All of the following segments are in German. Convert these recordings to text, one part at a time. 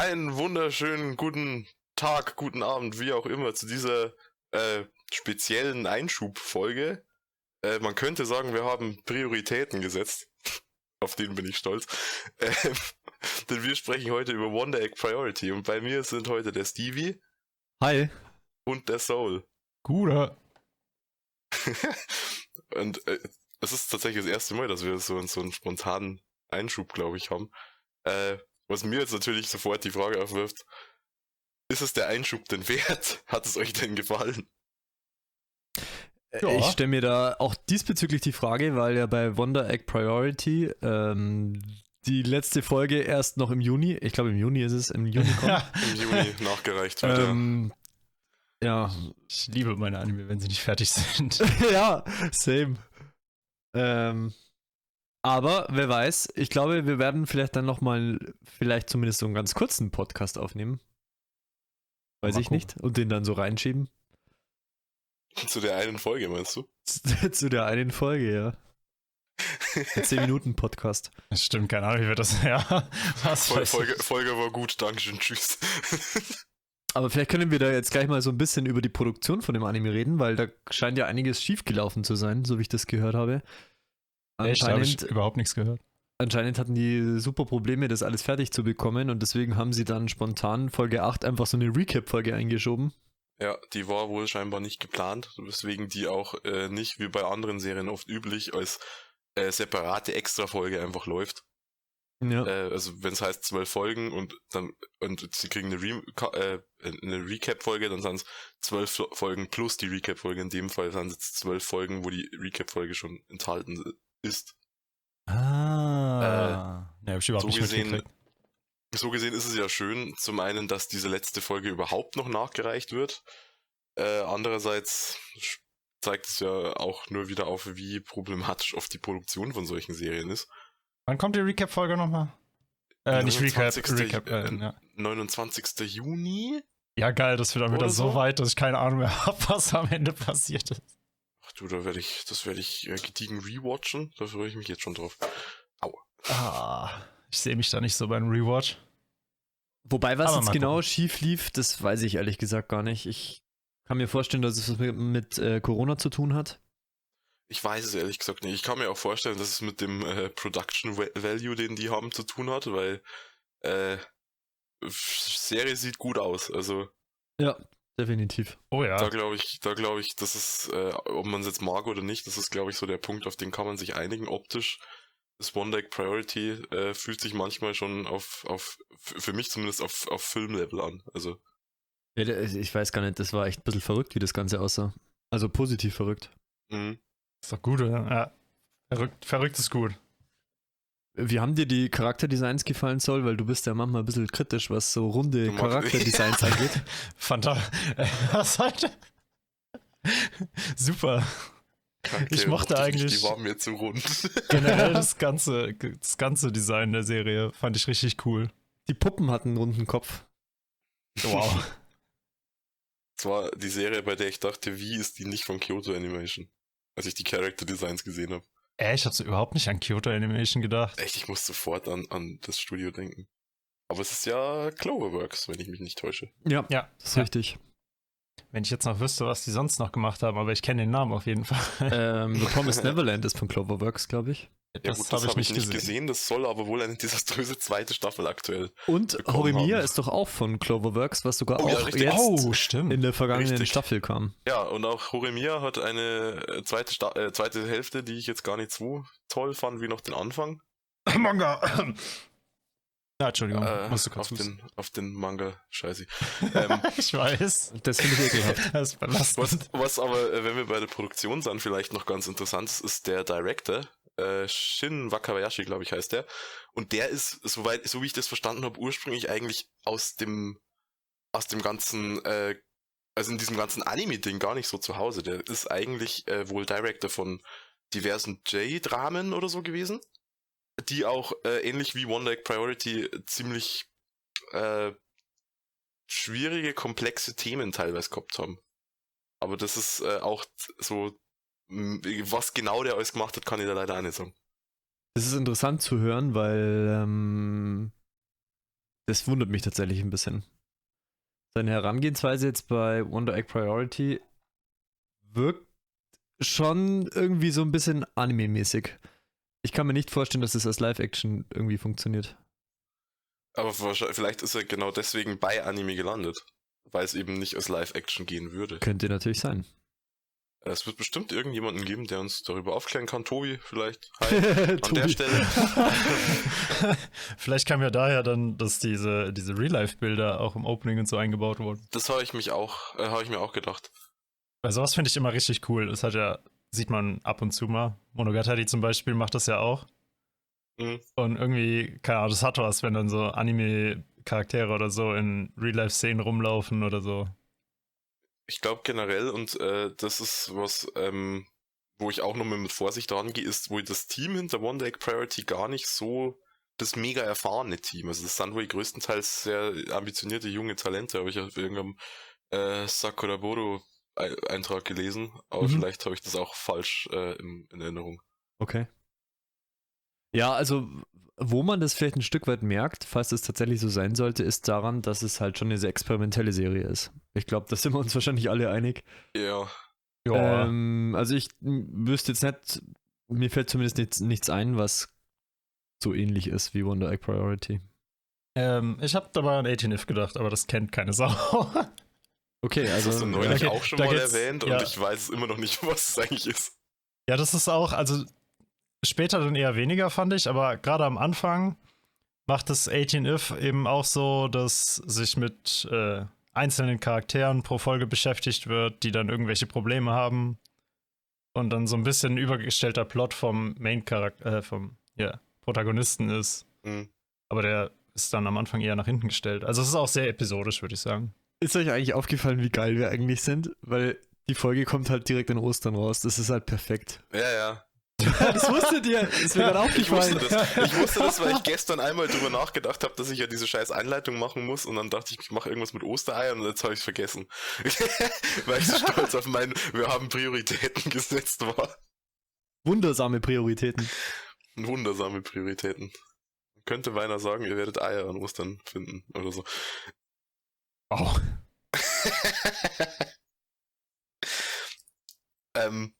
einen wunderschönen guten Tag, guten Abend, wie auch immer, zu dieser äh, speziellen Einschubfolge. Äh, man könnte sagen, wir haben Prioritäten gesetzt. Auf den bin ich stolz. Ähm, denn wir sprechen heute über Wonder Egg Priority und bei mir sind heute der Stevie. Hi. Und der Soul. Guter. und äh, es ist tatsächlich das erste Mal, dass wir so, so einen spontanen Einschub, glaube ich, haben. Äh, was mir jetzt natürlich sofort die Frage aufwirft, ist es der Einschub denn wert? Hat es euch denn gefallen? Äh, ja. Ich stelle mir da auch diesbezüglich die Frage, weil ja bei Wonder Egg Priority ähm, die letzte Folge erst noch im Juni, ich glaube im Juni ist es, im Juni kommt. Im Juni nachgereicht wird, ähm, ja. ja. Ich liebe meine Anime, wenn sie nicht fertig sind. ja, same. Ähm, aber wer weiß, ich glaube, wir werden vielleicht dann nochmal, vielleicht zumindest so einen ganz kurzen Podcast aufnehmen. Weiß mal ich gucken. nicht. Und den dann so reinschieben. Zu der einen Folge, meinst du? Zu der einen Folge, ja. 10 Minuten Podcast. Das stimmt, keine Ahnung, wie wir das. Ja, was Folge, Folge war gut, Dankeschön, tschüss. Aber vielleicht können wir da jetzt gleich mal so ein bisschen über die Produktion von dem Anime reden, weil da scheint ja einiges schiefgelaufen zu sein, so wie ich das gehört habe. Echt, habe ich überhaupt nichts gehört. Anscheinend hatten die super Probleme, das alles fertig zu bekommen und deswegen haben sie dann spontan Folge 8 einfach so eine Recap-Folge eingeschoben. Ja, die war wohl scheinbar nicht geplant, weswegen die auch äh, nicht wie bei anderen Serien oft üblich als äh, separate Extra-Folge einfach läuft. Ja. Äh, also wenn es heißt zwölf Folgen und dann und sie kriegen eine, Re äh, eine Recap-Folge, dann sind es zwölf Folgen plus die Recap-Folge. In dem Fall sind es zwölf Folgen, wo die Recap-Folge schon enthalten ist. Ah. Äh, ja, hab ich überhaupt so nicht gesehen, so gesehen ist es ja schön, zum einen, dass diese letzte Folge überhaupt noch nachgereicht wird. Äh, andererseits zeigt es ja auch nur wieder auf, wie problematisch oft die Produktion von solchen Serien ist. Wann kommt die Recap-Folge nochmal? Äh, nicht Recap, Recap äh, ja. 29. Juni? Ja, geil, das wird dann wieder so weit, dass ich keine Ahnung mehr habe, was am Ende passiert ist. Du, da werde ich, das werde ich äh, gediegen rewatchen. Da freue ich mich jetzt schon drauf. Au. Ah. Ich sehe mich da nicht so beim Rewatch. Wobei, was Aber jetzt genau gucken. schief lief, das weiß ich ehrlich gesagt gar nicht. Ich kann mir vorstellen, dass es was mit, mit äh, Corona zu tun hat. Ich weiß es ehrlich gesagt nicht. Ich kann mir auch vorstellen, dass es mit dem äh, Production Value, den die haben, zu tun hat, weil äh, Serie sieht gut aus. Also ja, definitiv. Oh ja. Da glaube ich, da glaube ich, das ist, äh, ob man es jetzt mag oder nicht, das ist glaube ich so der Punkt, auf den kann man sich einigen optisch das One Deck Priority äh, fühlt sich manchmal schon auf, auf für mich zumindest auf, auf Filmlevel an. Also. Ja, ich weiß gar nicht, das war echt ein bisschen verrückt, wie das Ganze aussah. Also positiv verrückt. Mhm. Ist doch gut, oder? Ja. Verrückt, verrückt ist gut. Wie haben dir die Charakterdesigns gefallen soll? Weil du bist ja manchmal ein bisschen kritisch, was so runde Charakterdesigns angeht. Fantastisch. Was heute? Super. Charaktere ich mochte eigentlich. Die waren mir zu rund. Generell das ganze, das ganze Design der Serie fand ich richtig cool. Die Puppen hatten einen runden Kopf. Wow. Das war die Serie, bei der ich dachte, wie ist die nicht von Kyoto Animation? Als ich die Character Designs gesehen habe. Äh, ich hatte überhaupt nicht an Kyoto Animation gedacht. Echt, ich muss sofort an, an das Studio denken. Aber es ist ja Cloverworks, wenn ich mich nicht täusche. Ja, ja, das ist ja. richtig. Wenn ich jetzt noch wüsste, was die sonst noch gemacht haben, aber ich kenne den Namen auf jeden Fall. Ähm, The Promised Neverland ist von Cloverworks, glaube ich. Ja, das habe ich, hab ich, nicht gesehen. gesehen. Das soll aber wohl eine desaströse zweite Staffel aktuell. Und Horimiya ist doch auch von Cloverworks, was sogar oh, auch ja, jetzt oh, in der vergangenen richtig. Staffel kam. Ja, und auch Horimiya hat eine äh, zweite, Sta äh, zweite Hälfte, die ich jetzt gar nicht so toll fand wie noch den Anfang. Manga! Ja, Entschuldigung, äh, musst du kurz auf den, auf den Manga, scheiße. Ähm, ich weiß. Das finde ich ekelhaft. Das ist was, was aber, äh, wenn wir bei der Produktion sind, vielleicht noch ganz interessant ist, ist der Director, äh, Shin Wakabayashi, glaube ich, heißt der. Und der ist, soweit, so wie ich das verstanden habe, ursprünglich eigentlich aus dem, aus dem ganzen, äh, also in diesem ganzen Anime-Ding gar nicht so zu Hause. Der ist eigentlich äh, wohl Director von diversen J-Dramen oder so gewesen die auch äh, ähnlich wie One Deck Priority ziemlich äh, schwierige, komplexe Themen teilweise gehabt haben. Aber das ist äh, auch so, was genau der alles gemacht hat, kann ich da leider auch nicht sagen. Das ist interessant zu hören, weil ähm, das wundert mich tatsächlich ein bisschen. Seine Herangehensweise jetzt bei Wonder Egg Priority wirkt schon irgendwie so ein bisschen anime-mäßig. Ich kann mir nicht vorstellen, dass es als Live-Action irgendwie funktioniert. Aber vielleicht ist er genau deswegen bei Anime gelandet. Weil es eben nicht als Live-Action gehen würde. Könnte natürlich sein. Es wird bestimmt irgendjemanden geben, der uns darüber aufklären kann. Tobi, vielleicht. Hi. An der Stelle. Vielleicht kam ja daher dann, dass diese, diese Real-Life-Bilder auch im Opening und so eingebaut wurden. Das habe ich mich auch, äh, habe ich mir auch gedacht. Weil sowas finde ich immer richtig cool. Das hat ja, sieht man ab und zu mal. Monogatari zum Beispiel macht das ja auch. Mhm. Und irgendwie, keine Ahnung, das hat was, wenn dann so Anime-Charaktere oder so in Real-Life-Szenen rumlaufen oder so. Ich glaube generell, und äh, das ist was, ähm, wo ich auch nochmal mit Vorsicht rangehe, ist, wo das Team hinter One Day Priority gar nicht so das mega erfahrene Team. Also das sind wohl größtenteils sehr ambitionierte junge Talente, habe ich auf irgendeinem äh, Sakura Bodo Ei- Eintrag gelesen, aber Mhm. vielleicht habe ich das auch falsch äh, in, in Erinnerung. Okay. Ja, also wo man das vielleicht ein Stück weit merkt, falls es tatsächlich so sein sollte, ist daran, dass es halt schon eine sehr experimentelle Serie ist. Ich glaube, da sind wir uns wahrscheinlich alle einig. Ja, Ähm, also ich wüsste jetzt nicht, mir fällt zumindest nichts, nichts ein, was so ähnlich ist wie Wonder Egg Priority. ähm, ich habe dabei an 18if gedacht, aber das kennt keine Sau. Okay, das also hast du da neulich geht- auch schon da mal erwähnt ja. und ich weiß immer noch nicht, was es eigentlich ist. Ja, das ist auch, also später dann eher weniger, fand ich, aber gerade am Anfang macht das 18if eben auch so, dass sich mit äh, einzelnen Charakteren pro Folge beschäftigt wird, die dann irgendwelche Probleme haben. Und dann so ein bisschen ein übergestellter Plot vom Main-Charakter, äh, vom ja, Protagonisten ist. Hm. Aber der ist dann am Anfang eher nach hinten gestellt. Also es ist auch sehr episodisch, würde ich sagen. ist euch eigentlich aufgefallen, wie geil wir eigentlich sind? Weil die Folge kommt halt direkt in Ostern raus. Das ist halt perfekt. Ja, ja. das wusstet ihr. Ist mir gerade Ich wusste das. Ich wusste das, weil ich gestern einmal drüber nachgedacht habe, dass ich ja diese scheiß Einleitung machen muss und dann dachte ich, ich mache irgendwas mit Ostereiern und jetzt habe ich es vergessen. weil ich so stolz auf mein Wir haben Prioritäten gesetzt war. Wundersame Prioritäten. Wundersame Prioritäten. Könnte beinahe sagen, ihr werdet Eier an Ostern finden oder so. Wow. ähm,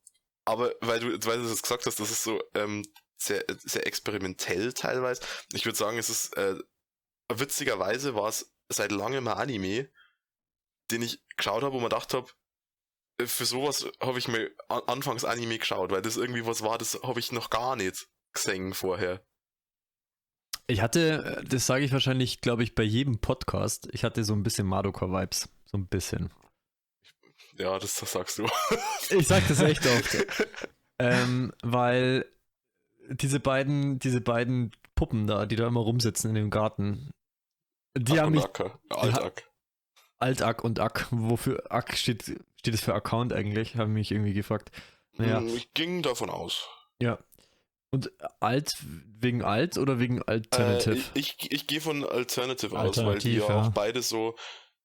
aber weil du, weil du das gesagt hast, das ist so ähm, sehr, sehr experimentell teilweise. Ich würde sagen, es ist äh, witzigerweise war es seit langem ein Anime, den ich geschaut habe, wo man gedacht habe, äh, für sowas habe ich mir an, anfangs Anime geschaut, weil das irgendwie was war, das habe ich noch gar nicht gesehen vorher. Ich hatte, äh, das sage ich wahrscheinlich, glaube ich, bei jedem Podcast, ich hatte so ein bisschen Madoka-Vibes. So ein bisschen. Ja, das, das sagst du. Ich sag das echt oft. ähm, weil diese beiden, diese beiden Puppen da, die da immer rumsitzen in dem Garten, die Ack haben mich. Altack. Alt-Ack und Ack, wofür Ack steht, steht es für Account eigentlich, haben mich irgendwie gefragt. Naja, Hm, Ich ging davon aus. ja. Und alt wegen alt oder wegen Alternative? Äh, ich ich, ich gehe von Alternative aus, weil die ja, ja. auch beide so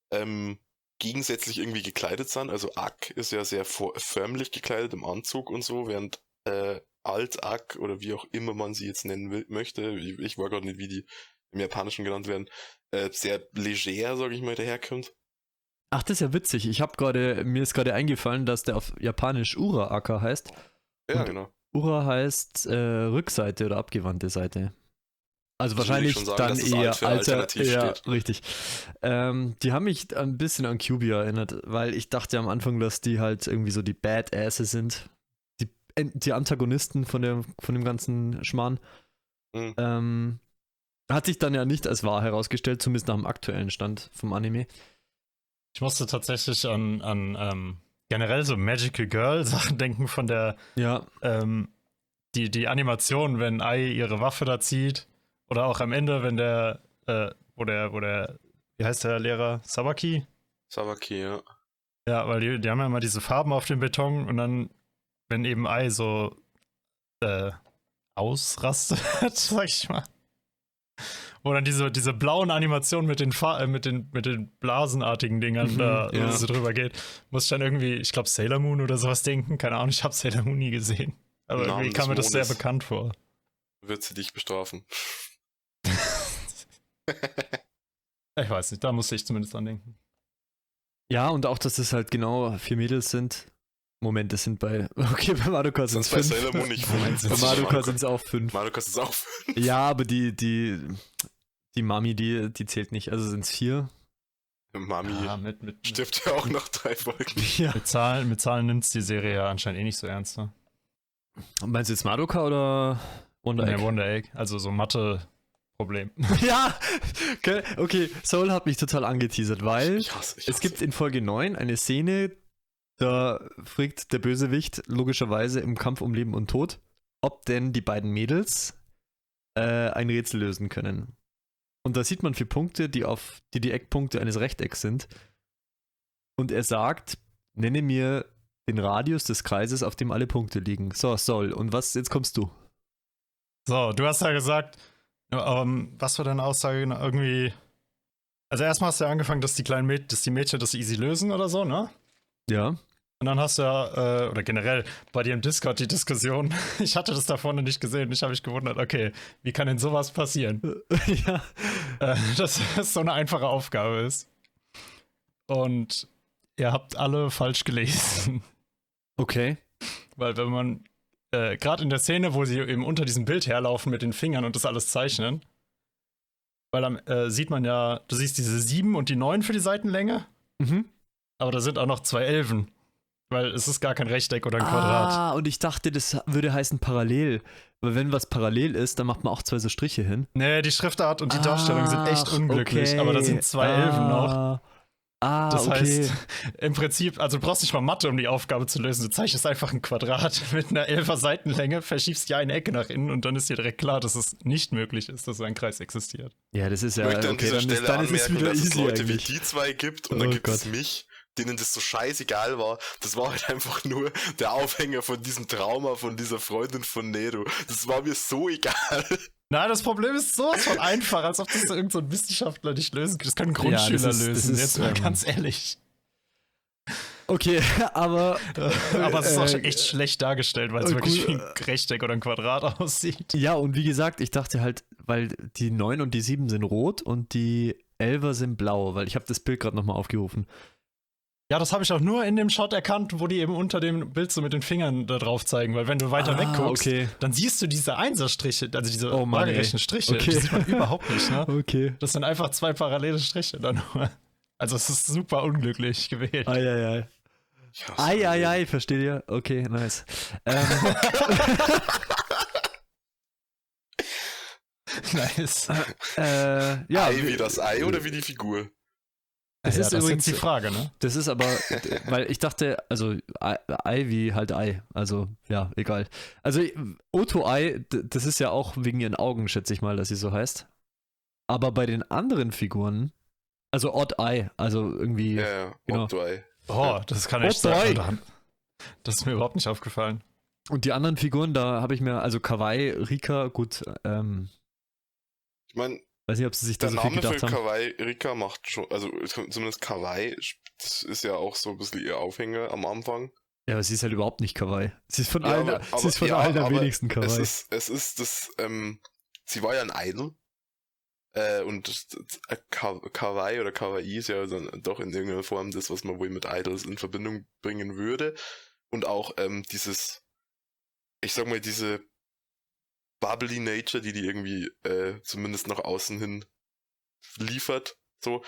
ähm, gegensätzlich irgendwie gekleidet sind. Also Ack ist ja sehr förmlich gekleidet im Anzug und so, während äh, Alt-Ack oder wie auch immer man sie jetzt nennen will, möchte, ich, ich weiß gerade nicht, wie die im Japanischen genannt werden, äh, sehr leger, sage ich mal, daherkommt. Ach, das ist ja witzig. Ich habe gerade, mir ist gerade eingefallen, dass der auf Japanisch Ura-Aka heißt. Ja, genau. Ura heißt äh, Rückseite oder abgewandte Seite. Also wahrscheinlich sagen, dann eher alter, alternativ ja, richtig. Ähm, die haben mich ein bisschen an QB erinnert, weil ich dachte am Anfang, dass die halt irgendwie so die Badasses sind. Die, die Antagonisten von, der, von dem ganzen Schmarrn. Mhm. Ähm, hat sich dann ja nicht als wahr herausgestellt, zumindest nach dem aktuellen Stand vom Anime. Ich musste tatsächlich an, an ähm, generell so Magical Girl Sachen denken von der Ja, ähm, die, die Animation, wenn Ai ihre Waffe da zieht. Oder auch am Ende, wenn der, äh, wo der, wo der, wie heißt der Lehrer? Sabaki? Sabaki, ja. Ja, weil die, die haben ja immer diese Farben auf dem Beton und dann, wenn eben Ai so äh, ausrastet, sag ich mal. Wo dann diese, diese blauen Animationen mit den, Fa äh, mit den, mit den blasenartigen Dingern Mhm, da ja. so drüber geht, muss ich dann irgendwie, ich glaube, Sailor Moon oder sowas denken. Keine Ahnung, ich habe Sailor Moon nie gesehen. Aber Namen irgendwie kam mir das sehr Mondes. bekannt vor. Wird sie dich bestrafen. Ich weiß nicht, da musste ich zumindest dran denken. Ja, und auch, dass es halt genau vier Mädels sind. Moment, das sind bei. Okay, bei Madoka sind es Sonst bei fünf. Sailor Moon nicht Moment, fünf. Bei Madoka sind es auch fünf. Madoka ist auch fünf. Ja, aber die, die, die Mami, die, die zählt nicht. Also sind es vier. Mami Ja, mit, mit, stirbt ja auch nach drei Folgen. Ja. mit Zahlen, mit Zahlen nimmt die Serie ja anscheinend eh nicht so ernst. Ne? Meinst du jetzt Madoka oder Wonder Nee, Egg? Wonder Egg, also so Mathe-Problem. ja, okay, okay, Soul hat mich total angeteasert, weil Ich hasse, ich es hasse. gibt in Folge 9 eine Szene, da fragt der Bösewicht logischerweise im Kampf um Leben und Tod, ob denn die beiden Mädels äh, ein Rätsel lösen können. Und da sieht man vier Punkte, die auf die die Eckpunkte eines Rechtecks sind. Und er sagt, nenne mir den Radius des Kreises, auf dem alle Punkte liegen. So, Soul. Und was, jetzt kommst du. So, du hast ja gesagt, ähm, was war deine Aussage irgendwie? Also erstmal hast du ja angefangen, dass die kleinen Mädchen, dass die Mädchen das easy lösen oder so, ne? Ja. Und dann hast du ja, äh, oder generell bei dir im Discord die Diskussion, ich hatte das da vorne nicht gesehen, ich habe mich gewundert, okay, wie kann denn sowas passieren? ja. Äh, dass das so eine einfache Aufgabe ist. Und ihr habt alle falsch gelesen. Okay. Weil wenn man, äh, gerade in der Szene, wo sie eben unter diesem Bild herlaufen mit den Fingern und das alles zeichnen, weil dann äh, sieht man ja, du siehst diese sieben und die neun für die Seitenlänge, Mhm. aber da sind auch noch zwei Elfen. Weil es ist gar kein Rechteck oder ein Quadrat. Ah, und ich dachte, das würde heißen parallel. Weil wenn was parallel ist, dann macht man auch zwei so Striche hin. Nee, die Schriftart und die Darstellung sind echt unglücklich, okay. aber da sind zwei Elfen noch. Ah, Das okay. heißt, im Prinzip, also du brauchst nicht mal Mathe, um die Aufgabe zu lösen. Du zeichnest einfach ein Quadrat mit einer 11er Seitenlänge, verschiebst die eine Ecke nach innen und dann ist dir direkt klar, dass es nicht möglich ist, dass so ein Kreis existiert. ja, das ist Ich ja möchte an okay, dieser dann ist, Stelle dann ist es anmerken, wieder dass es easy Leute eigentlich. wie die zwei gibt und Oh dann gibt es Gott. mich, denen das so scheißegal war. Das war halt einfach nur der Aufhänger von diesem Trauma von dieser Freundin von Nero. Das war mir so egal. Nein, das Problem ist sowas von einfach, als ob das irgendein so ein Wissenschaftler nicht lösen kann. Das können Ja, das Grundschüler ist- das lösen, ist, jetzt mal ähm, ganz ehrlich. Okay, aber Aber es ist auch äh, schon echt schlecht dargestellt, weil es äh, wirklich wie ein Rechteck oder ein Quadrat aussieht. ja, und wie gesagt, ich dachte halt, weil die 9 und die 7 sind rot und die 11er sind blau, weil ich habe das Bild gerade nochmal aufgerufen. Ja, das habe ich auch nur in dem Shot erkannt, wo die eben unter dem Bild so mit den Fingern da drauf zeigen, weil wenn du weiter Ah, weg guckst, okay. dann siehst du diese Einserstriche, also diese Oh Mann, waagerechten. Striche. Okay. Die sieht man überhaupt nicht, ne? Okay. Das sind einfach zwei parallele Striche dann nur. Also es ist super unglücklich gewählt. Eieiei. Ich hasse Eieiei, versteht ihr? Okay, nice. Ähm, nice. äh, ja, Ei wie das Ei oder wie die Figur? Das ja, ist das übrigens- ist die Frage, ne? Das ist aber, weil ich dachte, also Ei, Ei wie halt Ei. Also, ja, egal. Also, Otto Ei, das ist ja auch wegen ihren Augen, schätze ich mal, dass sie so heißt. Aber bei den anderen Figuren, also Odd Eye, also irgendwie. Ja, ja, Genau. Otto Ei. Oh, das kann echt sein. boy. Alter. Das ist mir überhaupt nicht aufgefallen. Und die anderen Figuren, da habe ich mir, also Kawaii, Rika, gut, ähm, Ich meine, weiß nicht, ob sie sich da der so viel Name für gedacht haben. Kawaii Rika macht schon, also zumindest Kawaii, ist ja auch so ein bisschen ihr Aufhänger am Anfang. Ja, aber sie ist halt überhaupt nicht Kawaii. Sie ist von Ja, allen, aber- sie ist von ja, allen am wenigsten Es Kawaii. ist, es ist das, ähm, sie war ja ein Idol. Äh, und äh, Ka- Kawaii oder Kawaii ist ja dann doch in irgendeiner Form das, was man wohl mit Idols in Verbindung bringen würde. Und auch ähm, dieses, ich sag mal, diese bubbly Nature, die die irgendwie äh, zumindest nach außen hin liefert. So.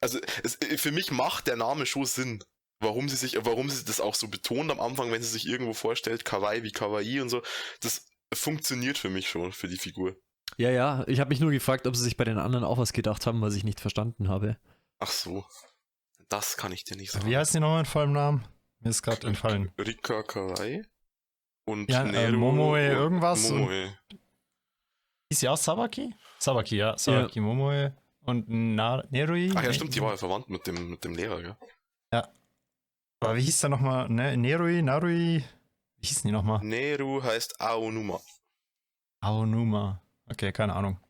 Also es, äh, für mich macht der Name schon Sinn. Warum sie sich, warum sie das auch so betont am Anfang, wenn sie sich irgendwo vorstellt, Kawaii wie Kawaii und so, das funktioniert für mich schon, für die Figur. Ja, ja, ich habe mich nur gefragt, ob sie sich bei den anderen auch was gedacht haben, was ich nicht verstanden habe. Ach so. Das kann ich dir nicht sagen. Wie heißt die nochmal in vollem Namen? Mir ist gerade entfallen. Rika Kawaii und Ja, äh, Nero Momoe irgendwas und- Momoe. Hieß sie auch Sabaki? Sabaki, ja. Sabaki Momoe und Na Nerui. Ach ja, stimmt, die war ja verwandt mit dem, mit dem Lehrer, gell? Aber wie hieß der nochmal? Ne, Nerui, Narui? Wie hießen die nochmal? Neru heißt Aonuma. Aonuma. Okay, keine Ahnung.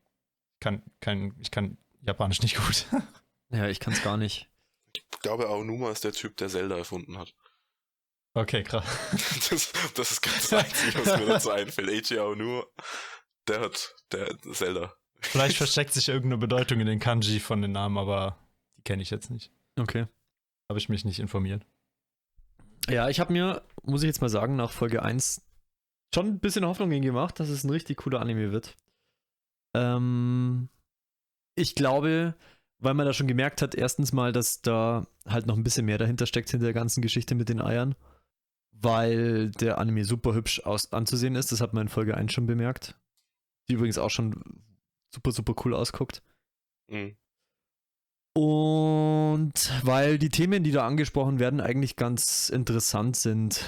Ich kann, kein, ich kann Japanisch nicht gut. Ja, ich kann es gar nicht. Ich glaube, Aonuma ist der Typ, der Zelda erfunden hat. Okay, krass. Das, das ist ganz das Einzige, was mir dazu einfällt. Eiji Aonuma, der hat der Zelda Vielleicht versteckt sich irgendeine Bedeutung in den Kanji von den Namen, aber die kenne ich jetzt nicht. Okay. Habe ich mich nicht informiert. Ja, ich habe mir, muss ich jetzt mal sagen, nach Folge 1 schon ein bisschen Hoffnungen gemacht, dass es ein richtig cooler Anime wird. Ähm, ich glaube, weil man da schon gemerkt hat, erstens mal, dass da halt noch ein bisschen mehr dahinter steckt hinter der ganzen Geschichte mit den Eiern, weil der Anime super hübsch aus anzusehen ist. Das hat man in Folge 1 schon bemerkt. Die übrigens auch schon super, super cool ausguckt. Mhm. Und weil die Themen, die da angesprochen werden, eigentlich ganz interessant sind.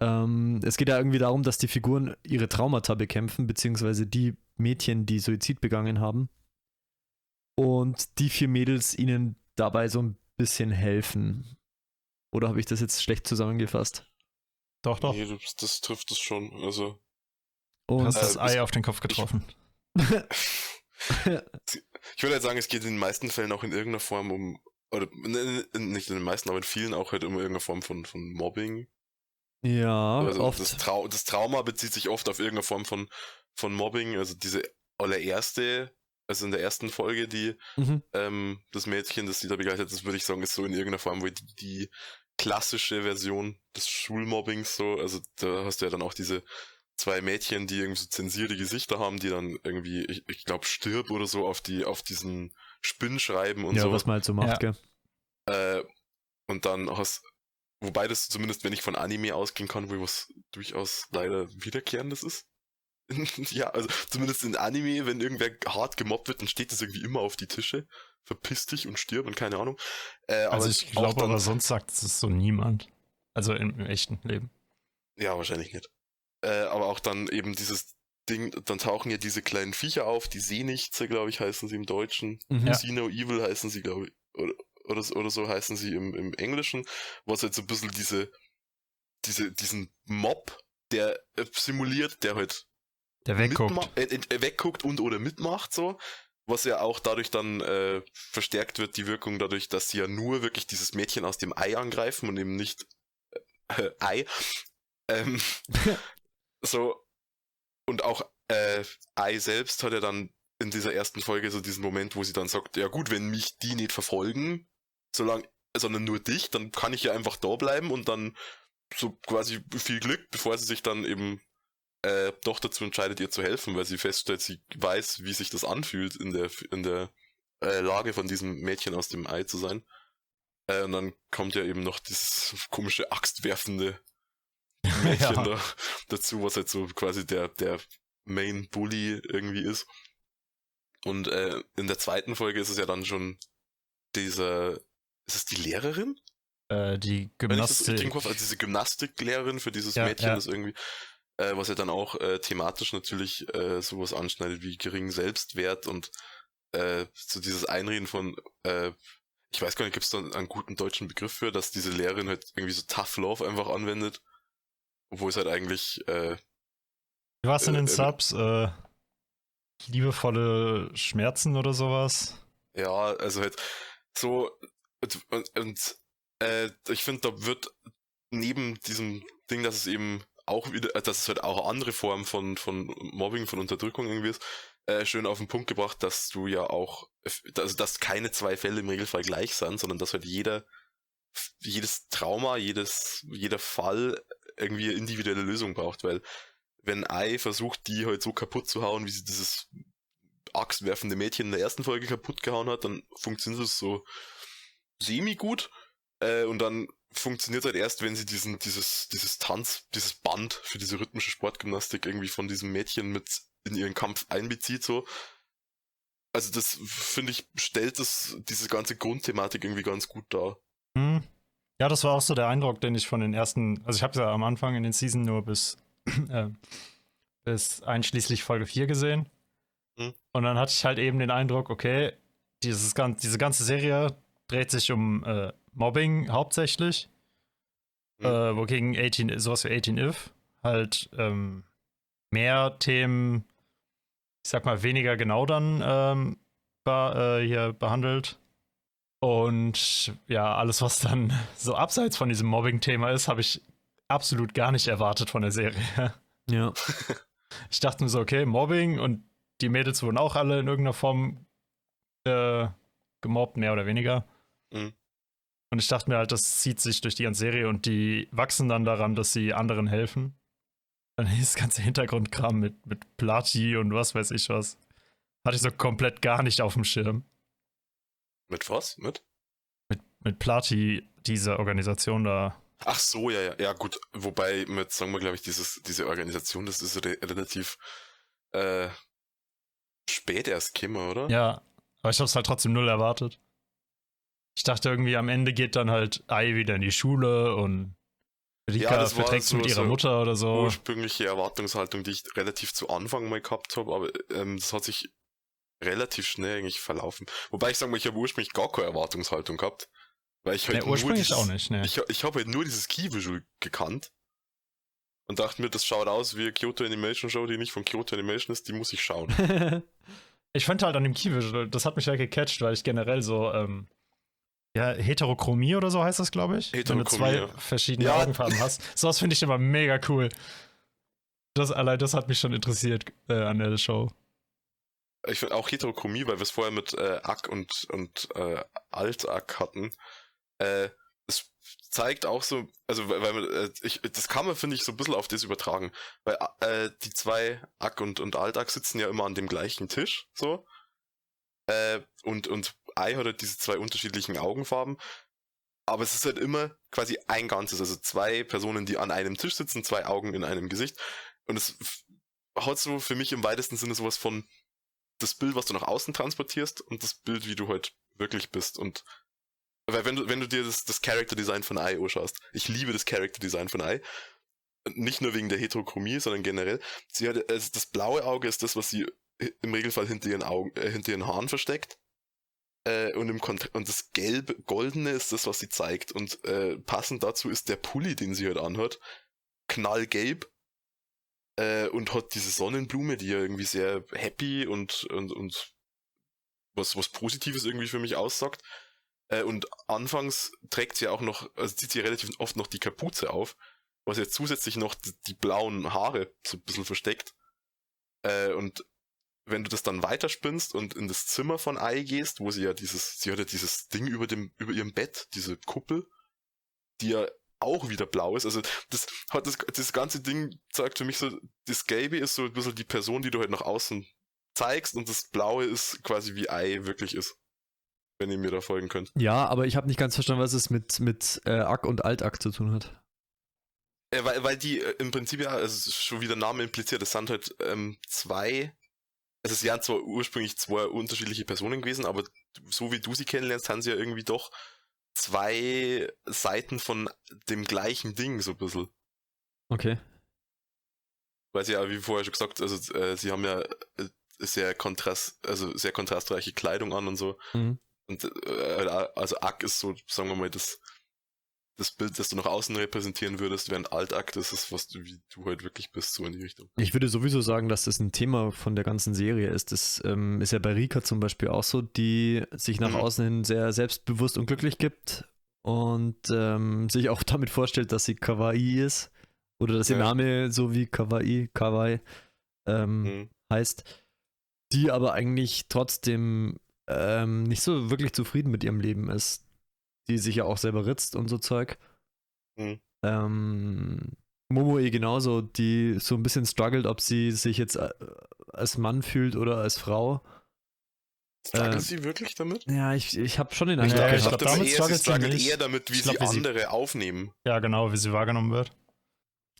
Ähm, es geht ja irgendwie darum, dass die Figuren ihre Traumata bekämpfen, beziehungsweise die Mädchen, die Suizid begangen haben. Und die vier Mädels ihnen dabei so ein bisschen helfen. Oder habe ich das jetzt schlecht zusammengefasst? Doch, doch. Nee, das, das trifft es schon. Also, Und hast das Äh, Ei auf den Kopf getroffen. ich würde halt sagen, es geht in den meisten Fällen auch in irgendeiner Form um, oder ne, ne, nicht in den meisten, aber in vielen auch halt um irgendeine Form von, von Mobbing. ja, Also oft. das, Trau das Trauma bezieht sich oft auf irgendeine Form von, von Mobbing. Also diese allererste, also in der ersten Folge, die Mhm. ähm, das Mädchen, das sie da begleitet, das würde ich sagen, ist so in irgendeiner Form wo die, die klassische Version des Schulmobbings so. Also da hast du ja dann auch diese zwei Mädchen, die irgendwie so zensierte Gesichter haben, die dann irgendwie, ich, ich glaube, stirb oder so auf die, auf diesen Spinn schreiben und ja, so. was man halt so macht, Ja. gell? Äh, und dann hast, wobei das zumindest, wenn ich von Anime ausgehen kann, wo was durchaus leider wiederkehrendes ist. ja, also zumindest in Anime, wenn irgendwer hart gemobbt wird, dann steht das irgendwie immer auf die Tische. Verpiss dich und stirb und keine Ahnung. Äh, Also ich glaube aber sonst sagt es so niemand. Also im, im echten Leben. Ja, wahrscheinlich nicht. Äh, aber auch dann eben dieses Ding, dann tauchen ja diese kleinen Viecher auf, die Seenichtse, glaube ich, heißen sie im Deutschen. Mhm. Ja. See No Evil heißen sie, glaube ich, oder, oder, so- oder so heißen sie im, im Englischen, was halt so ein bisschen diese, diese, diesen Mob, der äh, simuliert, der halt Der wegguckt. äh, äh, wegguckt und oder mitmacht, so. Was ja auch dadurch dann äh, verstärkt wird, die Wirkung dadurch, dass sie ja nur wirklich dieses Mädchen aus dem Ei angreifen und eben nicht äh, Ei. Ähm, so. Und auch äh, Ei selbst hat ja dann in dieser ersten Folge so diesen Moment, wo sie dann sagt, ja gut, wenn mich die nicht verfolgen, solange, sondern nur dich, dann kann ich ja einfach da bleiben und dann so quasi viel Glück, bevor sie sich dann eben äh, doch dazu entscheidet, ihr zu helfen, weil sie feststellt, sie weiß, wie sich das anfühlt, in der, in der äh, Lage von diesem Mädchen aus dem Ei zu sein. Äh, und dann kommt ja eben noch dieses komische axtwerfende Mädchen Ja. da, dazu, was halt so quasi der, der Main Bully irgendwie ist. Und äh, in der zweiten Folge ist es ja dann schon dieser, ist es die Lehrerin? Äh, die Wenn ich das Gymnastik. also diese Gymnastiklehrerin für dieses Ja, Mädchen ja. ist irgendwie, äh, was ja dann auch äh, thematisch natürlich äh, sowas anschneidet wie geringen Selbstwert und äh, so dieses Einreden von, äh, ich weiß gar nicht, gibt es da einen guten deutschen Begriff für, dass diese Lehrerin halt irgendwie so Tough Love einfach anwendet, obwohl es halt eigentlich, äh, Wie war's in äh, den äh, Subs? Äh, liebevolle Schmerzen oder sowas? ja, also halt so und, und, und äh, ich finde, da wird neben diesem Ding, dass es eben auch wieder, äh, dass es halt auch eine andere Form von, von Mobbing, von Unterdrückung irgendwie ist, äh, schön auf den Punkt gebracht, dass du ja auch, also dass keine zwei Fälle im Regelfall gleich sind, sondern dass halt jeder, jedes Trauma, jedes, jeder Fall irgendwie eine individuelle Lösung braucht, weil wenn Ei versucht, die halt so kaputt zu hauen, wie sie dieses axtwerfende Mädchen in der ersten Folge kaputt gehauen hat, dann funktioniert es so semi-gut. Äh, und dann funktioniert halt erst, wenn sie diesen, dieses, dieses Tanz, dieses Band für diese rhythmische Sportgymnastik irgendwie von diesem Mädchen mit in ihren Kampf einbezieht, so. Also das, finde ich, stellt das, diese ganze Grundthematik irgendwie ganz gut dar. Hm. Ja, das war auch so der Eindruck, den ich von den ersten, also ich habe ja am Anfang in den Season nur bis, äh, bis einschließlich Folge 4 gesehen. Hm. Und dann hatte ich halt eben den Eindruck, okay, dieses, diese ganze Serie dreht sich um äh, Mobbing hauptsächlich, Hm. äh, wogegen 18, sowas wie 18 If halt ähm, mehr Themen, ich sag mal, weniger genau dann ähm, be äh, hier behandelt. Und ja, alles, was dann so abseits von diesem Mobbing-Thema ist, habe ich absolut gar nicht erwartet von der Serie. Ja. Ich dachte mir so, okay, Mobbing und die Mädels wurden auch alle in irgendeiner Form äh, gemobbt, mehr oder weniger. Mhm. Und ich dachte mir halt, das zieht sich durch die ganze Serie und die wachsen dann daran, dass sie anderen helfen. Dann dieses ganze Hintergrundkram mit, mit Plati und was weiß ich was. Hatte ich so komplett gar nicht auf dem Schirm. Mit was? Mit? Mit, mit Plati, diese Organisation da. Ach so, ja, ja, ja, gut. Wobei mit, sagen wir, glaube ich, dieses, diese Organisation, das ist re relativ äh, spät erst gekommen, oder? Ja, aber ich habe es halt trotzdem null erwartet. Ich dachte irgendwie, am Ende geht dann halt Ai wieder in die Schule und Rika Ja, verträgt so- mit ihrer so Mutter oder so. Ursprüngliche Erwartungshaltung, die ich relativ zu Anfang mal gehabt habe, aber ähm, das hat sich relativ schnell eigentlich verlaufen. Wobei ich sage mal, ich habe ursprünglich gar keine Erwartungshaltung gehabt. Weil ich halt Nee, ursprünglich dieses, auch nicht, ne. Ich, ich habe halt nur dieses Key-Visual gekannt und dachte mir, das schaut aus wie eine Kyoto Animation Show, die nicht von Kyoto Animation ist, die muss ich schauen. Ich fand halt an dem Key-Visual, das hat mich ja gecatcht, weil ich generell so, ähm, ja, Heterochromie oder so heißt das, glaube ich. Wenn du zwei verschiedene Ja. Augenfarben hast. Sowas finde ich immer mega cool. Das allein, das hat mich schon interessiert äh, an der Show. Ich finde auch Heterochromie, weil wir es vorher mit äh, Ack und, und äh, Alt-Ack hatten. Äh, es zeigt auch so, also weil, weil äh, ich, das kann man, finde ich, so ein bisschen auf das übertragen. Weil äh, die zwei Ack und, und Alt-Ack sitzen ja immer an dem gleichen Tisch, so. Äh, und, und Ei hat halt diese zwei unterschiedlichen Augenfarben. Aber es ist halt immer quasi ein Ganzes, also zwei Personen, die an einem Tisch sitzen, zwei Augen in einem Gesicht. Und es hat so für mich im weitesten Sinne sowas von das Bild, was du nach außen transportierst und das Bild, wie du halt wirklich bist. Und weil wenn du, wenn du dir das, das Character Design von Ai anschaust, ich liebe das Character Design von Ai. Nicht nur wegen der Heterochromie, sondern generell. Sie hat, also das blaue Auge ist das, was sie im Regelfall hinter ihren Augen, äh, hinter ihren Haaren versteckt. Äh, und, im und das gelbe, goldene ist das, was sie zeigt. Und äh, passend dazu ist der Pulli, den sie halt anhat, knallgelb. Äh, und hat diese Sonnenblume, die ja irgendwie sehr happy und, und, und was, was Positives irgendwie für mich aussagt. Äh, und anfangs trägt sie auch noch, also zieht sie relativ oft noch die Kapuze auf, was jetzt zusätzlich noch die, die blauen Haare so ein bisschen versteckt. Äh, und wenn du das dann weiterspinnst und in das Zimmer von Ai gehst, wo sie ja dieses, sie hat ja dieses Ding über dem, über ihrem Bett, diese Kuppel, die ja auch wieder blau ist. Also das hat das, das ganze Ding zeigt für mich so, das Gelbe ist so ein bisschen die Person, die du halt nach außen zeigst und das Blaue ist quasi wie Ei wirklich ist. Wenn ihr mir da folgen könnt. ja, aber ich habe nicht ganz verstanden, was es mit, mit äh, Ack und Alt-Ack zu tun hat. Äh, weil, weil die äh, im Prinzip ja, also schon wie der Name impliziert, es sind halt ähm, zwei, also es wären zwar ursprünglich zwei unterschiedliche Personen gewesen, aber so wie du sie kennenlernst, haben sie ja irgendwie doch zwei Seiten von dem gleichen Ding, so ein bisschen. Okay. Weil sie ja, wie vorher schon gesagt, also äh, sie haben ja äh, sehr kontrast, also sehr kontrastreiche Kleidung an und so. Mhm. Und äh, also Ack ist so, sagen wir mal, das, das Bild, das du nach außen repräsentieren würdest, während Altack das ist, was du, wie du halt wirklich bist, so in die Richtung. Ich würde sowieso sagen, dass das ein Thema von der ganzen Serie ist. Das ähm, ist ja bei Rika zum Beispiel auch so, die sich nach Mhm. außen hin sehr selbstbewusst und glücklich gibt und ähm, sich auch damit vorstellt, dass sie Kawaii ist. Oder dass ihr Ja. Name so wie Kawaii, Kawaii ähm, Mhm. heißt. Die aber eigentlich trotzdem ähm, nicht so wirklich zufrieden mit ihrem Leben ist. Die sich ja auch selber ritzt und so Zeug. Mhm. Ähm, Momoe genauso, die so ein bisschen struggelt, ob sie sich jetzt äh, als Mann fühlt oder als Frau. Struggelt Äh, sie wirklich damit? Ja, ich, ich habe schon den Ja, Eindruck ich ich glaub, dachte damit eher, sie struggelt sie struggelt nicht. eher damit, wie glaub, sie wie sie- andere aufnehmen. Ja, genau, wie sie wahrgenommen wird.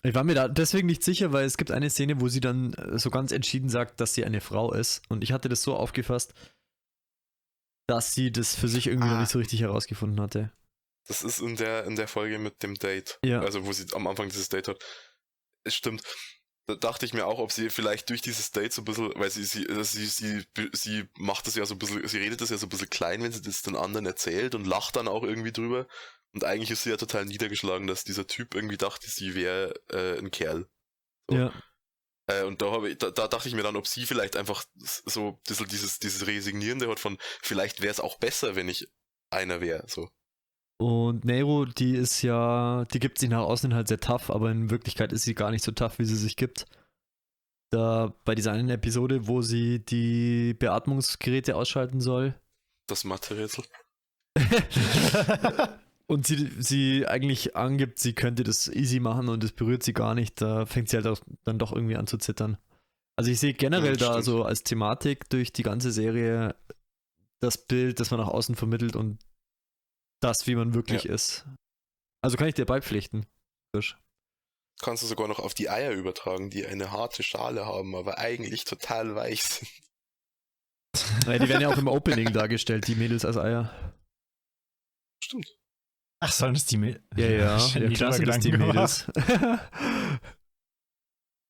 Ich war mir da deswegen nicht sicher, weil es gibt eine Szene, wo sie dann äh, so ganz entschieden sagt, dass sie eine Frau ist. Und ich hatte das so aufgefasst, dass sie das für sich irgendwie noch Ah. nicht so richtig herausgefunden hatte. Das ist in der, in der Folge mit dem Date. Ja. Also, wo sie am Anfang dieses Date hat. Es stimmt. Da dachte ich mir auch, ob sie vielleicht durch dieses Date so ein bisschen, weil sie, sie, äh, sie, sie, sie macht das ja so ein bisschen, sie redet das ja so ein bisschen klein, wenn sie das den anderen erzählt und lacht dann auch irgendwie drüber. Und eigentlich ist sie ja total niedergeschlagen, dass dieser Typ irgendwie dachte, sie wäre äh, ein Kerl. So. Ja. Äh, und da, habe ich, da, da dachte ich mir dann, ob sie vielleicht einfach so ein bisschen dieses, dieses Resignierende hat von, vielleicht wäre es auch besser, wenn ich einer wäre. So. Und Nero, die ist ja, die gibt sich nach außen halt sehr tough, aber in Wirklichkeit ist sie gar nicht so tough, wie sie sich gibt. da bei dieser einen Episode, wo sie die Beatmungsgeräte ausschalten soll. Das Mathe-Rätsel. und sie, sie eigentlich angibt, sie könnte das easy machen und es berührt sie gar nicht, da fängt sie halt auch dann doch irgendwie an zu zittern. Also ich sehe generell Ja, da so als Thematik durch die ganze Serie das Bild, das man nach außen vermittelt und das, wie man wirklich ist. Also kann ich dir beipflichten. Kannst du sogar noch auf die Eier übertragen, die eine harte Schale haben, aber eigentlich total weich sind. Ja, die werden ja auch im Opening dargestellt, die Mädels als Eier. Stimmt. Ach, sollen es die Mädels? Ja, ja, ja klar sind das die Mädels.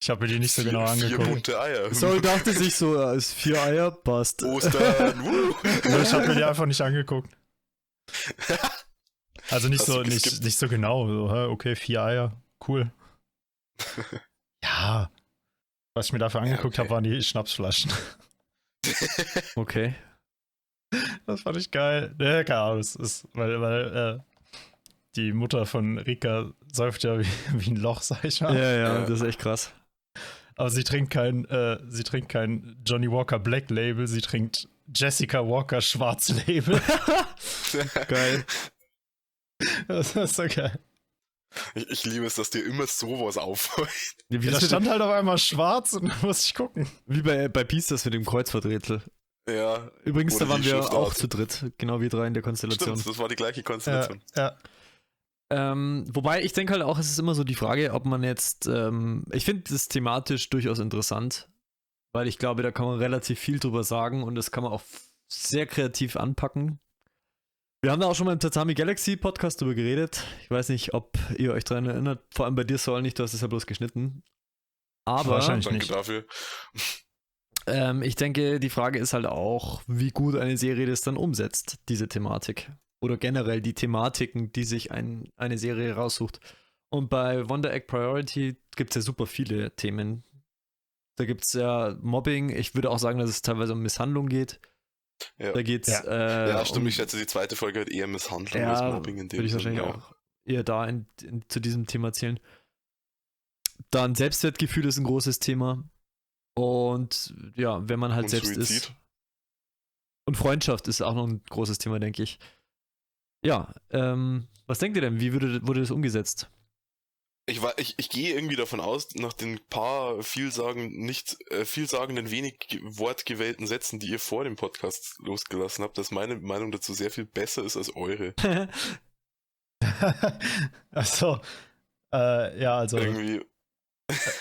Ich habe mir die nicht so genau vier, vier angeguckt. bunte Eier. Sorry, dachte sich so, ja, ist vier Eier, passt. Ostern. wuh. Ja, ich habe mir die einfach nicht angeguckt. Also nicht Hast so, nicht, nicht so genau. So, hä, okay, vier Eier. Cool. Ja. Was ich mir dafür Ja, angeguckt okay. habe, waren die Schnapsflaschen. Okay. Das fand ich geil. Ne, keine Ahnung, es ist, weil, weil äh, die Mutter von Rika säuft ja wie, wie ein Loch, sag ich Ja, mal. ja, Ja. das ist echt krass. Aber sie trinkt kein, äh, sie trinkt kein Johnny Walker Black Label, sie trinkt Jessica Walker Schwarz Label. Geil. das ist so geil. Ich, ich liebe es, dass dir immer sowas auffällt. Ja, Wie, Ja, das stand halt auf einmal schwarz und da musste ich gucken. wie bei, bei Peace das mit dem Kreuzworträtsel. Ja, Übrigens, da waren wir Schriftart. auch zu dritt, genau wie drei in der Konstellation. stimmt, das war die gleiche Ja, Konstellation. ja. Ähm, wobei ich denke halt auch, es ist immer so die Frage, ob man jetzt, ähm, ich finde das thematisch durchaus interessant, weil ich glaube, da kann man relativ viel drüber sagen und das kann man auch sehr kreativ anpacken. Wir haben da auch schon mal im Tatami Galaxy Podcast drüber geredet. Ich weiß nicht, ob ihr euch daran erinnert. Vor allem bei dir, Saul, nicht, du hast es ja bloß geschnitten. Aber Wahrscheinlich. Danke nicht. dafür. ähm, ich denke, die Frage ist halt auch, wie gut eine Serie das dann umsetzt, diese Thematik. Oder generell die Thematiken, die sich ein, eine Serie raussucht. Und bei Wonder Egg Priority gibt es ja super viele Themen. Da gibt es ja Mobbing. Ich würde auch sagen, dass es teilweise um Misshandlung geht. Ja. Da geht es. Ja. Äh, ja, stimmt. um, Ich schätze, die zweite Folge hat eher Misshandlung Ja, als Mobbing in dem würde ich wahrscheinlich ja. auch eher da in, in, zu diesem Thema zählen. Dann Selbstwertgefühl ist ein großes Thema. Und ja, wenn man halt Und selbst ist. Suizid. Und Freundschaft ist auch noch ein großes Thema, denke ich. Ja, ähm, was denkt ihr denn? Wie würde, wurde das umgesetzt? Ich, war, ich, ich gehe irgendwie davon aus, nach den paar vielsagen, nicht äh, vielsagenden, wenig ge- wortgewählten Sätzen, die ihr vor dem Podcast losgelassen habt, dass meine Meinung dazu sehr viel besser ist als eure. Achso. Äh, ja, also, Irgendwie.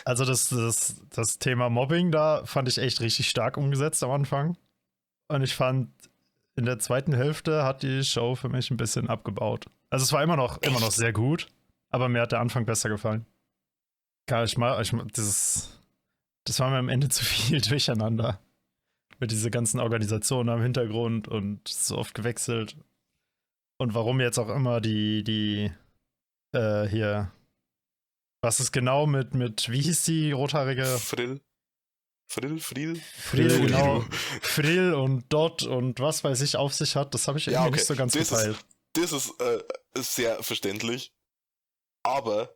also das, das, das Thema Mobbing da fand ich echt richtig stark umgesetzt am Anfang. Und ich fand, in der zweiten Hälfte hat die Show für mich ein bisschen abgebaut. Also es war immer noch, immer noch sehr gut, aber mir hat der Anfang besser gefallen. Ja, ich mag, ich dieses, das war mir am Ende zu viel durcheinander. Mit dieser ganzen Organisation am Hintergrund und so oft gewechselt. Und warum jetzt auch immer die, die, äh, hier, was ist genau mit, mit, wie hieß die rothaarige? Frill. Frill, Frill? Frill, Frill, genau. Frill und Dot und was weiß ich auf sich hat, das habe ich irgendwie Ja, okay. nicht so ganz Das ist- geteilt. Das ist äh, sehr verständlich. Aber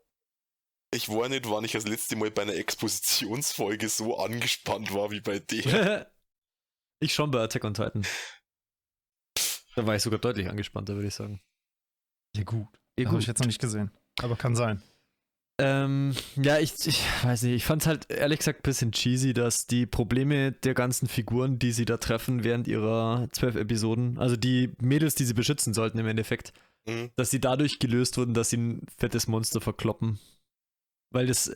ich war nicht, wann ich das letzte Mal bei einer Expositionsfolge so angespannt war wie bei der. ich schon bei Attack on Titan. Da war ich sogar deutlich angespannter, würde ich sagen. Ja, gut. Ja, Habe ich jetzt noch nicht gesehen. Aber kann sein. Ähm, ja, ich, ich weiß nicht, ich fand es halt ehrlich gesagt ein bisschen cheesy, dass die Probleme der ganzen Figuren, die sie da treffen während ihrer zwölf Episoden, also die Mädels, die sie beschützen sollten im Endeffekt, Mhm. dass sie dadurch gelöst wurden, dass sie ein fettes Monster verkloppen. Weil das.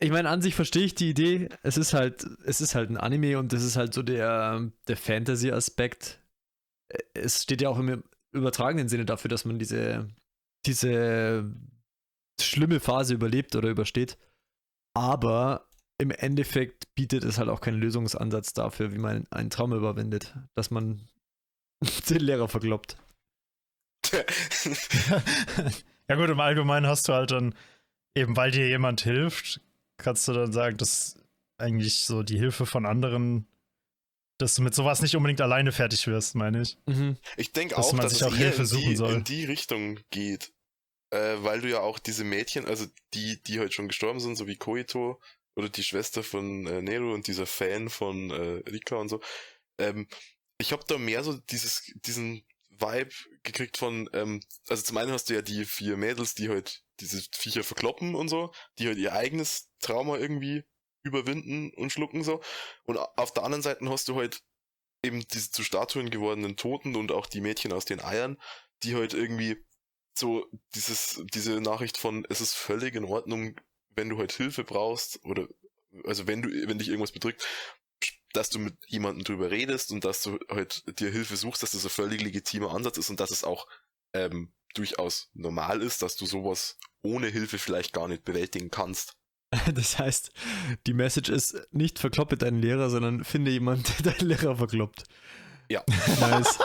Ich meine, an sich verstehe ich die Idee. Es ist halt, es ist halt ein Anime und das ist halt so der, der Fantasy-Aspekt. Es steht ja auch im übertragenen Sinne dafür, dass man diese, diese schlimme Phase überlebt oder übersteht. Aber im Endeffekt bietet es halt auch keinen Lösungsansatz dafür, wie man einen Traum überwindet, dass man den Lehrer verkloppt. ja, gut, im Allgemeinen hast du halt dann, eben weil dir jemand hilft, kannst du dann sagen, dass eigentlich so die Hilfe von anderen, dass du mit sowas nicht unbedingt alleine fertig wirst, meine ich. Mhm. Ich denke Dass auch, man dass sich es auch Hilfe suchen die, soll. in die Richtung geht. Äh, weil du ja auch diese Mädchen, also die, die halt schon gestorben sind, so wie Koito oder die Schwester von äh, Nero und dieser Fan von äh, Rika und so. Ähm, ich habe da mehr so dieses, diesen Vibe gekriegt von, ähm, also zum einen hast du ja die vier Mädels, die halt diese Viecher verkloppen und so, die halt ihr eigenes Trauma irgendwie überwinden und schlucken so. Und auf der anderen Seite hast du halt eben diese zu Statuen gewordenen Toten und auch die Mädchen aus den Eiern, die halt irgendwie so dieses, diese Nachricht von, es ist völlig in Ordnung, wenn du halt Hilfe brauchst oder also wenn du, wenn dich irgendwas bedrückt, dass du mit jemandem drüber redest und dass du halt dir Hilfe suchst, dass das ein völlig legitimer Ansatz ist und dass es auch ähm, durchaus normal ist, dass du sowas ohne Hilfe vielleicht gar nicht bewältigen kannst. Das heißt, die Message ist nicht verkloppe deinen Lehrer, sondern finde jemanden, der deinen Lehrer verkloppt. Ja. Nice.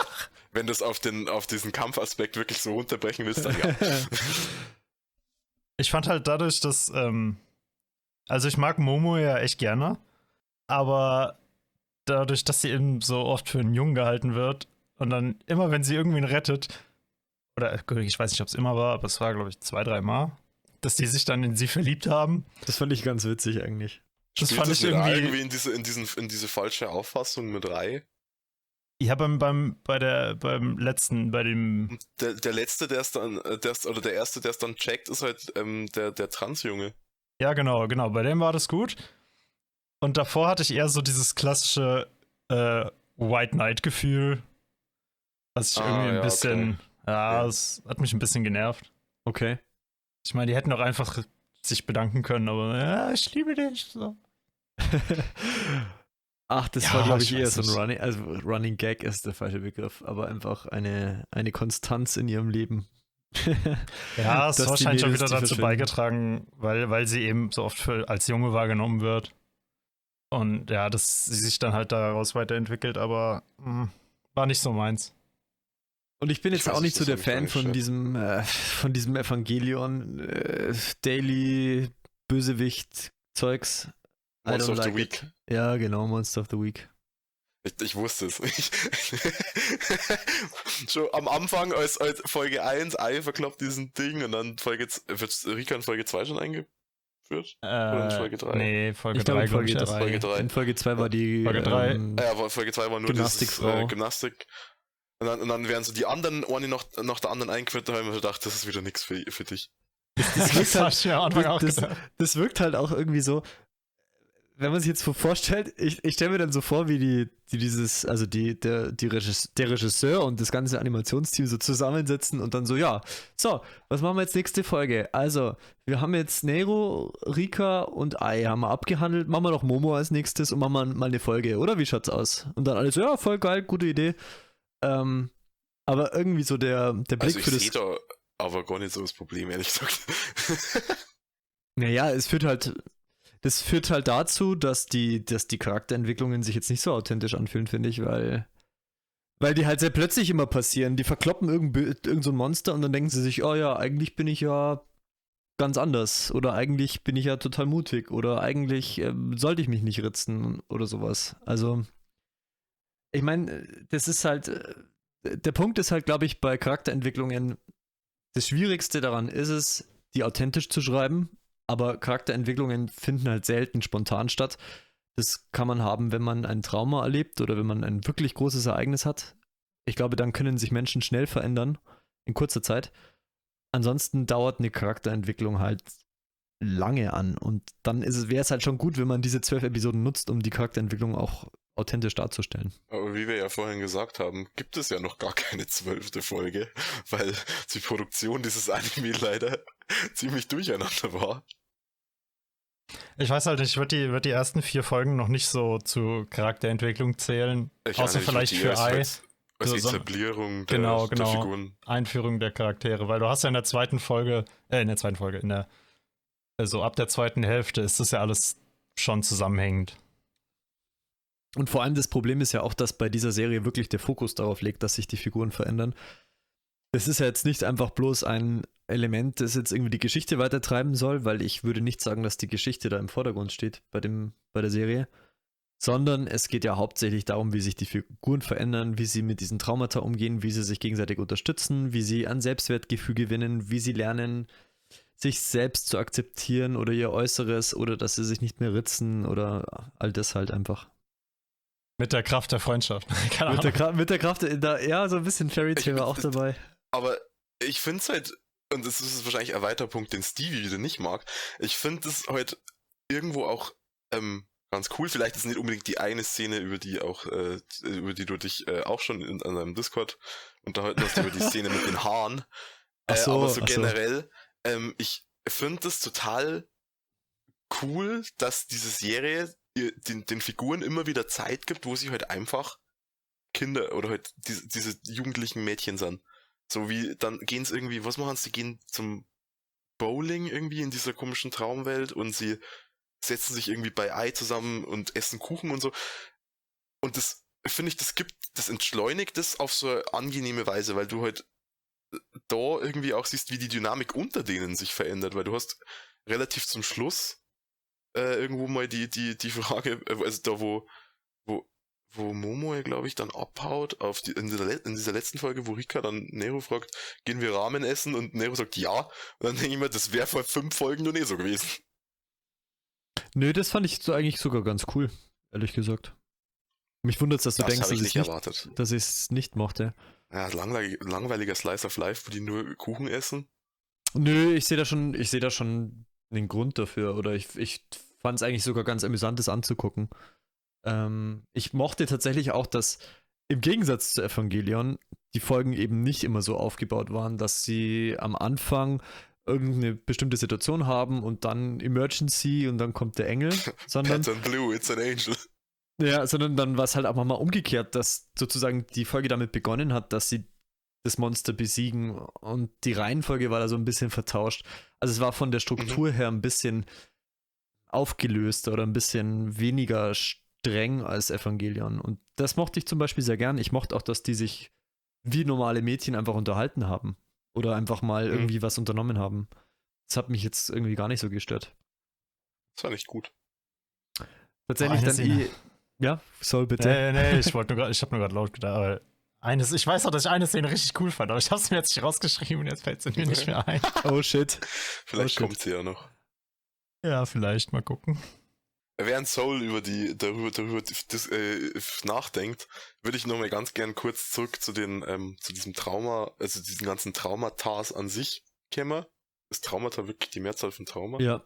Wenn du es auf, den, auf diesen Kampfaspekt wirklich so runterbrechen willst, dann ja. Ich fand halt dadurch, dass, ähm, also ich mag Momo ja echt gerne, aber dadurch, dass sie eben so oft für einen Jungen gehalten wird und dann immer, wenn sie irgendwen rettet, oder ich weiß nicht, ob es immer war, aber es war, glaube ich, zwei, drei Mal, dass die sich dann in sie verliebt haben. Das fand ich ganz witzig eigentlich. Das Spielt fand ich mit irgendwie. irgendwie in diese, in, diesen, in diese falsche Auffassung mit rein. Ja, beim, beim, bei der, beim letzten, bei dem. Der, der letzte, der es dann, äh, der oder der erste, der es dann checkt, ist halt ähm, der, der Transjunge. Ja, genau, genau. Bei dem war das gut. Und davor hatte ich eher so dieses klassische äh, White Knight-Gefühl. Was ich Ah, irgendwie ein ja, bisschen. Ja, Ja. es hat mich ein bisschen genervt. Okay. Ich meine, die hätten auch einfach sich bedanken können, aber ja, ich liebe dich. So. Ach, das Ja, war, glaube ich, ich eher so ein. Running, also Running Gag ist der falsche Begriff, aber einfach eine, eine Konstanz in ihrem Leben. Ja, es hat wahrscheinlich auch Mädels, wieder dazu beigetragen, weil, weil sie eben so oft für, als Junge wahrgenommen wird. Und ja, dass sie sich dann halt daraus weiterentwickelt, aber mh, war nicht so meins. Und ich bin Ich jetzt weiß auch nicht so der ich Fan von diesem, äh, von diesem Evangelion äh, Daily Bösewicht Zeugs. Monster of the like Week. it. Ja, genau, Monster of the Week. Ich, ich wusste es. Ich, schon am Anfang als, als Folge 1, Ei verkloppt diesen Ding und dann Folge wird Rika in Folge 2 schon eingeführt? Äh, in Folge drei? Nee, Folge ich glaube 3, in Folge ich erst. 3. Folge drei. In Folge 2 war die Folge drei. ähm, Ja, Folge 2 war nur Gymnastikfrau. dieses, äh, Gymnastik. Und dann, und dann werden so die anderen, eine noch, nach der anderen eingeführt, da haben wir gedacht, das ist wieder nichts für, für dich. das, Das wirkt halt, ich mir am Anfang auch das, das wirkt halt auch irgendwie so, wenn man sich jetzt so vorstellt, ich, ich stelle mir dann so vor, wie die, die dieses, also die, der, die Regis, der Regisseur und das ganze Animationsteam so zusammensetzen und dann so, ja, so, was machen wir jetzt nächste Folge? Also, wir haben jetzt Nero, Rika und Ai haben wir abgehandelt, machen wir doch Momo als nächstes und machen wir mal eine Folge, oder? Wie schaut's aus? Und dann alles so, ja, voll geil, gute Idee. Ähm, aber irgendwie so der, der Blick Also für das. sehe da aber gar nicht so das Problem, ehrlich gesagt. Naja, es führt halt, das führt halt dazu, dass die, dass die Charakterentwicklungen sich jetzt nicht so authentisch anfühlen, finde ich, weil, weil die halt sehr plötzlich immer passieren. Die verkloppen irgend, irgend so Monster und dann denken sie sich, oh ja, eigentlich bin ich ja ganz anders oder eigentlich bin ich ja total mutig oder eigentlich ähm, sollte ich mich nicht ritzen oder sowas. Also, ich meine, das ist halt, äh, der Punkt ist halt, glaube ich, bei Charakterentwicklungen, das Schwierigste daran ist es, die authentisch zu schreiben, aber Charakterentwicklungen finden halt selten spontan statt. Das kann man haben, wenn man ein Trauma erlebt oder wenn man ein wirklich großes Ereignis hat. Ich glaube, dann können sich Menschen schnell verändern, in kurzer Zeit. Ansonsten dauert eine Charakterentwicklung halt lange an. Und dann wäre es halt schon gut, wenn man diese zwölf Episoden nutzt, um die Charakterentwicklung auch authentisch darzustellen. Aber wie wir ja vorhin gesagt haben, gibt es ja noch gar keine zwölfte Folge, weil die Produktion dieses Anime leider ziemlich durcheinander war. Ich weiß halt nicht, ich würde die, würd die ersten vier Folgen noch nicht so zu Charakterentwicklung zählen. Ich außer meine, ich vielleicht die für Ei. Als, als So- so- Etablierung der, Genau, der genau. Figuren. Einführung der Charaktere, weil du hast ja in der zweiten Folge, äh, in der zweiten Folge, in der, also ab der zweiten Hälfte ist das ja alles schon zusammenhängend. Und vor allem das Problem ist ja auch, dass bei dieser Serie wirklich der Fokus darauf liegt, dass sich die Figuren verändern. Das ist ja jetzt nicht einfach bloß ein Element, das jetzt irgendwie die Geschichte weitertreiben soll, weil ich würde nicht sagen, dass die Geschichte da im Vordergrund steht bei, dem, bei der Serie, sondern es geht ja hauptsächlich darum, wie sich die Figuren verändern, wie sie mit diesen Traumata umgehen, wie sie sich gegenseitig unterstützen, wie sie an Selbstwertgefühl gewinnen, wie sie lernen, sich selbst zu akzeptieren oder ihr Äußeres oder dass sie sich nicht mehr ritzen oder all das halt einfach. Mit der Kraft der Freundschaft. Keine mit, der mit der Kraft, der, ja, so ein bisschen Fairy Tale war auch dabei. Aber ich finde es halt, und das ist wahrscheinlich ein weiterer Punkt, den Stevie wieder nicht mag, ich finde es halt irgendwo auch ähm, ganz cool. Vielleicht ist nicht unbedingt die eine Szene, über die auch, äh, über die du dich äh, auch schon in, an deinem Discord unterhalten hast, über die Szene mit den Haaren. Äh, so, aber so generell, so. Ähm, ich finde es total cool, dass diese Serie den, den Figuren immer wieder Zeit gibt, wo sie halt einfach Kinder oder halt diese, diese jugendlichen Mädchen sind. So wie, dann gehen sie irgendwie, was machen sie? Gehen zum Bowling irgendwie in dieser komischen Traumwelt und sie setzen sich irgendwie bei Ei zusammen und essen Kuchen und so. Und das finde ich, das gibt, das entschleunigt das auf so eine angenehme Weise, weil du halt da irgendwie auch siehst, wie die Dynamik unter denen sich verändert, weil du hast relativ zum Schluss äh, irgendwo mal die, die, die Frage, äh, also da wo, wo, wo Momo, glaube ich, dann abhaut, auf die, in, dieser, in dieser letzten Folge, wo Rika dann Nero fragt, gehen wir Ramen essen? Und Nero sagt ja. Und dann denke ich mir, das wäre vor fünf Folgen nur nicht so gewesen. Nö, das fand ich so eigentlich sogar ganz cool, ehrlich gesagt. Mich wundert es, dass du das denkst, ich dass, nicht erwartet. dass ich es nicht mochte. Ja, langweilig, langweiliger Slice of Life, wo die nur Kuchen essen. Nö, ich sehe da schon, ich sehe da schon einen Grund dafür. Oder ich, ich fand es eigentlich sogar ganz amüsant, das anzugucken. Ähm, ich mochte tatsächlich auch, dass im Gegensatz zu Evangelion die Folgen eben nicht immer so aufgebaut waren, dass sie am Anfang irgendeine bestimmte Situation haben und dann Emergency und dann kommt der Engel, sondern. Pets blue, it's an angel. Ja, sondern dann war es halt auch mal umgekehrt, dass sozusagen die Folge damit begonnen hat, dass sie das Monster besiegen und die Reihenfolge war da so ein bisschen vertauscht. Also es war von der Struktur mhm. her ein bisschen aufgelöster oder ein bisschen weniger streng als Evangelion. Und das mochte ich zum Beispiel sehr gern. Ich mochte auch, dass die sich wie normale Mädchen einfach unterhalten haben. Oder einfach mal mhm. irgendwie was unternommen haben. Das hat mich jetzt irgendwie gar nicht so gestört. Das war nicht gut. Tatsächlich oh, dann eh. Ja, soll bitte. Nee, nee, ich wollte nur ich habe nur gerade laut gedacht, aber eines, ich weiß auch, dass ich eine Szene richtig cool fand, aber ich habe es mir jetzt nicht rausgeschrieben und jetzt fällt es mir nicht mehr ein. Oh shit. Vielleicht oh, kommt sie ja noch. Ja, vielleicht mal gucken. Während Soul über die darüber darüber das, äh, nachdenkt, würde ich nochmal ganz gern kurz zurück zu den ähm, zu diesem Trauma, also diesen ganzen Traumatas an sich kämen. Ist Traumata wirklich die Mehrzahl von Trauma? Ja.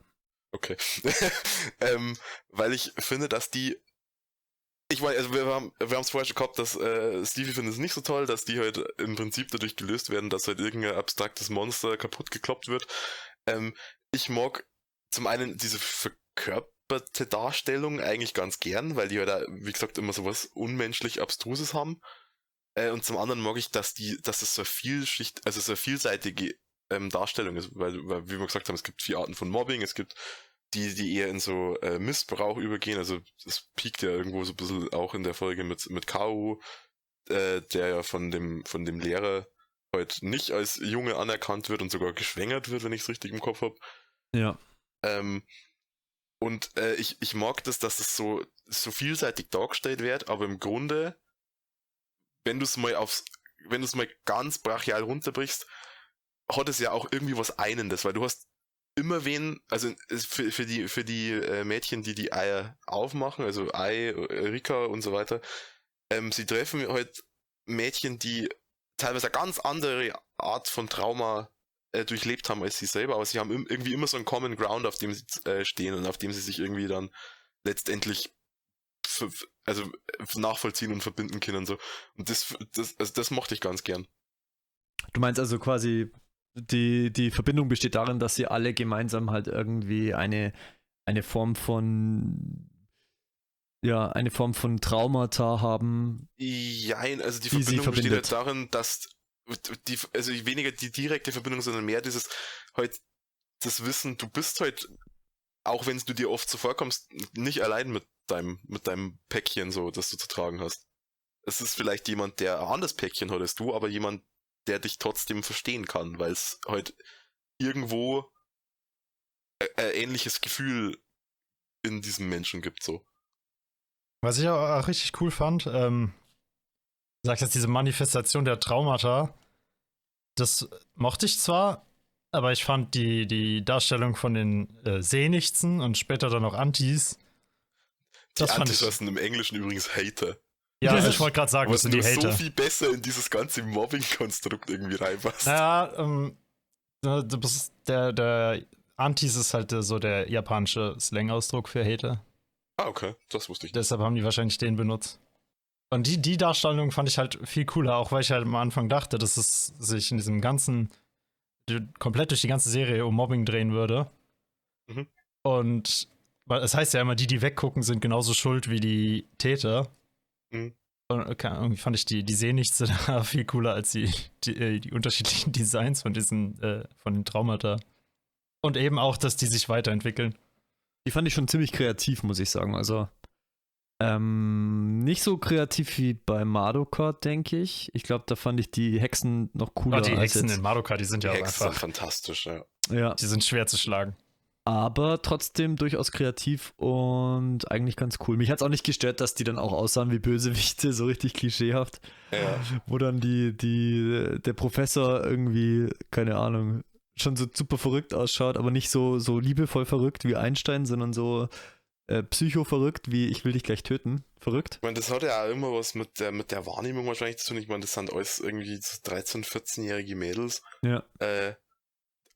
Okay. ähm, weil ich finde, dass die ich weiß, also wir haben wir haben es vorher schon gehabt, dass äh, Stevie findet es nicht so toll, dass die halt im Prinzip dadurch gelöst werden, dass halt irgendein abstraktes Monster kaputt gekloppt wird. Ähm, ich mag zum einen diese verkörperte Darstellung eigentlich ganz gern, weil die ja halt da, wie gesagt, immer so was unmenschlich Abstruses haben. Äh, und zum anderen mag ich, dass die, dass es so eine Vielschicht, also so vielseitige ähm, Darstellung ist, weil, weil, wie wir gesagt haben, es gibt vier Arten von Mobbing, es gibt die, die eher in so äh, Missbrauch übergehen, also das piekt ja irgendwo so ein bisschen auch in der Folge mit, mit K.U., äh, der ja von dem, von dem Lehrer heute nicht als Junge anerkannt wird und sogar geschwängert wird, wenn ich es richtig im Kopf habe. Ja. Ähm, und äh, ich, ich mag das, dass es so, so vielseitig dargestellt wird, aber im Grunde, wenn du es mal aufs, wenn du es mal ganz brachial runterbrichst, hat es ja auch irgendwie was Einendes, weil du hast immer wen, also für, für die, für die äh, Mädchen, die die Eier aufmachen, also Ei, Rika und so weiter, ähm, sie treffen halt Mädchen, die teilweise eine ganz andere Art von Trauma äh, durchlebt haben als sie selber, aber sie haben im, irgendwie immer so einen Common Ground, auf dem sie äh, stehen und auf dem sie sich irgendwie dann letztendlich also nachvollziehen und verbinden können und so. Und das, das, also das mochte ich ganz gern. Du meinst also quasi, die, die Verbindung besteht darin, dass sie alle gemeinsam halt irgendwie eine, eine Form von ja, eine Form von Traumata haben. Ja, also die, die Verbindung besteht halt darin, dass die, also weniger die direkte Verbindung, sondern mehr dieses halt das Wissen, du bist halt, auch wenn du dir oft so vorkommst, nicht allein mit deinem, mit deinem Päckchen so, das du zu tragen hast. Es ist vielleicht jemand, der ein anderes Päckchen hat als du, aber jemand, der dich trotzdem verstehen kann, weil es halt irgendwo ein ähnliches Gefühl in diesem Menschen gibt, so. Was ich auch richtig cool fand, ähm, sagst jetzt diese Manifestation der Traumata, das mochte ich zwar, Aber ich fand die, die Darstellung von den äh, Seenichtsen und später dann auch Antis. Die Das fand Antis ich. heißen im Englischen übrigens Hater. Ja, Ja. ich wollte gerade sagen, das Was sind die nur so Hater. viel besser in dieses ganze Mobbing-Konstrukt irgendwie reinpasst. Naja, ähm, äh, du bist- der, der Antis ist halt äh, so der japanische Slang-Ausdruck für Hater. Ah, okay, das wusste ich nicht. Deshalb haben die wahrscheinlich den benutzt. Und die, die Darstellung fand ich halt viel cooler, auch weil ich halt am Anfang dachte, dass es sich in diesem ganzen, komplett durch die ganze Serie um Mobbing drehen würde. Mhm. Und weil es heißt ja immer, die, die weggucken, sind genauso schuld wie die Täter. Mhm. Und okay, irgendwie fand ich die, die Sehnichtse da viel cooler als die, die, äh, die unterschiedlichen Designs von diesen, äh, von den Traumata. Und eben auch, dass die sich weiterentwickeln. Die fand ich schon ziemlich kreativ, muss ich sagen. Also ähm, nicht so kreativ wie bei Madoka, denke ich. Ich glaube, da fand ich die Hexen noch cooler Aber die als Hexen jetzt. in Madoka, die sind Die ja auch Hexen sind einfach, fantastisch, ja. Ja, die sind schwer zu schlagen. aber trotzdem durchaus kreativ und eigentlich ganz cool. Mich hat es auch nicht gestört, dass die dann auch aussahen wie Bösewichte, so richtig klischeehaft. ja. Wo dann die, die, der Professor irgendwie, keine Ahnung, schon so super verrückt ausschaut, aber nicht so, so liebevoll verrückt wie Einstein, sondern so äh, psycho-verrückt wie ich will dich gleich töten. Verrückt. Ich meine, das hat ja auch immer was mit der, mit der Wahrnehmung wahrscheinlich zu tun. Ich meine, das sind alles irgendwie so 13-, 14-jährige Mädels. Ja. Äh,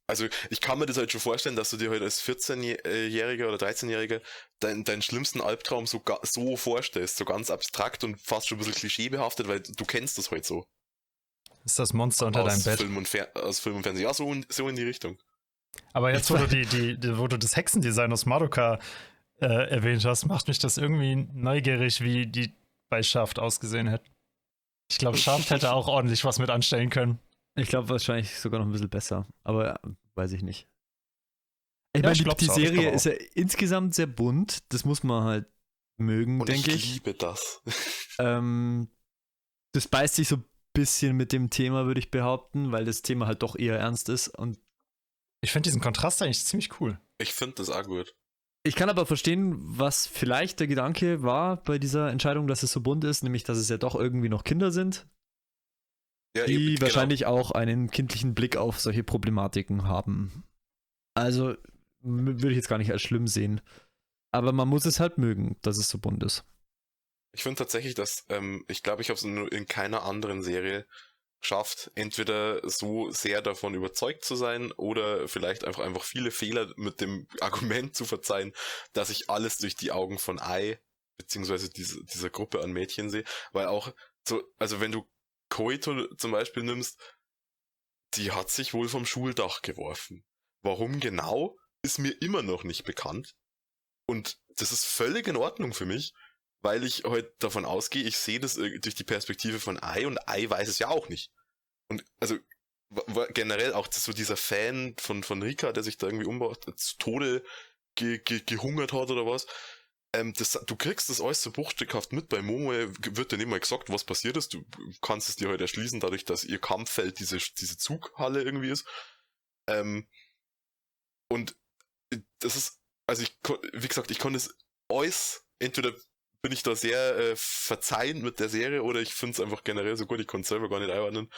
also ich kann mir das halt schon vorstellen, dass du dir halt als 14-Jähriger oder 13-Jähriger dein, deinen schlimmsten Albtraum so, so vorstellst, so ganz abstrakt und fast schon ein bisschen klischeebehaftet, weil du kennst das halt so. Ist das Monster unter aus deinem Bett? Film und Fer aus Film und Fernsehen. Ja, so in, so in die Richtung. Aber jetzt, wo du, die, die, die, wo du das Hexendesign aus Madoka äh, erwähnt hast, macht mich das irgendwie neugierig, wie die bei Shaft ausgesehen hätten. Ich glaube, Shaft hätte auch ordentlich was mit anstellen können. Ich glaube wahrscheinlich sogar noch ein bisschen besser, aber ja, weiß ich nicht. Ich Ja, meine, die, die auch, Serie ist ja insgesamt sehr bunt, das muss man halt mögen, denke ich ich. liebe das. Ähm, das beißt sich so ein bisschen mit dem Thema, würde ich behaupten, weil das Thema halt doch eher ernst ist. Und Ich finde diesen Kontrast eigentlich ziemlich cool. Ich finde das auch gut. Ich kann aber verstehen, was vielleicht der Gedanke war bei dieser Entscheidung, dass es so bunt ist, nämlich dass es ja doch irgendwie noch Kinder sind, Ja, die eben, genau. wahrscheinlich auch einen kindlichen Blick auf solche Problematiken haben. Also würde ich jetzt gar nicht als schlimm sehen. Aber man muss es halt mögen, dass es so bunt ist. Ich finde tatsächlich, dass ähm, ich glaube, ich habe es nur in keiner anderen Serie geschafft, entweder so sehr davon überzeugt zu sein oder vielleicht einfach einfach viele Fehler mit dem Argument zu verzeihen, dass ich alles durch die Augen von Ai beziehungsweise diese, dieser Gruppe an Mädchen sehe, weil auch so, also wenn du Koito zum Beispiel nimmst, die hat sich wohl vom Schuldach geworfen. Warum genau, ist mir immer noch nicht bekannt. Und das ist völlig in Ordnung für mich, weil ich heute davon ausgehe, ich sehe das durch die Perspektive von Ai und Ai weiß es ja auch nicht. Und also generell auch so dieser Fan von, von Rika, der sich da irgendwie umbaut, zu Tode ge, ge, gehungert hat oder was. Ähm, das, du kriegst das alles so bruchstückhaft mit. Bei Momo wird dir nicht mal gesagt, was passiert ist. Du kannst es dir halt erschließen, dadurch, dass ihr Kampffeld diese, diese Zughalle irgendwie ist. Ähm, und äh, das ist, also ich, wie gesagt, ich konnte es alles, entweder bin ich da sehr äh, verzeihend mit der Serie oder ich finde es einfach generell so gut, ich konnte selber gar nicht einordnen,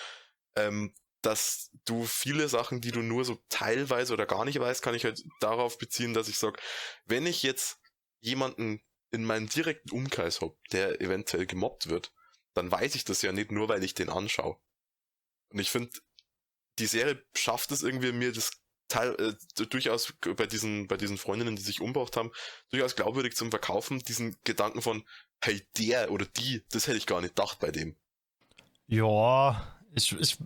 ähm, dass du viele Sachen, die du nur so teilweise oder gar nicht weißt, kann ich halt darauf beziehen, dass ich sage, wenn ich jetzt jemanden in meinem direkten Umkreis habe, der eventuell gemobbt wird, dann weiß ich das ja nicht nur, weil ich den anschaue. Und ich finde, die Serie schafft es irgendwie, mir das Teil, äh, durchaus bei diesen, bei diesen Freundinnen, die sich umgebracht haben, durchaus glaubwürdig zum Verkaufen, diesen Gedanken von, hey, der oder die, das hätte ich gar nicht gedacht bei dem. Ja, ich, ich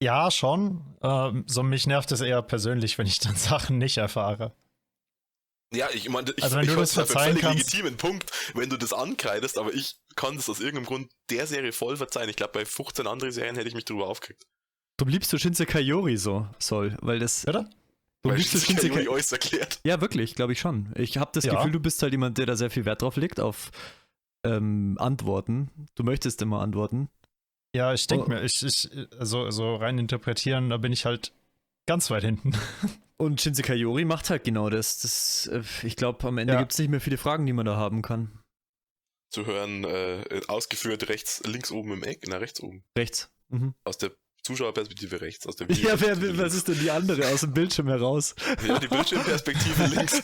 ja, schon. Ähm, so mich nervt es eher persönlich, wenn ich dann Sachen nicht erfahre. Ja, ich meine, ich, Also wenn ich du das für verzeihen völlig kannst- legitimen Punkt, wenn du das ankreidest, aber ich kann das aus irgendeinem Grund der Serie voll verzeihen. Ich glaube, bei 15 anderen Serien hätte ich mich drüber aufgeregt. Du liebst du Shinsekai Yori so, soll, weil das. Oder? Du Weil liebst du Shinsekai Shinsekai. alles erklärt. Ja, wirklich, glaube ich schon. Ich habe das Ja. Gefühl, du bist halt jemand, der da sehr viel Wert drauf legt, auf ähm, Antworten. Du möchtest immer antworten. Ja, ich denke Oh. mir, ich, ich, also so rein interpretieren, da bin ich halt ganz weit hinten. Und Shinsekai Yori macht halt genau das. das äh, ich glaube, am Ende Ja. gibt es nicht mehr viele Fragen, die man da haben kann. Zu hören, äh, ausgeführt rechts, links oben im Eck, na rechts oben. Rechts. Mhm. Aus der Zuschauerperspektive rechts. Aus der Ja, wer, was ist denn die andere aus dem Bildschirm heraus? Ja, die Bildschirmperspektive links.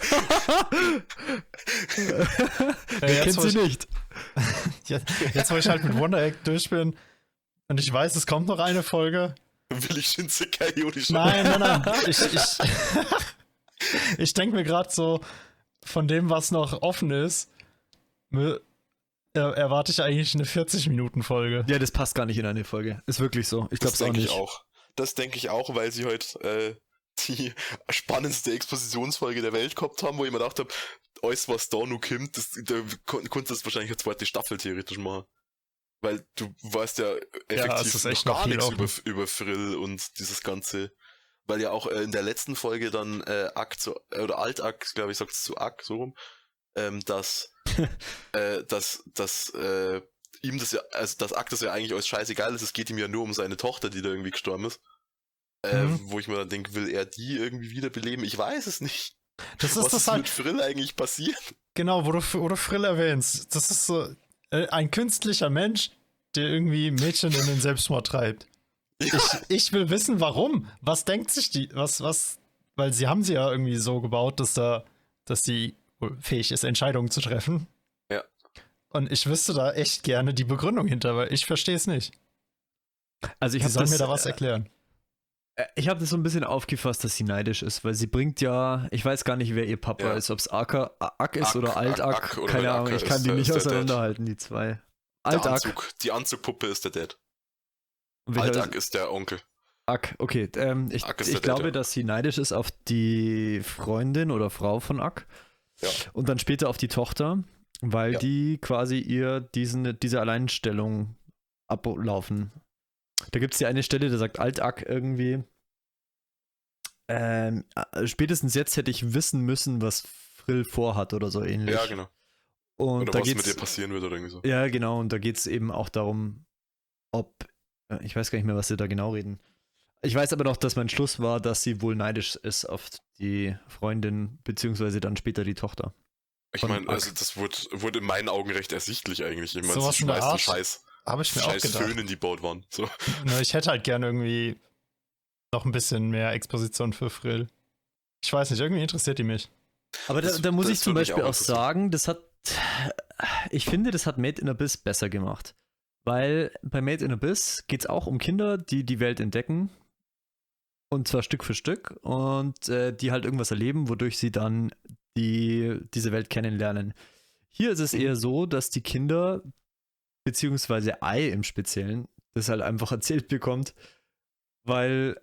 Wer jetzt, kennt wo sie ich, nicht? jetzt, jetzt, wo ich halt mit Wonder Egg durch bin und ich weiß, es kommt noch eine Folge. Will ich Shinsekai schauen? Nein, nein, nein. Ich, ich, ich denke mir gerade so, von dem, was noch offen ist, mö- erwarte ich eigentlich eine 40-Minuten-Folge. Ja, das passt gar nicht in eine Folge. Ist wirklich so. Ich glaube es auch denke nicht. ich auch. Das denke ich auch, weil sie heute äh, die spannendste Expositionsfolge der Welt gehabt haben, wo ich mir gedacht habe, alles was da noch kommt, das, da kon- konntest du wahrscheinlich eine zweite Staffel theoretisch machen. Weil du weißt ja effektiv ist noch gar noch nichts über, über Frill und dieses ganze. Weil ja auch äh, in der letzten Folge dann äh, Ack zu, äh, oder Alt-Ack, glaube ich, sagt es zu Ack, so rum, ähm, dass, äh, dass, dass äh, ihm das ja, also dass Ack das ja eigentlich alles scheißegal ist, es geht ihm ja nur um seine Tochter, die da irgendwie gestorben ist. Äh, Mhm. Wo ich mir dann denke, will er die irgendwie wiederbeleben? Ich weiß es nicht. Das ist Was das ist halt, mit Frill eigentlich passiert? genau, wo du, wo du Frill erwähnst. Das ist so äh, ein künstlicher Mensch, der irgendwie Mädchen in den Selbstmord treibt. Ich, ich will wissen, warum. Was denkt sich die, was, was, weil sie haben sie ja irgendwie so gebaut, dass da, dass sie fähig ist, Entscheidungen zu treffen. Ja. Und ich wüsste da echt gerne die Begründung hinter, weil ich verstehe es nicht. Also ich soll das, mir da was äh, erklären. äh, ich habe das so ein bisschen aufgefasst, dass sie neidisch ist, weil sie bringt ja, ich weiß gar nicht, wer ihr Papa Ja. ist, ob es Acker, Ack ist Ack, oder Ack, Alt-Ack, keine Ahnung, ich ist kann die nicht ist der Dad. auseinanderhalten, die zwei. Alt-Ack. Anzug, die Anzugpuppe ist der Dad. Alt-Ack ist der Onkel. Ack, okay. Ähm, ich Ack ist ich der glaube, Dad, ja. dass sie neidisch ist auf die Freundin oder Frau von Ack. Ja. Und dann später auf die Tochter, weil Ja. die quasi ihr diesen, diese Alleinstellung ablaufen. Da gibt es ja eine Stelle, da sagt Alt-Ack irgendwie, ähm, äh, spätestens jetzt hätte ich wissen müssen, was Frill vorhat oder so ähnlich. Ja, genau. Und Oder da was mit dir passieren wird oder irgendwie so. ja, genau, und da geht es eben auch darum, ob, äh, ich weiß gar nicht mehr, was sie da genau reden. Ich weiß aber noch, dass mein Schluss war, dass sie wohl neidisch ist auf die Freundin, beziehungsweise dann später die Tochter. Ich meine, also das wurde, wurde in meinen Augen recht ersichtlich eigentlich. Ich meine, Sowas sie in der Art Scheiß, Habe ich mir auch Scheiß gedacht. Föhn in die baut waren. So. Nur ich hätte halt gerne irgendwie noch ein bisschen mehr Exposition für Frill. Ich weiß nicht, irgendwie interessiert die mich. Aber da, Das- da muss das ich zum Beispiel auch auch sagen, das hat, ich finde, das hat Made in Abyss besser gemacht. Weil bei Made in Abyss geht es auch um Kinder, die die Welt entdecken. Und zwar Stück für Stück. Und äh, die halt irgendwas erleben, wodurch sie dann die, diese Welt kennenlernen. Hier ist es Mhm. eher so, dass die Kinder, beziehungsweise Ei im Speziellen, das halt einfach erzählt bekommt, weil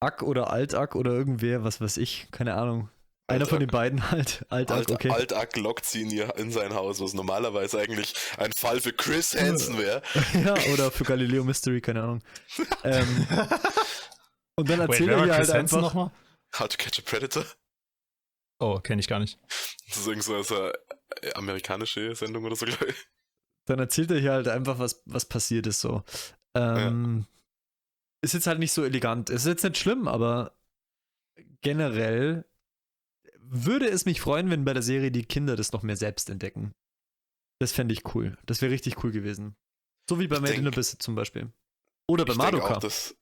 Ack oder Altack oder irgendwer, was weiß ich, keine Ahnung. Einer von den beiden halt. Altack, Alt, okay. Alt-Ack lockt sie in, ihr, in sein Haus, was normalerweise eigentlich ein Fall für Chris Hansen wäre. ja, oder für Galileo Mystery, keine Ahnung. ähm, und dann Wait, erzählt wer er ihr halt einfach. nochmal? How to Catch a Predator. Oh, kenne ich gar nicht. Das ist irgend so eine äh, amerikanische Sendung oder so, glaube ich. Dann erzählt er ihr halt einfach, was, was passiert ist so. Ähm, Ist jetzt halt nicht so elegant. Ist jetzt nicht schlimm, aber generell würde es mich freuen, wenn bei der Serie die Kinder das noch mehr selbst entdecken. Das fände ich cool. Das wäre richtig cool gewesen. So wie bei Made in Abyss zum Beispiel. Oder bei ich Madoka. auch, dass.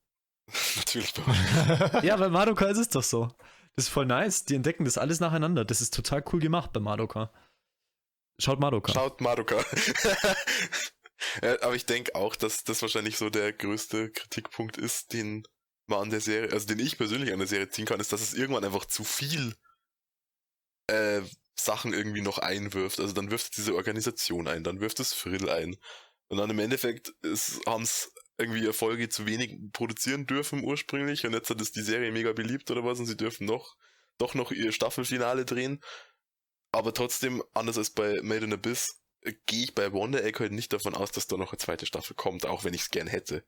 Natürlich bei. Ja, bei Madoka ist es doch so. Das ist voll nice. Die entdecken das alles nacheinander. Das ist total cool gemacht bei Madoka. Schaut Madoka. Schaut Madoka. ja, aber ich denke auch, dass das wahrscheinlich so der größte Kritikpunkt ist, den man an der Serie, also den ich persönlich an der Serie ziehen kann, ist, dass es irgendwann einfach zu viel äh, Sachen irgendwie noch einwirft. Also dann wirft es diese Organisation ein, dann wirft es Frill ein. Und dann im Endeffekt haben es irgendwie Erfolge zu wenig produzieren dürfen ursprünglich und jetzt hat es die Serie mega beliebt oder was und sie dürfen noch doch noch ihr Staffelfinale drehen. Aber trotzdem, anders als bei Made in Abyss, äh, gehe ich bei Wonder Egg halt nicht davon aus, dass da noch eine zweite Staffel kommt, auch wenn ich es gern hätte.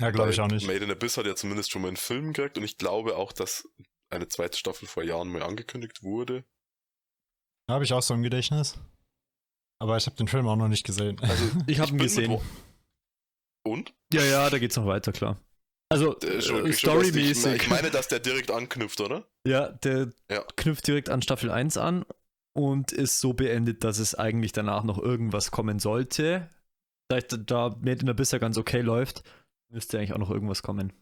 Ja, glaube ich auch nicht. Made in Abyss hat ja zumindest schon mal einen Film gekriegt und ich glaube auch, dass eine zweite Staffel vor Jahren mal angekündigt wurde. Habe ich auch so im Gedächtnis. Aber ich habe den Film auch noch nicht gesehen. Also Ich habe ihn gesehen. Und? Ja, ja, da geht's noch weiter, klar. Also, Äh, äh, storymäßig. lustig. Ich meine, dass der direkt anknüpft, oder? Ja, der Ja. knüpft direkt an Staffel 1 an und ist so beendet, dass es eigentlich danach noch irgendwas kommen sollte. Da, da Made in Abyss ja ganz okay läuft, müsste eigentlich auch noch irgendwas kommen.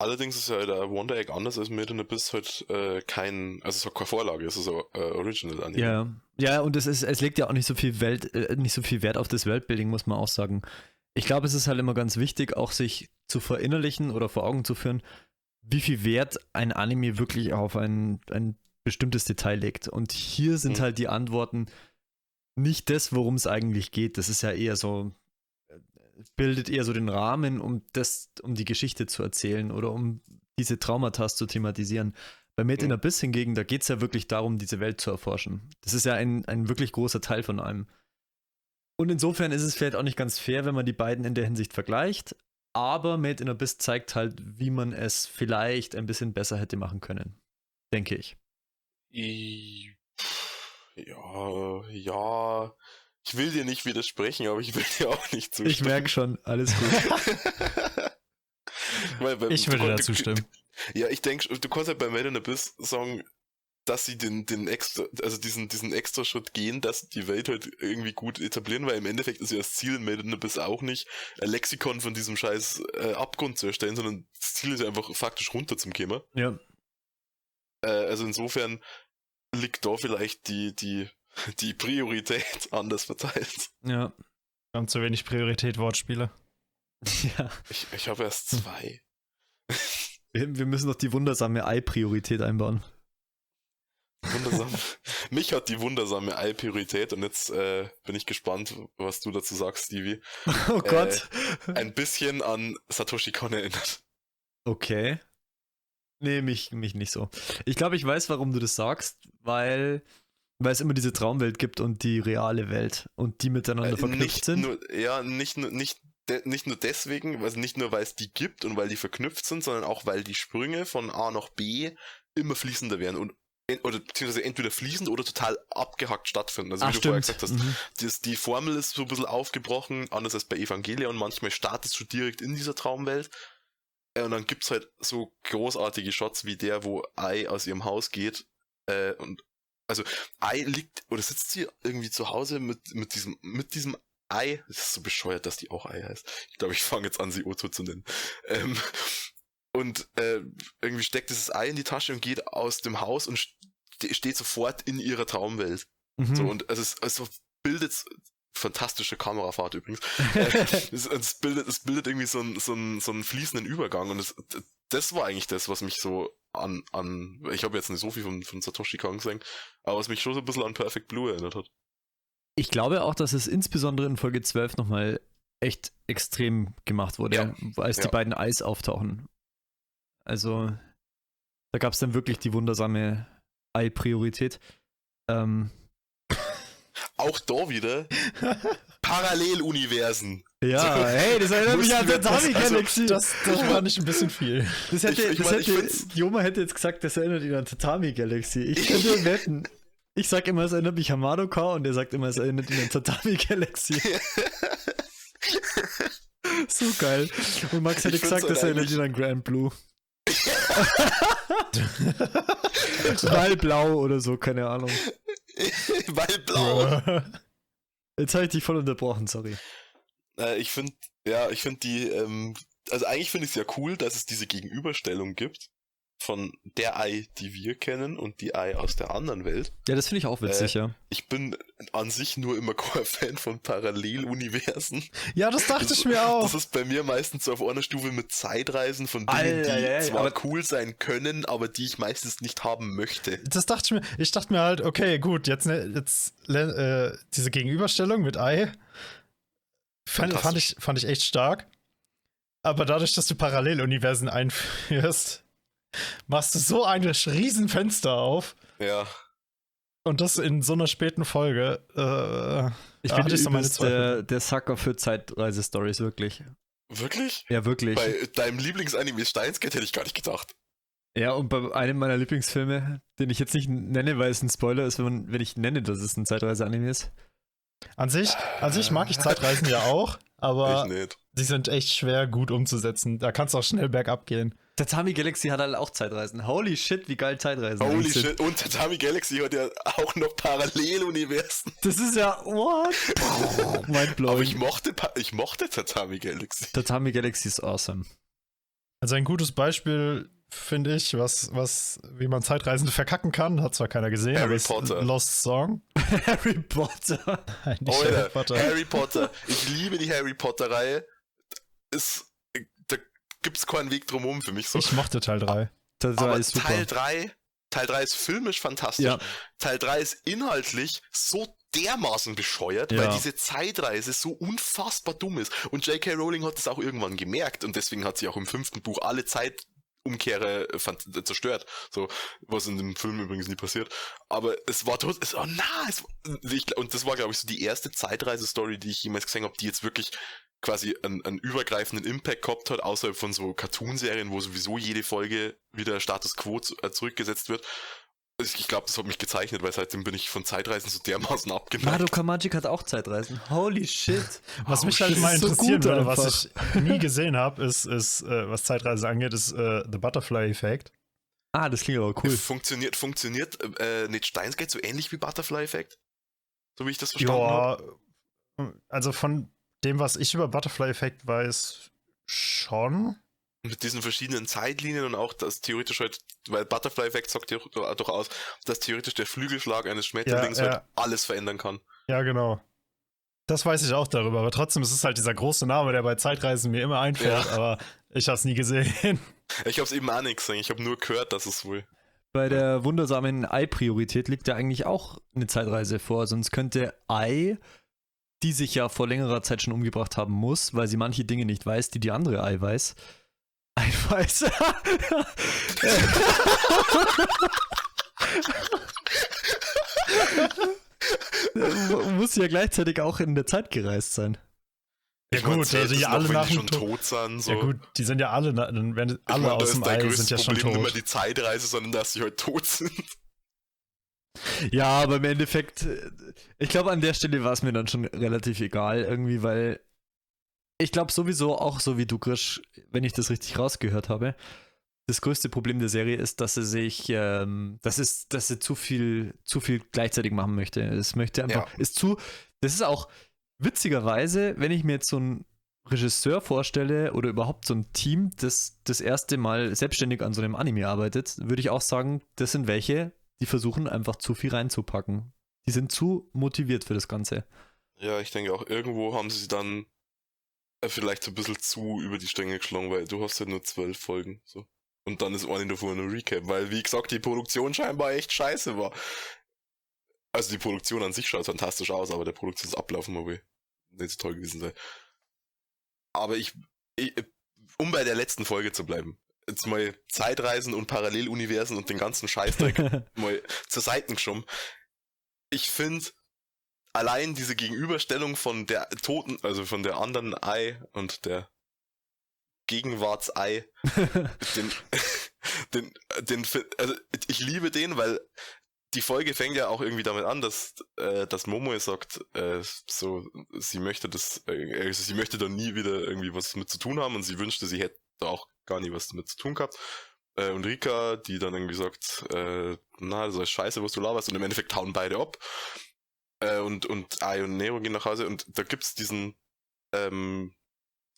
Allerdings ist ja der Wonder Egg anders als Made in Abyss halt äh, kein, also es ist halt keine Vorlage, es ist so äh, Original Anime. Ja, ja, und es, ist, es legt ja auch nicht so viel Welt, äh, nicht so viel Wert auf das Weltbuilding, muss man auch sagen. Ich glaube, es ist halt immer ganz wichtig, auch sich zu verinnerlichen oder vor Augen zu führen, wie viel Wert ein Anime wirklich auf ein, ein bestimmtes Detail legt. Und hier sind Mhm. halt die Antworten nicht das, worum es eigentlich geht. Das ist ja eher so, äh, bildet eher so den Rahmen, um das, um die Geschichte zu erzählen oder um diese Traumata zu thematisieren. Bei Made in Mhm. Abyss hingegen, da geht es ja wirklich darum, diese Welt zu erforschen. Das ist ja ein, ein wirklich großer Teil von allem. Und insofern ist es vielleicht auch nicht ganz fair, wenn man die beiden in der Hinsicht vergleicht. Aber Made in Abyss zeigt halt, wie man es vielleicht ein bisschen besser hätte machen können. Denke ich. Ja, ja. Ich will dir nicht widersprechen, aber ich will dir auch nicht zustimmen. Ich merke schon, alles gut. Weil, weil, Ich würde kon- dazu du- stimmen. Ja, ich denke, du kannst halt bei Made in Abyss sagen, dass sie den, den extra, also diesen, diesen extra Schritt gehen, dass die Welt halt irgendwie gut etablieren, weil im Endeffekt ist ja das Ziel in Made in Abyss auch nicht, ein Lexikon von diesem scheiß äh, Abgrund zu erstellen, sondern das Ziel ist ja einfach faktisch runter zum Kämmer. ja. Äh, also insofern liegt da vielleicht die, die, die Priorität anders verteilt. Ja. Wir haben zu wenig Priorität Wortspiele. ja. Ich, ich habe erst zwei. Wir, wir müssen noch die wundersame Ei-Priorität einbauen. Wundersam. Mich hat die wundersame Ei-Priorität und jetzt äh, bin ich gespannt, was du dazu sagst, Stevie. Oh Gott. Ein bisschen an Satoshi Kon erinnert. Okay. Nee, mich, mich nicht so. Ich glaube, ich weiß, warum du das sagst, weil, weil es immer diese Traumwelt gibt und die reale Welt und die miteinander Äh, verknüpft sind. Nur, ja, nicht nur, nicht, de, nicht nur deswegen, also nicht nur, weil es die gibt und weil die verknüpft sind, sondern auch, weil die Sprünge von A nach B immer fließender werden und oder beziehungsweise entweder fließend oder total abgehackt stattfinden. Also wie Ach, du vorher stimmt. gesagt hast, Mhm. das, die Formel ist so ein bisschen aufgebrochen, anders als bei Evangelion. Manchmal startest du direkt in dieser Traumwelt. Äh, Und dann gibt's halt so großartige Shots wie der, wo Ai aus ihrem Haus geht. Äh, und also Ai liegt oder sitzt sie irgendwie zu Hause mit, mit diesem, mit diesem Ei. Das ist so bescheuert, dass die auch Ei heißt. Ich glaube, ich fange jetzt an, sie Otto zu nennen. Ähm, und äh, irgendwie steckt dieses Ei in die Tasche und geht aus dem Haus und ste steht sofort in ihrer Traumwelt. Mhm. So, und es ist, also bildet fantastische Kamerafahrt übrigens. Äh, es, es, bildet, es bildet irgendwie so einen, so einen, so einen fließenden Übergang und es, das war eigentlich das, was mich so an, an ich habe jetzt nicht so viel von, von Satoshi Kon gesehen, aber was mich schon so ein bisschen an Perfect Blue erinnert hat. Ich glaube auch, dass es insbesondere in Folge 12 nochmal echt extrem gemacht wurde, Ja. als die Ja. beiden Eis auftauchen. Also, da gab es dann wirklich die wundersame Ei-Priorität. Ähm, Auch da wieder Paralleluniversen. ja, hey, das erinnert mich an Tatami also, Galaxy. Das, das fand ich ein bisschen viel. Das hätte, Ich- ich das mein, hätte, Joma hätte jetzt gesagt, das erinnert ihn an Tatami Galaxy. Ich könnte wetten. Ich sag immer, es erinnert mich an Madoka und er sagt immer, es erinnert ihn an Tatami Galaxy. so geil. Und Max hätte gesagt, das erinnert ihn an Grand Blue. Weil blau oder so, keine Ahnung. Weil blau. Jetzt habe ich dich voll unterbrochen, sorry. Äh, ich finde, ja, ich finde die, ähm, also eigentlich finde ich es ja cool, dass es diese Gegenüberstellung gibt von der Ei, die wir kennen und die Ei aus der anderen Welt. Ja, das finde ich auch witzig, Äh, ja. Ich bin an sich nur immer kein Fan von Paralleluniversen. Ja, das dachte Das- ich mir auch. Das ist bei mir meistens so auf einer Stufe mit Zeitreisen von Dingen, Alter, die ja, ja, zwar aber- cool sein können, aber die ich meistens nicht haben möchte. Das dachte ich mir. Ich dachte mir halt, okay, gut, jetzt, ne, jetzt äh, diese Gegenüberstellung mit Ei fand, fand, ich, fand ich echt stark. Aber dadurch, dass du Paralleluniversen einführst, machst du so ein Riesenfenster auf. Ja. Und das in so einer späten Folge. Äh, Ich bin so meine der, der Sucker für Zeitreise-Stories, wirklich. Wirklich? Ja, wirklich. Bei deinem Lieblingsanime Steinsgate hätte ich gar nicht gedacht. Ja, und bei einem meiner Lieblingsfilme, den ich jetzt nicht nenne, weil es ein Spoiler ist, wenn, man, wenn ich nenne, dass es ein Zeitreise-Anime ist. An sich, an sich mag ich Zeitreisen ja auch, aber Ich nicht. Die sind echt schwer gut umzusetzen. Da kannst du auch schnell bergab gehen. Tatami Galaxy hat halt auch Zeitreisen. Holy shit, wie geil Zeitreisen Holy sind. shit. Und Tatami Galaxy hat ja auch noch Paralleluniversen. Das ist ja, what? Mind Aber blowing. ich mochte, ich mochte Tatami Galaxy. Tatami Galaxy ist awesome. Also ein gutes Beispiel, finde ich, was, was, wie man Zeitreisende verkacken kann, hat zwar keiner gesehen, Harry aber Potter. Lost Song. Harry Potter. Nein, nicht Oh, Harry Potter. Harry Potter. Ich liebe die Harry Potter-Reihe. Ist, da gibt's keinen Weg drumherum für mich so. Ich mochte Teil 3. Das Aber ist super. Teil 3, Teil 3 ist filmisch fantastisch. Ja. Teil 3 ist inhaltlich so dermaßen bescheuert, Ja. weil diese Zeitreise so unfassbar dumm ist. Und J.K. Rowling hat es auch irgendwann gemerkt und deswegen hat sie auch im fünften Buch alle Zeitumkehre äh, fand- äh, zerstört. So, was in dem Film übrigens nie passiert. Aber es war tot, es, oh na, es, ich, und das war, glaube ich, so die erste Zeitreise-Story, die ich jemals gesehen habe, die jetzt wirklich quasi einen, einen übergreifenden Impact gehabt hat, außerhalb von so Cartoon-Serien, wo sowieso jede Folge wieder Status Quo zu, äh, zurückgesetzt wird. Also Ich glaube, das hat mich gezeichnet, weil seitdem bin ich von Zeitreisen so dermaßen abgeneigt. Madoka Magic hat auch Zeitreisen. Holy shit. Was Oh, mich halt mal so interessieren gut würde, was einfach. ich nie gesehen habe, ist, ist äh, was Zeitreise angeht, ist äh, The Butterfly Effect. Ah, das klingt aber cool. Funktioniert, funktioniert äh, nicht Steins Gate so ähnlich wie Butterfly Effect? So wie ich das verstanden habe? Ja, also von dem, was ich über Butterfly Effect weiß, schon. Mit diesen verschiedenen Zeitlinien und auch, dass theoretisch halt, weil Butterfly Effect sagt ja doch doch aus, dass theoretisch der Flügelschlag eines Schmetterlings Ja, ja. halt alles verändern kann. Ja, genau. Das weiß ich auch darüber, aber trotzdem ist es halt dieser große Name, der bei Zeitreisen mir immer einfällt, Ja. aber ich habe es nie gesehen. Ich habe es eben auch nicht gesehen, ich habe nur gehört, dass es wohl. Bei der wundersamen Ei-Priorität liegt ja eigentlich auch eine Zeitreise vor, sonst könnte Ei, die sich ja vor längerer Zeit schon umgebracht haben muss, weil sie manche Dinge nicht weiß, die die andere Ei weiß. Ei weiß. muss ja gleichzeitig auch in der Zeit gereist sein. Ja Ich gut, also ja noch, alle wenn nach schon Tod. tot sind. So. Ja gut, die sind ja alle, dann werden alle mein, da aus ist dem Ei sind ja schon Problem nicht mehr tot. die Zeitreise, sondern dass sie halt tot sind. Ja, aber im Endeffekt, äh, ich glaube, an der Stelle war es mir dann schon relativ egal, irgendwie, weil ich glaube sowieso auch so wie du, Grisch, wenn ich das richtig rausgehört habe, das größte Problem der Serie ist, dass sie sich, ähm, das ist, dass sie zu viel, zu viel gleichzeitig machen möchte. Es möchte einfach, Ja. ist zu, das ist auch witzigerweise, wenn ich mir jetzt so einen Regisseur vorstelle oder überhaupt so ein Team, das das erste Mal selbstständig an so einem Anime arbeitet, würde ich auch sagen, das sind welche, die versuchen einfach zu viel reinzupacken. Die sind zu motiviert für das Ganze. Ja, ich denke auch, irgendwo haben sie dann vielleicht so ein bisschen zu über die Stränge geschlagen, weil du hast ja nur zwölf Folgen. So. Und dann ist eine davon nur Recap, weil, wie gesagt, die Produktion scheinbar echt scheiße war. Also die Produktion an sich schaut fantastisch aus, aber der Produktionsablauf mal nicht so toll gewesen sein. Aber ich, ich, um bei der letzten Folge zu bleiben, jetzt mal Zeitreisen und Paralleluniversen und den ganzen Scheißdreck mal zur Seite geschoben. Ich finde allein diese Gegenüberstellung von der toten, also von der anderen Ei und der Gegenwartsei, den, den, den, also ich liebe den, weil die Folge fängt ja auch irgendwie damit an, dass, äh, dass Momoe sagt, äh, so, sie möchte das, äh, also sie möchte da nie wieder irgendwie was mit zu tun haben und sie wünschte, sie hätte da auch gar nie was damit zu tun gehabt. Äh, und Rika, die dann irgendwie sagt, äh, na, das ist scheiße, was du laberst, und im Endeffekt hauen beide ab. Äh, und, und Ai und Nero gehen nach Hause und da gibt's diesen, ähm,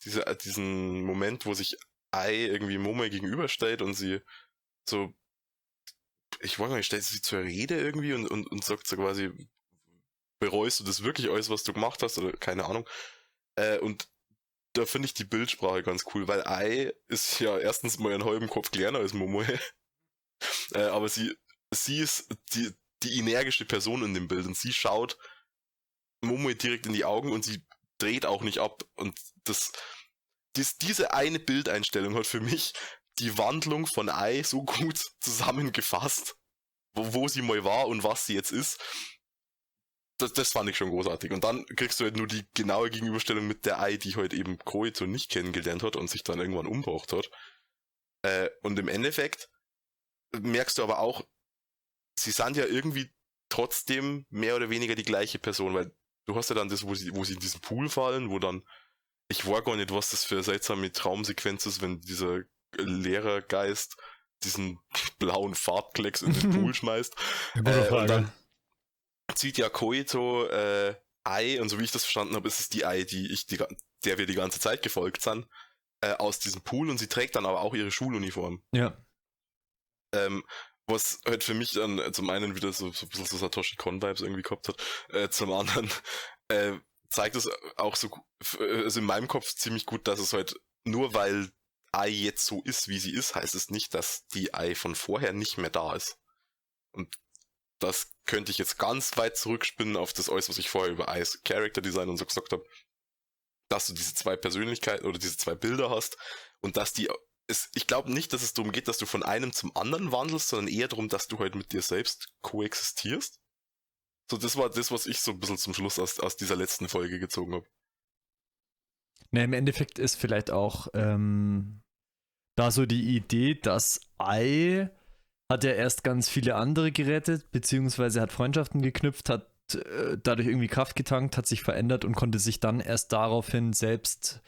diese, äh, diesen Moment, wo sich Ai irgendwie Momoe gegenüberstellt und sie so, ich weiß gar nicht, stellt sie zur Rede irgendwie und, und, und sagt so quasi, bereust du das wirklich alles, was du gemacht hast oder keine Ahnung. Äh, und da finde ich die Bildsprache ganz cool, weil Ai ist ja erstens mal einen halben Kopf kleiner als Momoe. äh, aber sie, sie ist die, die energische Person in dem Bild und sie schaut Momoe direkt in die Augen und sie dreht auch nicht ab. Und das, dies, diese eine Bildeinstellung hat für mich die Wandlung von Ai so gut zusammengefasst, wo, wo sie mal war und was sie jetzt ist. Das, das fand ich schon großartig. Und dann kriegst du halt nur die genaue Gegenüberstellung mit der Ai, die halt eben Koito nicht kennengelernt hat und sich dann irgendwann umgebracht hat. Äh, und im Endeffekt merkst du aber auch, sie sind ja irgendwie trotzdem mehr oder weniger die gleiche Person, weil du hast ja dann das, wo sie, wo sie in diesen Pool fallen, wo dann ich war gar nicht, was das für eine seltsame Traumsequenz ist, wenn dieser Lehrergeist diesen blauen Farbklecks in den Pool schmeißt. Äh, und dann zieht ja Koito äh, Ei, und so wie ich das verstanden habe, ist es die Ei, die ich die, der wir die ganze Zeit gefolgt sind, äh, aus diesem Pool und sie trägt dann aber auch ihre Schuluniform. Ja. Ähm, was halt für mich dann äh, zum einen wieder so, so ein bisschen so Satoshi Kon-Vibes irgendwie gehabt hat, äh, zum anderen äh, zeigt es auch so, äh, also in meinem Kopf ziemlich gut, dass es halt nur weil Ei jetzt so ist, wie sie ist, heißt es nicht, dass die Ei von vorher nicht mehr da ist. Und das könnte ich jetzt ganz weit zurückspinnen auf das alles, was ich vorher über Eis Character Design und so gesagt habe, dass du diese zwei Persönlichkeiten oder diese zwei Bilder hast und dass die es, ich glaube nicht, dass es darum geht, dass du von einem zum anderen wandelst, sondern eher darum, dass du halt mit dir selbst koexistierst. So, das war das, was ich so ein bisschen zum Schluss aus, aus dieser letzten Folge gezogen habe. Ne, im Endeffekt ist vielleicht auch ähm, da so die Idee, dass Ei hat ja erst ganz viele andere gerettet, beziehungsweise hat Freundschaften geknüpft, hat äh, dadurch irgendwie Kraft getankt, hat sich verändert und konnte sich dann erst daraufhin selbst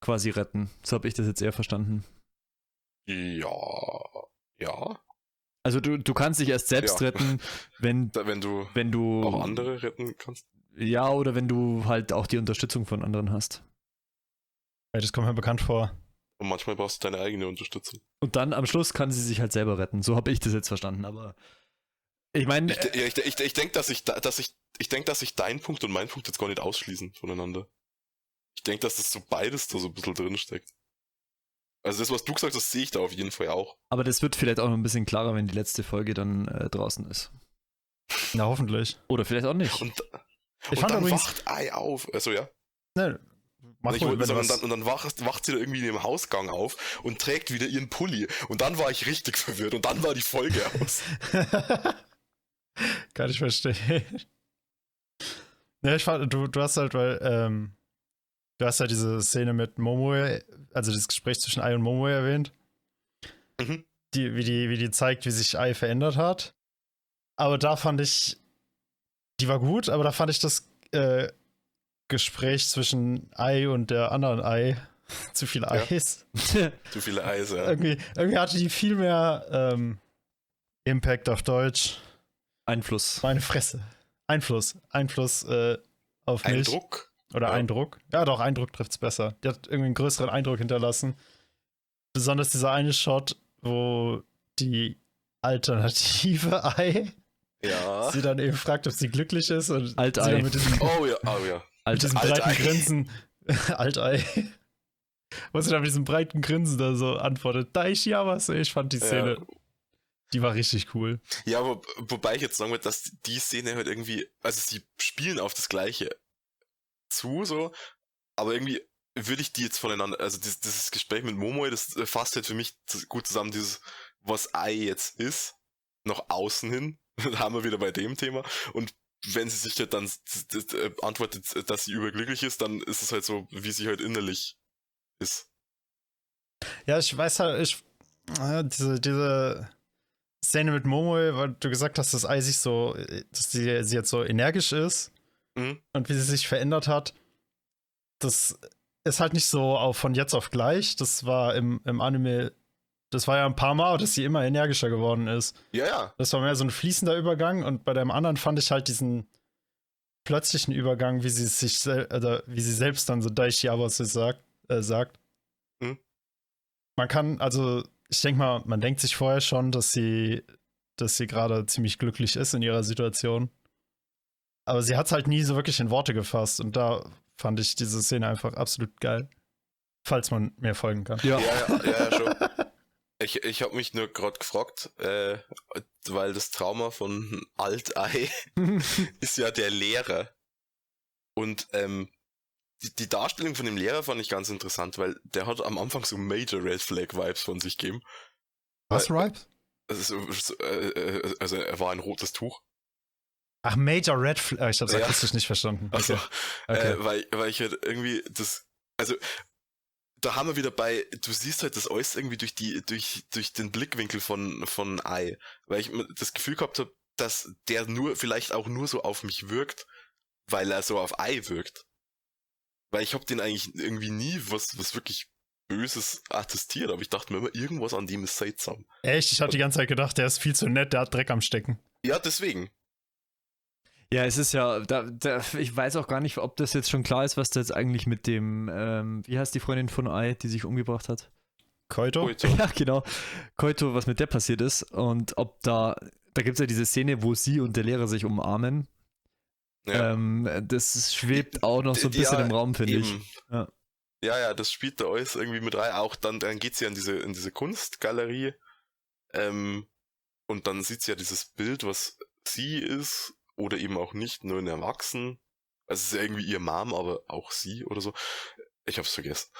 quasi retten. So habe ich das jetzt eher verstanden. Ja, ja. Also du, du kannst dich erst selbst Ja. retten, wenn, wenn du wenn du auch andere retten kannst. ja oder wenn du halt auch die Unterstützung von anderen hast. Ey, das kommt mir bekannt vor. Und manchmal brauchst du deine eigene Unterstützung. Und dann am Schluss kann sie sich halt selber retten. So habe ich das jetzt verstanden, aber ich meine, Ich, ja, ich, ich, ich denke, dass ich, da- dass ich, ich denke, dass sich dein Punkt und mein Punkt jetzt gar nicht ausschließen voneinander. Ich denke, dass das so beides da so ein bisschen drin steckt. Also das, was du gesagt hast, sehe ich da auf jeden Fall auch. aber das wird vielleicht auch noch ein bisschen klarer, wenn die letzte Folge dann äh, draußen ist. Na, hoffentlich. Oder vielleicht auch nicht. Und, Ich und fand dann übrigens- wacht Ei auf. Also ja. Ne, mach Und, ich sagen, und, dann, und dann wacht, wacht sie da irgendwie in dem Hausgang auf und trägt wieder ihren Pulli. Und dann war ich richtig verwirrt. Und dann war die Folge aus. Kann ich verstehen. Ja, ich fand, du, du hast halt, weil, ähm, du hast ja diese Szene mit Momoe, also das Gespräch zwischen Ai und Momoe erwähnt, Mhm. die, wie, die, wie die zeigt, wie sich Ai verändert hat. Aber da fand ich, die war gut, aber da fand ich das äh, Gespräch zwischen Ai und der anderen Ai, zu viel Eis, Zu viele Eise. Ja. irgendwie, irgendwie hatte die viel mehr ähm, Impact auf Deutsch. Einfluss. Meine Fresse. Einfluss. Einfluss äh, auf Ein mich. Druck. Oder Ja. Eindruck. Ja, doch, Eindruck trifft's besser. Die hat irgendwie einen größeren Eindruck hinterlassen. Besonders dieser eine Shot, wo die alternative Ei Ja. sie dann eben fragt, ob sie glücklich ist und Alt-Ei. sie dann mit diesem, Oh ja, oh ja. mit Alter, diesem Alt-Ei. breiten Grinsen Altei. Wo sie dann mit diesem breiten Grinsen da so antwortet, Daishiawase. Ich fand die Szene, Ja. die war richtig cool. Ja, wo, wobei ich jetzt sagen würde, dass die Szene halt irgendwie, also sie spielen auf das Gleiche zu, so, aber irgendwie würde ich die jetzt voneinander, also dieses, dieses Gespräch mit Momoe, das äh, fasst halt für mich gut zusammen, dieses, was Ei jetzt ist, nach außen hin, da haben wir wieder bei dem Thema, und wenn sie sich halt dann äh, antwortet, dass sie überglücklich ist, dann ist es halt so, wie sie halt innerlich ist. Ja, ich weiß halt, ich, äh, diese, diese Szene mit Momoe, weil du gesagt hast, dass Ei sich so, dass sie, sie jetzt so energisch ist Mhm. und wie sie sich verändert hat, das ist halt nicht so auf, von jetzt auf gleich. Das war im, im Anime, das war ja ein paar Mal, dass sie immer energischer geworden ist. Ja, ja. Das war mehr so ein fließender Übergang und bei dem anderen fand ich halt diesen plötzlichen Übergang, wie sie sich oder wie sie selbst dann so Daishi Awase sagt, äh, sagt. Hm. Man kann, also ich denke mal, man denkt sich vorher schon, dass sie, dass sie gerade ziemlich glücklich ist in ihrer Situation. Aber sie hat es halt nie so wirklich in Worte gefasst und da fand ich diese Szene einfach absolut geil. Falls man mir folgen kann. ja. Ja, ja, ja, schon. Ich, ich habe mich nur gerade gefragt, äh, weil das Trauma von Altei ist ja der Lehrer. Und ähm, die, die Darstellung von dem Lehrer fand ich ganz interessant, weil der hat am Anfang so Major Red Flag Vibes von sich gegeben. Was, Ripe? Also, so, äh, äh, also er war ein rotes Tuch. Ach, Major Red Flag. Ich hab's Ja. akustisch nicht verstanden. Also, Okay. Äh, weil, weil ich halt irgendwie das, also da haben wir wieder bei, du siehst halt das alles irgendwie durch die, durch, durch den Blickwinkel von, von Ei. Weil ich das Gefühl gehabt habe, dass der nur, vielleicht auch nur so auf mich wirkt, weil er so auf Ei wirkt. Weil ich habe den eigentlich irgendwie nie was, was wirklich Böses attestiert, aber ich dachte mir immer, irgendwas an dem ist seltsam. Echt? Ich hatte die ganze Zeit gedacht, der ist viel zu nett, der hat Dreck am Stecken. Ja, deswegen. Ja, es ist ja, da, da, ich weiß auch gar nicht, ob das jetzt schon klar ist, was da jetzt eigentlich mit dem, ähm, wie heißt die Freundin von Ai, die sich umgebracht hat? Koito? Koito. Ja, genau. Koito, was mit der passiert ist und ob da, da gibt es ja diese Szene, wo sie und der Lehrer sich umarmen. Ja, Ähm, das schwebt auch noch so ein bisschen Ja, im Raum, finde ich. Ja. Ja, ja, das spielt da alles irgendwie mit rein. Auch dann, dann geht sie in diese, in diese Kunstgalerie. Ähm, und dann sieht sie ja dieses Bild, was sie ist, oder eben auch nicht, nur ein Erwachsen. Also es ist ja irgendwie ihr Mom, aber auch sie oder so. Ich hab's vergessen.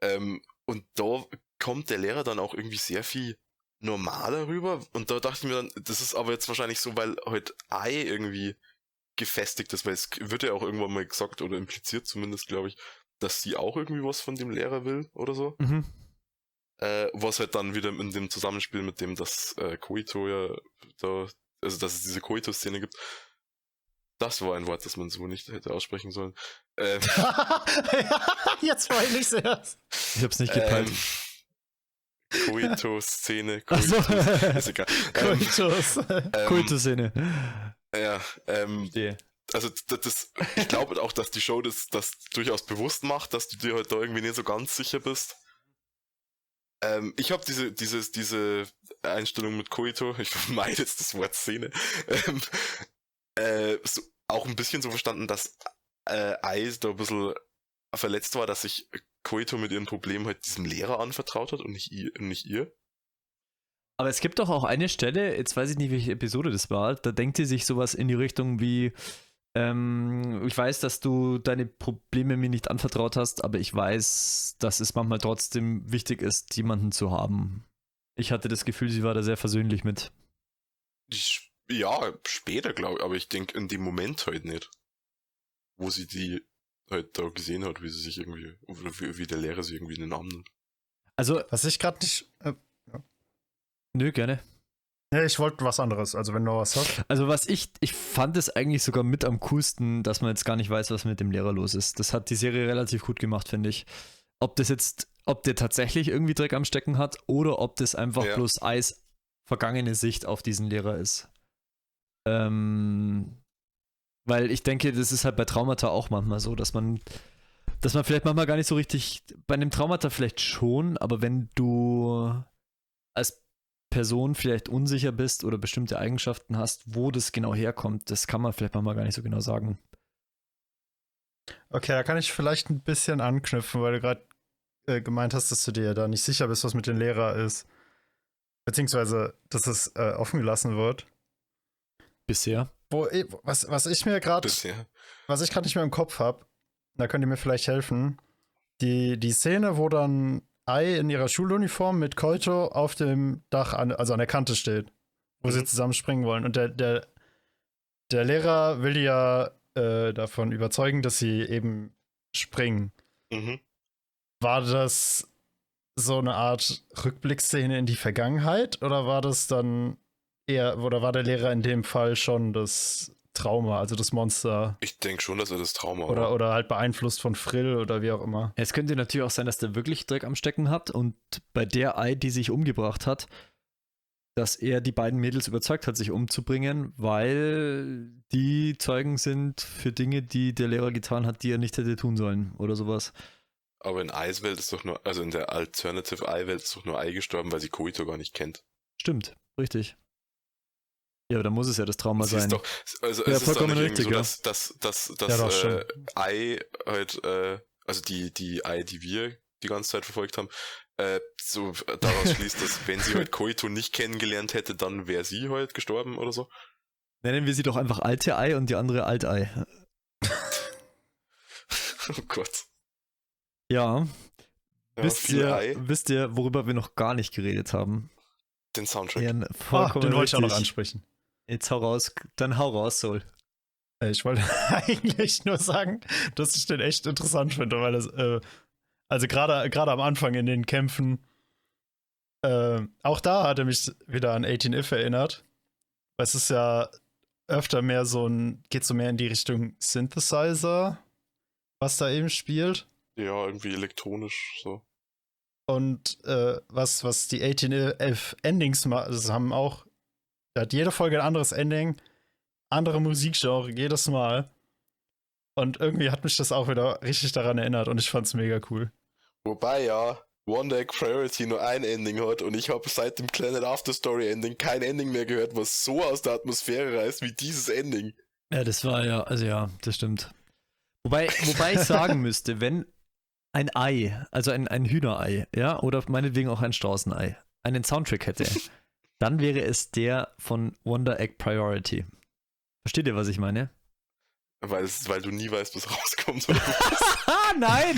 Ähm, und da kommt der Lehrer dann auch irgendwie sehr viel normaler rüber. Und da dachte ich mir dann, das ist aber jetzt wahrscheinlich so, weil heute Ei irgendwie gefestigt ist, weil es wird ja auch irgendwann mal gesagt oder impliziert zumindest, glaube ich, dass sie auch irgendwie was von dem Lehrer will oder so. Mhm. Äh, was halt dann wieder in dem Zusammenspiel mit dem, dass äh, Koito ja da, also dass es diese Koito-Szene gibt. Das war ein Wort, das man so nicht hätte aussprechen sollen. Ähm, Jetzt freue ich sehr. Ich hab's nicht gepeilt. ähm, Koito-Szene, Ach so. Koito, ist egal. Ähm, Koitus. ähm, Kultusszene. Ja, ähm, also das, das ich glaube auch, dass die Show das, das durchaus bewusst macht, dass du dir halt da irgendwie nicht so ganz sicher bist. Ähm, ich habe diese, dieses, diese Einstellung mit Koito, ich vermeide jetzt das Wort Szene, ähm, äh, so, auch ein bisschen so verstanden, dass äh, Eis da ein bisschen verletzt war, dass sich Koito mit ihrem Problem halt diesem Lehrer anvertraut hat und nicht ihr. Nicht ihr. Aber es gibt doch auch eine Stelle, jetzt weiß ich nicht, welche Episode das war, da denkt sie sich sowas in die Richtung wie, ähm, ich weiß, dass du deine Probleme mir nicht anvertraut hast, aber ich weiß, dass es manchmal trotzdem wichtig ist, jemanden zu haben. Ich hatte das Gefühl, sie war da sehr versöhnlich mit. Ich, ja, später glaube ich, aber ich denke in dem Moment halt nicht. Wo sie die halt da gesehen hat, wie sie sich irgendwie, oder wie, wie der Lehrer sie irgendwie in den Arm nimmt. Also, Was ich gerade nicht. Äh, nö, gerne. nee, ich wollte was anderes. Also, wenn du was hast. Also was ich, ich fand es eigentlich sogar mit am coolsten, dass man jetzt gar nicht weiß, was mit dem Lehrer los ist. Das hat die Serie relativ gut gemacht, finde ich. Ob das jetzt, ob der tatsächlich irgendwie Dreck am Stecken hat oder ob das einfach Ja. bloß Eis vergangene Sicht auf diesen Lehrer ist. Ähm, weil ich denke, das ist halt bei Traumata auch manchmal so, dass man, dass man vielleicht manchmal gar nicht so richtig, bei einem Traumata vielleicht schon, aber wenn du als Person vielleicht unsicher bist oder bestimmte Eigenschaften hast, wo das genau herkommt, das kann man vielleicht manchmal gar nicht so genau sagen. Okay, da kann ich vielleicht ein bisschen anknüpfen, weil du gerade äh, gemeint hast, dass du dir da nicht sicher bist, was mit dem Lehrer ist. Beziehungsweise, dass es äh, offen gelassen wird. Bisher. Wo, was, was ich mir gerade was ich gerade nicht mehr im Kopf habe, da könnt ihr mir vielleicht helfen. Die, die Szene, wo dann Ai in ihrer Schuluniform mit Koito auf dem Dach, an, also an der Kante steht, wo sie Mhm. zusammen springen wollen. Und der, der, der Lehrer will die ja äh, davon überzeugen, dass sie eben springen. Mhm. War das so eine Art Rückblickszene in die Vergangenheit oder war das dann eher, oder war der Lehrer in dem Fall schon das Trauma, also das Monster? Ich denke schon, dass er das Trauma Oder, war. oder halt beeinflusst von Frill oder wie auch immer. Es könnte natürlich auch sein, dass der wirklich Dreck am Stecken hat und bei der Ei, die sich umgebracht hat, dass er die beiden Mädels überzeugt hat, sich umzubringen, weil die Zeugen sind für Dinge, die der Lehrer getan hat, die er nicht hätte tun sollen oder sowas. Aber in Eiswelt ist doch nur, also in der Alternative Ei-Welt ist doch nur Ei gestorben, weil sie Koito gar nicht kennt. Stimmt, richtig. Ja, aber dann muss es ja das Trauma Sie ist sein. doch, also Ja, es ist doch vollkommen nicht irgendwie richtig, so, ja. dass, dass, dass, dass Ja, doch, äh, Ei halt, äh, also die, die Ei, die wir die ganze Zeit verfolgt haben, äh, so daraus schließt, dass wenn sie halt Koito nicht kennengelernt hätte, dann wäre sie halt gestorben oder so. Nennen wir sie doch einfach alte Ei und die andere Altei. oh Gott. Ja, Ja, wisst, ihr, Ei, wisst ihr, worüber wir noch gar nicht geredet haben? den Soundtrack. Ja, Ah, vollkommen den wollte ich auch noch ansprechen. Jetzt hau raus, dann hau raus, Soul. Äh, Ich wollte eigentlich nur sagen, dass ich den echt interessant finde, weil es, äh, also gerade gerade am Anfang in den Kämpfen, äh, auch da hat er mich wieder an 18 If erinnert. Weil es ist ja öfter mehr so ein, geht so mehr in die Richtung Synthesizer. was da eben spielt. Ja, irgendwie elektronisch so. Und äh, was, was die 1811 Endings machen, das haben auch, da hat jede Folge ein anderes Ending, andere Musikgenre, jedes Mal. Und irgendwie hat mich das auch wieder richtig daran erinnert und ich fand's mega cool. Wobei ja One Deck Priority nur ein Ending hat und ich habe seit dem kleinen After Story Ending kein Ending mehr gehört, was so aus der Atmosphäre reißt wie dieses Ending. Ja, das war ja, also ja, das stimmt. Wobei, wobei ich sagen müsste, wenn ein Ei, also ein, ein Hühnerei, ja, oder meinetwegen auch ein Straußenei, einen Soundtrack hätte, dann wäre es der von Wonder Egg Priority. Versteht ihr, was ich meine? Weil, es, weil du nie weißt, was rauskommt. Oder nein!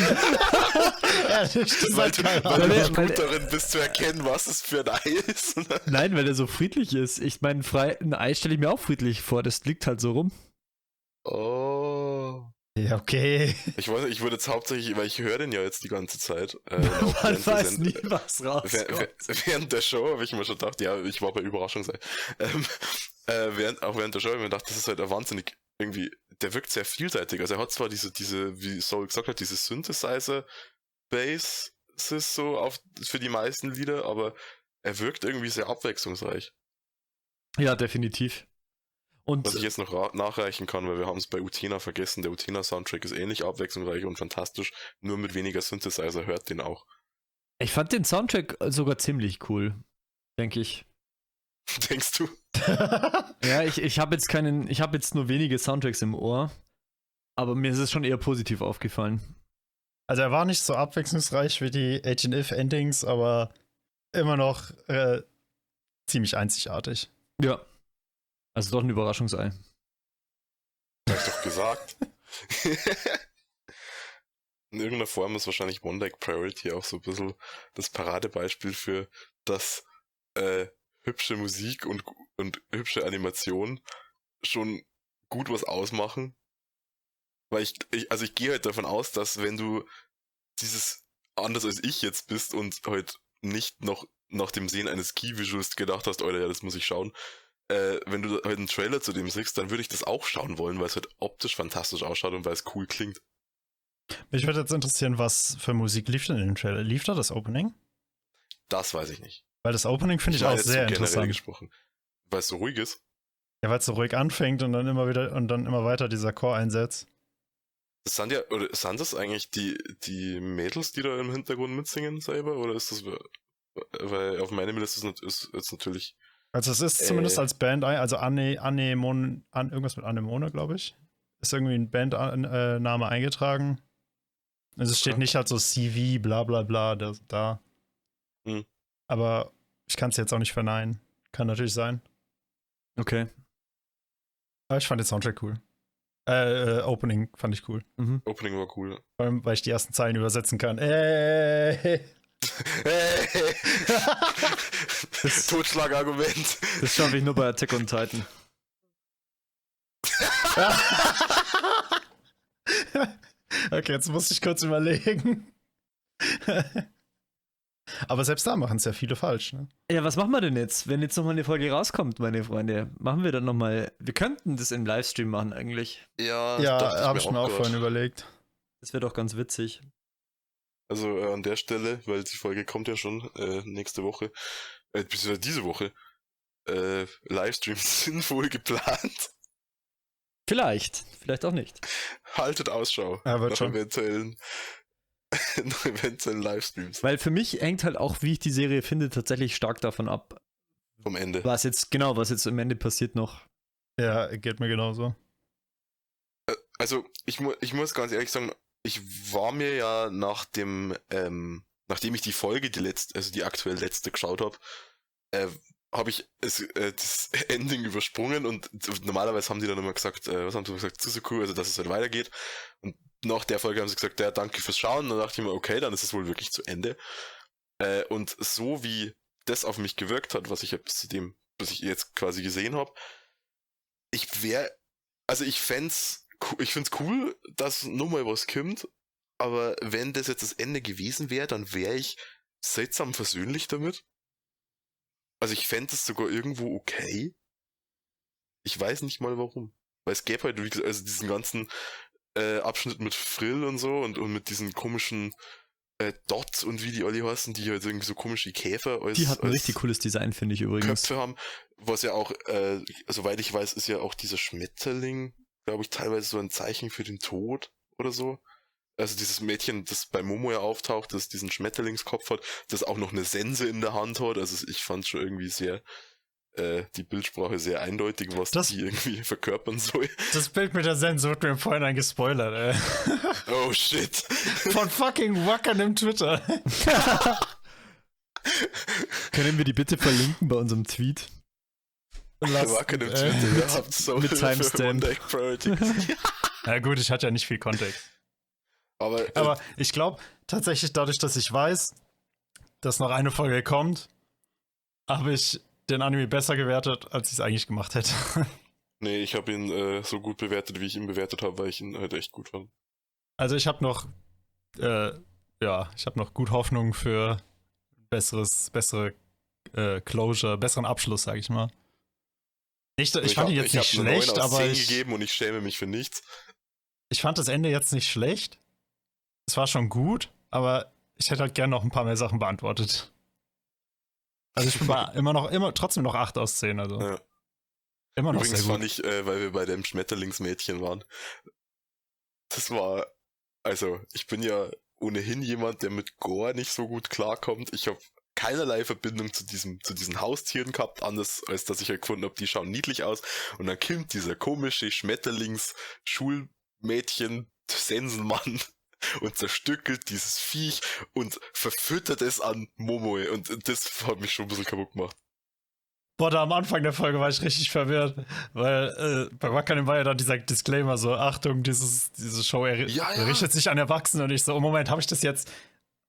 Ehrlich weil du, weil du Weil nicht er- gut darin bist zu erkennen, was es für ein Ei ist. Nein, weil er so friedlich ist. Ich meine, ein Ei stelle ich mir auch friedlich vor, das liegt halt so rum. oh. Ja, okay. Ich weiß ich würde jetzt hauptsächlich, weil ich höre den ja jetzt die ganze Zeit. Äh, Man während der weiß nie, was rauskommt. währ- Während der Show habe ich mir schon gedacht, ja, ich war bei Überraschung sein. Ähm, äh, während, auch während der Show habe ich mir gedacht, das ist halt wahnsinnig irgendwie, der wirkt sehr vielseitig. Also er hat zwar diese, diese, wie Soul gesagt hat, diese Synthesizer-Bass so auf, für die meisten Lieder, aber er wirkt irgendwie sehr abwechslungsreich. Ja, definitiv. Und Was ich jetzt noch nachreichen kann, weil wir haben es bei Utena vergessen, der Utena-Soundtrack ist ähnlich abwechslungsreich und fantastisch, nur mit weniger Synthesizer hört den auch. ich fand den Soundtrack sogar ziemlich cool, denke ich. Denkst du? Ja, ich, ich habe jetzt keinen, ich habe jetzt nur wenige Soundtracks im Ohr, aber mir ist es schon eher positiv aufgefallen. Also er war nicht so abwechslungsreich wie die 18 If Endings, aber immer noch äh, ziemlich einzigartig. Ja. Also doch ein Überraschungsei. Hab ich doch gesagt. In irgendeiner Form ist wahrscheinlich One Deck Priority auch so ein bisschen das Paradebeispiel für, dass äh, hübsche Musik und, und hübsche Animation schon gut was ausmachen. Weil ich, ich also ich gehe halt davon aus, dass wenn du dieses anders als ich jetzt bist und halt nicht noch nach dem Sehen eines Key-Visuals gedacht hast, Alter, ja, das muss ich schauen, äh, wenn du halt einen Trailer zu dem siehst, dann würde ich das auch schauen wollen, weil es halt optisch fantastisch ausschaut und weil es cool klingt. Mich würde jetzt interessieren, was für Musik lief denn in dem Trailer? Lief da das Opening? Das weiß ich nicht. Weil das Opening finde ich meine auch sehr so interessant. gesprochen. Weil es so ruhig ist. Ja, weil es so ruhig anfängt und dann immer wieder und dann immer weiter dieser Chor einsetzt. Das sind ja, oder sind das eigentlich die, die Mädels, die da im Hintergrund mitsingen selber? Oder ist das, weil auf meinem Liste ist, ist jetzt natürlich, Also es ist Äh. zumindest als Band, also Anne, Anemon, an, irgendwas mit Anemone, glaube ich. Ist irgendwie ein Bandname eingetragen. Also es steht Okay. nicht halt so CV, bla bla bla, da. da. Hm. Aber ich kann es jetzt auch nicht verneinen. Kann natürlich sein. Okay. Aber ich fand den Soundtrack cool. Äh, äh, Opening fand ich cool. Mhm. Opening war cool. Vor allem, weil ich die ersten Zeilen übersetzen kann. Äh, Totschlagargument. Das schaffe ich nur bei Attack on Titan. okay, jetzt muss ich kurz überlegen. Aber selbst da machen es ja viele falsch, ne? Ja, was machen wir denn jetzt, wenn jetzt nochmal eine Folge rauskommt, meine Freunde? Machen wir dann nochmal. Wir könnten das im Livestream machen eigentlich. Ja, Ja, habe ich mir auch grad. vorhin überlegt. Das wäre doch ganz witzig. Also äh, an der Stelle, weil die Folge kommt ja schon äh, nächste Woche, äh, beziehungsweise diese Woche, äh, Livestreams sind wohl geplant. Vielleicht, vielleicht auch nicht. Haltet Ausschau Ja, wird nach schon. eventuellen, nach eventuellen Livestreams Weil für mich hängt halt auch, wie ich die Serie finde, tatsächlich stark davon ab, vom Ende. was jetzt, genau, was jetzt am Ende passiert noch. Ja, geht mir genauso. Also ich, mu ich muss ganz ehrlich sagen, ich war mir ja nach dem, ähm, nachdem ich die Folge, die letzte, also die aktuell letzte geschaut habe, äh, habe ich es, äh, das Ending übersprungen und normalerweise haben die dann immer gesagt, äh, was haben sie gesagt, Suzuku, also dass es halt weitergeht. Und nach der Folge haben sie gesagt, ja, danke fürs Schauen. Und dann dachte ich mir, okay, dann ist es wohl wirklich zu Ende. Äh, und so wie das auf mich gewirkt hat, was ich ja bis zu dem, was ich jetzt quasi gesehen habe, ich wäre, also ich fänd's, co- ich find's cool, dass nochmal was kommt, aber wenn das jetzt das Ende gewesen wäre, dann wäre ich seltsam versöhnlich damit. Also ich fände es sogar irgendwo okay. Ich weiß nicht mal warum. Weil es gäbe halt, wie gesagt, also diesen ganzen äh, Abschnitt mit Frill und so und, und mit diesen komischen äh, Dots und wie die alle heißen, die halt irgendwie so komische Käfer als, Die hat ein als richtig cooles Design, finde ich übrigens. Köpfe haben. Was ja auch, äh, soweit ich weiß, ist ja auch dieser Schmetterling, glaube ich, teilweise so ein Zeichen für den Tod oder so. Also dieses Mädchen, das bei Momo ja auftaucht, das diesen Schmetterlingskopf hat, das auch noch eine Sense in der Hand hat. Also ich fand schon irgendwie sehr, äh, die Bildsprache sehr eindeutig, was Das- die irgendwie verkörpern soll. Das Bild mit der Sense wird mir im Vorhinein gespoilert, ey. Oh shit. Von fucking Wackern im Twitter. Können wir die bitte verlinken bei unserem Tweet? Lass- War keine äh, Twitter, ihr habt so mit Timestamp. Ja gut, ich hatte ja nicht viel Kontext. Aber, äh, Aber ich glaube tatsächlich dadurch, dass ich weiß, dass noch eine Folge kommt, habe ich den Anime besser gewertet, als ich es eigentlich gemacht hätte. nee, ich habe ihn äh, so gut bewertet, wie ich ihn bewertet habe, weil ich ihn halt echt gut fand. Also ich habe noch, äh, ja, ich habe noch gut Hoffnung für besseres, bessere äh, Closure, besseren Abschluss, sage ich mal. Nicht, ich, fand hab- ihn jetzt ich nicht hab eine 9 schlecht, aber 10 ich, gegeben und ich schäme mich für nichts. ich fand das Ende jetzt nicht schlecht. Es war schon gut, aber ich hätte halt gerne noch ein paar mehr Sachen beantwortet. Also ich bin immer noch, immer trotzdem noch 8 aus 10, also Ja. immer noch Übrigens sehr gut. fand ich, äh, weil wir bei dem Schmetterlingsmädchen waren, das war, also ich bin ja ohnehin jemand, der mit Gore nicht so gut klarkommt. Ich habe keinerlei Verbindung zu diesem, zu diesen Haustieren gehabt, anders als dass ich halt gefunden habe, die schauen niedlich aus. Und dann kommt dieser komische Schmetterlings-Schulmädchen, Sensenmann und zerstückelt dieses Viech und verfüttert es an Momoe. Und das hat mich schon ein bisschen kaputt gemacht. Boah, da am Anfang der Folge war ich richtig verwirrt, weil äh, bei Wakanim war ja dann dieser Disclaimer so, Achtung, dieses, diese Show er Ja, ja. richtet sich an Erwachsene und ich so, oh Moment, habe ich das jetzt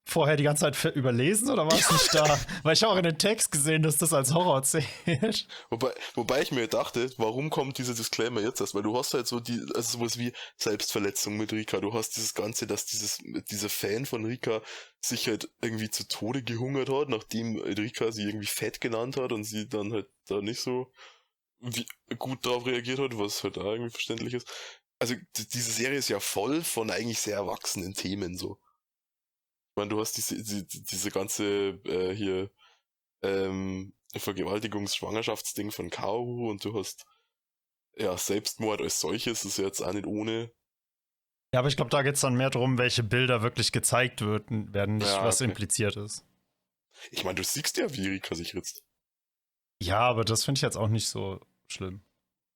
vorher die ganze Zeit überlesen oder war es nicht da? Weil ich habe auch in den Text gesehen, dass das als Horror zählt. Wobei, wobei ich mir dachte, warum kommt dieser Disclaimer jetzt erst? Weil du hast halt so die, also sowas wie Selbstverletzung mit Rika. Du hast dieses Ganze, dass dieses, dieser Fan von Rika sich halt irgendwie zu Tode gehungert hat, nachdem Rika sie irgendwie fett genannt hat und sie dann halt da nicht so wie, gut drauf reagiert hat, was halt da irgendwie verständlich ist. Also diese Serie ist ja voll von eigentlich sehr erwachsenen Themen so. Ich meine, du hast diese, die, diese ganze äh, hier ähm, Vergewaltigungs-Schwangerschaftsding von Kaoru und du hast ja Selbstmord als solches ist jetzt auch nicht ohne. Ja, aber ich glaube, da geht es dann mehr darum, welche Bilder wirklich gezeigt werden, werden nicht, Ja, was okay. impliziert ist. Ich meine, du siehst ja, wie Rika sich ritzt. Ja, aber das finde ich jetzt auch nicht so schlimm.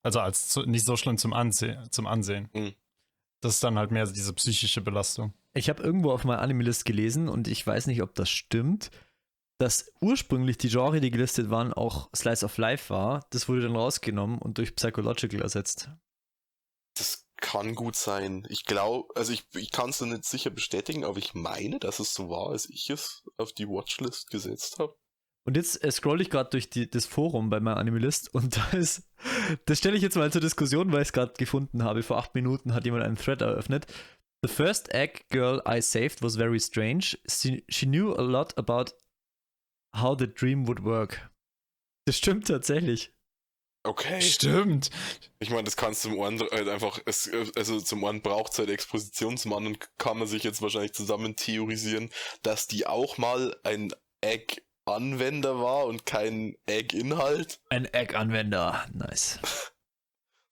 Also als zu, nicht so schlimm zum, Anse zum Ansehen. Mhm. Das ist dann halt mehr diese psychische Belastung. Ich habe irgendwo auf meiner Anime-List gelesen und ich weiß nicht, ob das stimmt, dass ursprünglich die Genre, die gelistet waren, auch Slice of Life war. Das wurde dann rausgenommen und durch Psychological ersetzt. Das kann gut sein. Ich glaube, also ich, ich kann es nicht sicher bestätigen, aber ich meine, dass es so war, als ich es auf die Watchlist gesetzt habe. Und jetzt äh, scroll ich gerade durch die, das Forum bei meiner Anime-List und da ist, das stelle ich jetzt mal zur Diskussion, weil ich es gerade gefunden habe. Vor acht Minuten hat jemand einen Thread eröffnet. The first egg girl I saved was very strange. She, she knew a lot about how the dream would work. Das stimmt tatsächlich. Okay. Stimmt. Ich meine, das kannst zum einen halt einfach, es, also zum einen braucht es halt Exposition, zum anderen kann man sich jetzt wahrscheinlich zusammen theorisieren, dass die auch mal ein Egg-Anwender war und kein Egg-Inhalt. Ein Egg-Anwender. Nice.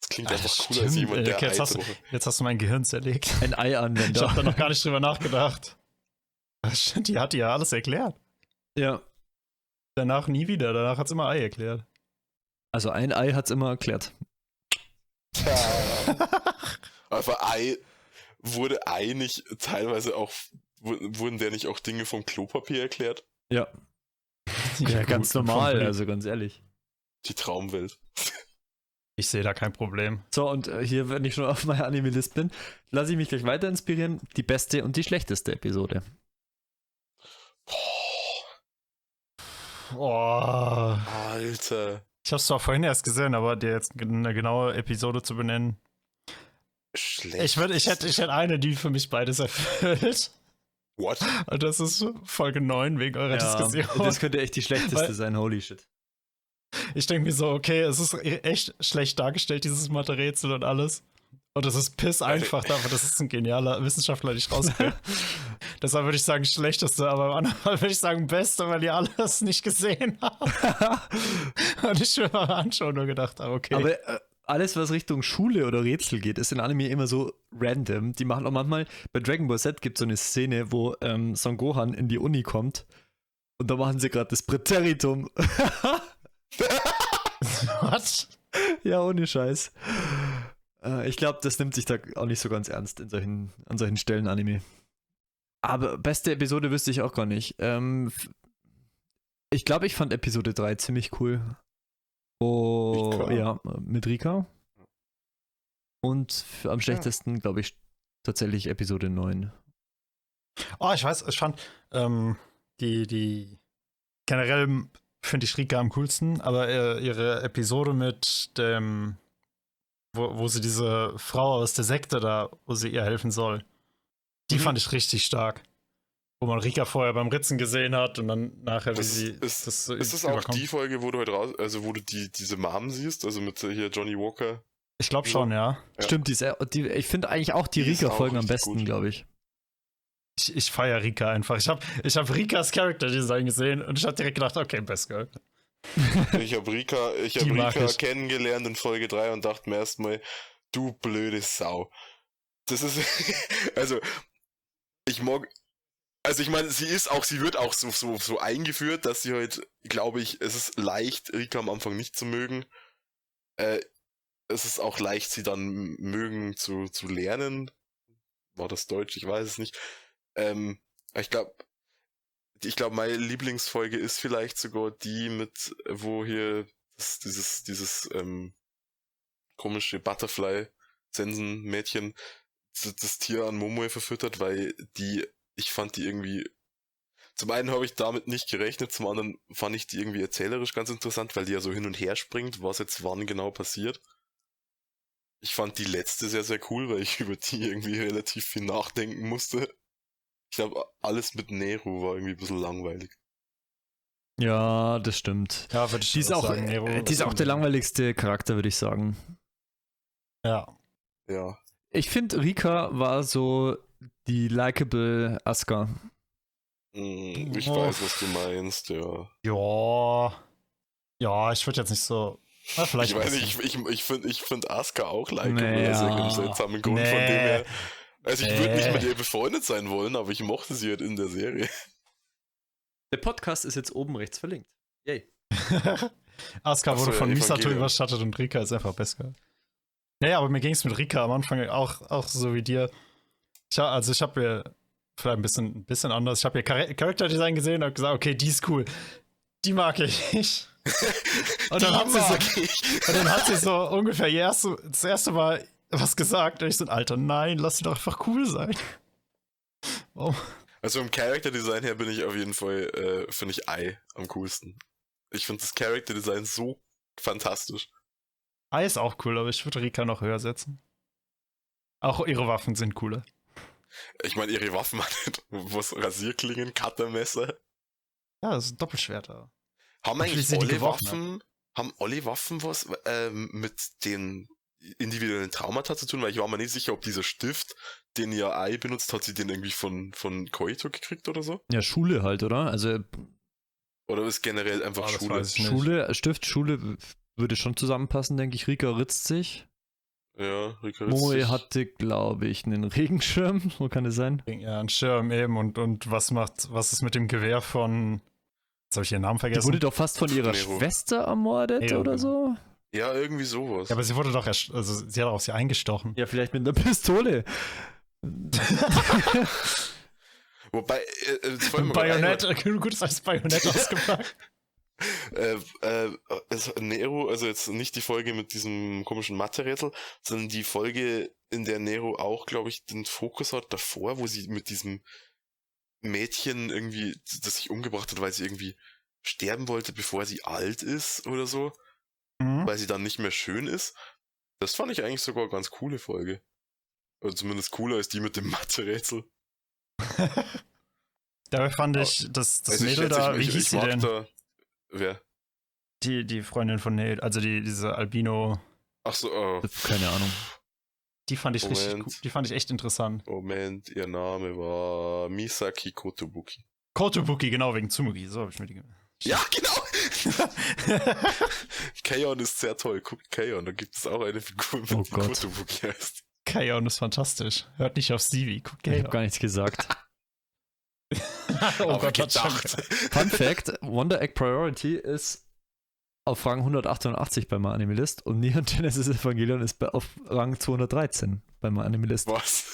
Das klingt einfach cooler stimmt, als jemand, der jetzt, hast du, jetzt hast du mein Gehirn zerlegt. Ein Ich Ei-Anwender. habe da noch gar nicht drüber nachgedacht. Ach, die hat ja alles erklärt. ja. Danach nie wieder. Danach hat es immer Ei erklärt. Also ein Ei hat's immer erklärt. Aber Ei, wurde Ei nicht teilweise auch, wu- wurden der nicht auch Dinge vom Klopapier erklärt? Ja. Ja, ganz normal, also ganz ehrlich. Die Traumwelt. Ich sehe da kein Problem. So, und äh, hier, wenn ich schon auf meiner Anime-List bin, lasse ich mich gleich weiter inspirieren. Die beste und die schlechteste Episode. Oh. Alter. Ich habe es zwar vorhin erst gesehen, aber dir jetzt eine genaue Episode zu benennen. Schlecht. Ich, würd, ich, hätte, ich hätte eine, die für mich beides erfüllt. What? Und das ist Folge 9 wegen eurer Diskussion. das könnte echt die schlechteste Weil- sein, holy shit. Ich denke mir so, okay, es ist echt schlecht dargestellt, dieses Mathe-Rätsel und alles. Und das ist piss einfach dafür, das ist ein genialer Wissenschaftler nicht rauskriegt. Deshalb würde ich sagen, schlechteste, aber am anderen Fall würde ich sagen, beste, weil die alles nicht gesehen haben. Und ich mir mal anschauen nur gedacht habe, okay. Aber äh, alles, was Richtung Schule oder Rätsel geht, ist in Anime immer so random. Die machen auch manchmal, bei Dragon Ball Z gibt es so eine Szene, wo ähm, Son Gohan in die Uni kommt und da machen sie gerade das Präteritum. Was? ja, ohne Scheiß. Äh, ich glaube, das nimmt sich da auch nicht so ganz ernst in solchen, an solchen Stellen Anime. Aber beste Episode wüsste ich auch gar nicht. Ähm, ich glaube, ich fand Episode 3 ziemlich cool. Oh, ja, mit Rika. Und am schlechtesten, glaube ich, tatsächlich Episode 9. Oh, ich weiß, ich fand ähm, die, die generell finde ich Rika am coolsten, aber äh, ihre Episode mit dem, wo, wo sie diese Frau aus der Sekte da, wo sie ihr helfen soll, die Mhm. fand ich richtig stark. Wo man Rika vorher beim Ritzen gesehen hat und dann nachher, wie Das sie ist- das so Ist das auch die Folge, wo du heute raus, also wo du die, diese Mom siehst, also mit hier Johnny Walker? Ich glaube schon, ja. Ja. Stimmt, die ist, die, ich finde eigentlich auch die, Die Rika-Folgen am besten, glaube ich. Ich, ich feiere Rika einfach. Ich habe ich hab Rikas Character Design gesehen und ich habe direkt gedacht, okay, Best Girl. Ich habe Rika, ich hab Rika ich. kennengelernt in Folge 3 und dachte mir erstmal, du blöde Sau. Das ist, also, ich mag, also ich meine, sie ist auch, sie wird auch so, so, so eingeführt, dass sie halt, glaube ich, es ist leicht, Rika am Anfang nicht zu mögen. Äh, es ist auch leicht, sie dann mögen zu, zu lernen. War das Deutsch? Ich weiß es nicht. Ähm, ich glaube, ich glaube, meine Lieblingsfolge ist vielleicht sogar die mit, wo hier das, dieses, dieses ähm, komische Butterfly-Sensen-Mädchen das, das Tier an Momoe verfüttert, weil die, ich fand die irgendwie. Zum einen habe ich damit nicht gerechnet, zum anderen fand ich die irgendwie erzählerisch ganz interessant, weil die ja so hin und her springt, was jetzt wann genau passiert. Ich fand die letzte sehr, sehr cool, weil ich über die irgendwie relativ viel nachdenken musste. Ich glaube, alles mit Nero war irgendwie ein bisschen langweilig. Ja, das stimmt. Ja, würde ich Die ist auch, sagen. Nero äh, die ist auch der langweiligste Charakter, würde ich sagen. Ja. Ja. Ich finde, Rika war so die likable Asuka. Mm, Ich Oh. weiß, was du meinst, ja. Ja. Ja, ich würde jetzt nicht so. Na, vielleicht ich weiß nicht, ich, ich, ich finde ich find Asuka auch like, Nee, aus irgendeinem seltsamen Grund, von Nee. dem her. Also ich würde nicht Nee. mit ihr befreundet sein wollen, aber ich mochte sie halt in der Serie. Der Podcast ist jetzt oben rechts verlinkt. Yay. Asuka Ach so, wurde ja, von Misato überschattet und Rika ist einfach besser. Naja, aber mir ging es mit Rika am Anfang auch, auch so wie dir. Ich, also ich habe mir vielleicht ein bisschen, ein bisschen anders. Ich habe ihr Char Character Design gesehen und habe gesagt, okay, die ist cool. Die mag ich. Und dann, Die hat sie so, ich. und dann hat sie so ungefähr erste, das erste Mal was gesagt. Und ich so, Alter, nein, lass sie doch einfach cool sein. Oh. Also im Character Design her bin ich auf jeden Fall, äh, finde ich Ei am coolsten. Ich finde das Character Design so fantastisch. Ei ist auch cool, aber ich würde Rika noch höher setzen. Auch ihre Waffen sind cooler. Ich meine, ihre Waffen hat was Rasierklingen, Cuttermesser. Ja, das ist ein Doppelschwert. aber- Haben eigentlich alle Waffen, haben alle Waffen was ähm, mit den individuellen Traumata zu tun? Weil ich war mir nicht sicher, ob dieser Stift, den ihr Ei benutzt, hat sie den irgendwie von, von Koito gekriegt oder so? Ja, Schule halt, oder? Also Oder ist generell einfach das Schule? Schule, Stift, Schule würde schon zusammenpassen, denke ich. Rika ritzt sich. Ja, Rika Moe Ritzig. hatte, glaube ich, einen Regenschirm. So kann es sein. Ja, ein Schirm eben und, und was macht, was ist mit dem Gewehr von. Jetzt habe ich ihren Namen Die vergessen. wurde doch fast von ihrer Nero. Schwester ermordet Nero, oder so. Ja, irgendwie sowas. ja, aber sie wurde doch erst, also sie hat auch auf sie eingestochen. Ja, vielleicht mit einer Pistole. Wobei, äh, äh, Bajonett, gut, als Bajonett ausgepackt. äh, äh, Nero, also jetzt nicht die Folge mit diesem komischen Mathe-Rätsel, sondern die Folge, in der Nero auch, glaube ich, den Fokus hat davor, wo sie mit diesem Mädchen irgendwie, das sich umgebracht hat, weil sie irgendwie sterben wollte, bevor sie alt ist oder so, Mhm. weil sie dann nicht mehr schön ist. Das fand ich eigentlich sogar eine ganz coole Folge. Oder zumindest cooler als die mit dem Mathe-Rätsel. Dabei fand ich, das, das Also ich Mädel schätze, da, ich- wie ich- hieß ich sie denn? Da, wer? Die, die Freundin von Nate, also die, diese Albino. Ach so, äh, Keine Ahnung. Die fand ich richtig Moment. gut. Die fand ich echt interessant. Moment, ihr Name war Misaki Kotobuki. Kotobuki, genau, wegen Tsumugi. So habe ich mir die. Ja, genau! Kaon ist sehr toll. Guck, Kaon, da gibt es auch eine Figur, Oh die Gott. Kotobuki heißt. Kaon ist fantastisch. Hört nicht auf Stevie. Guck Ich habe Kaon. gar nichts gesagt. oh Aber Gott, gedacht. Fun Fact: Wonder Egg Priority ist auf Rang 188 bei meinem Anime-List und Neon Genesis Evangelion ist bei, auf Rang 213 bei meinem Anime-List. Was?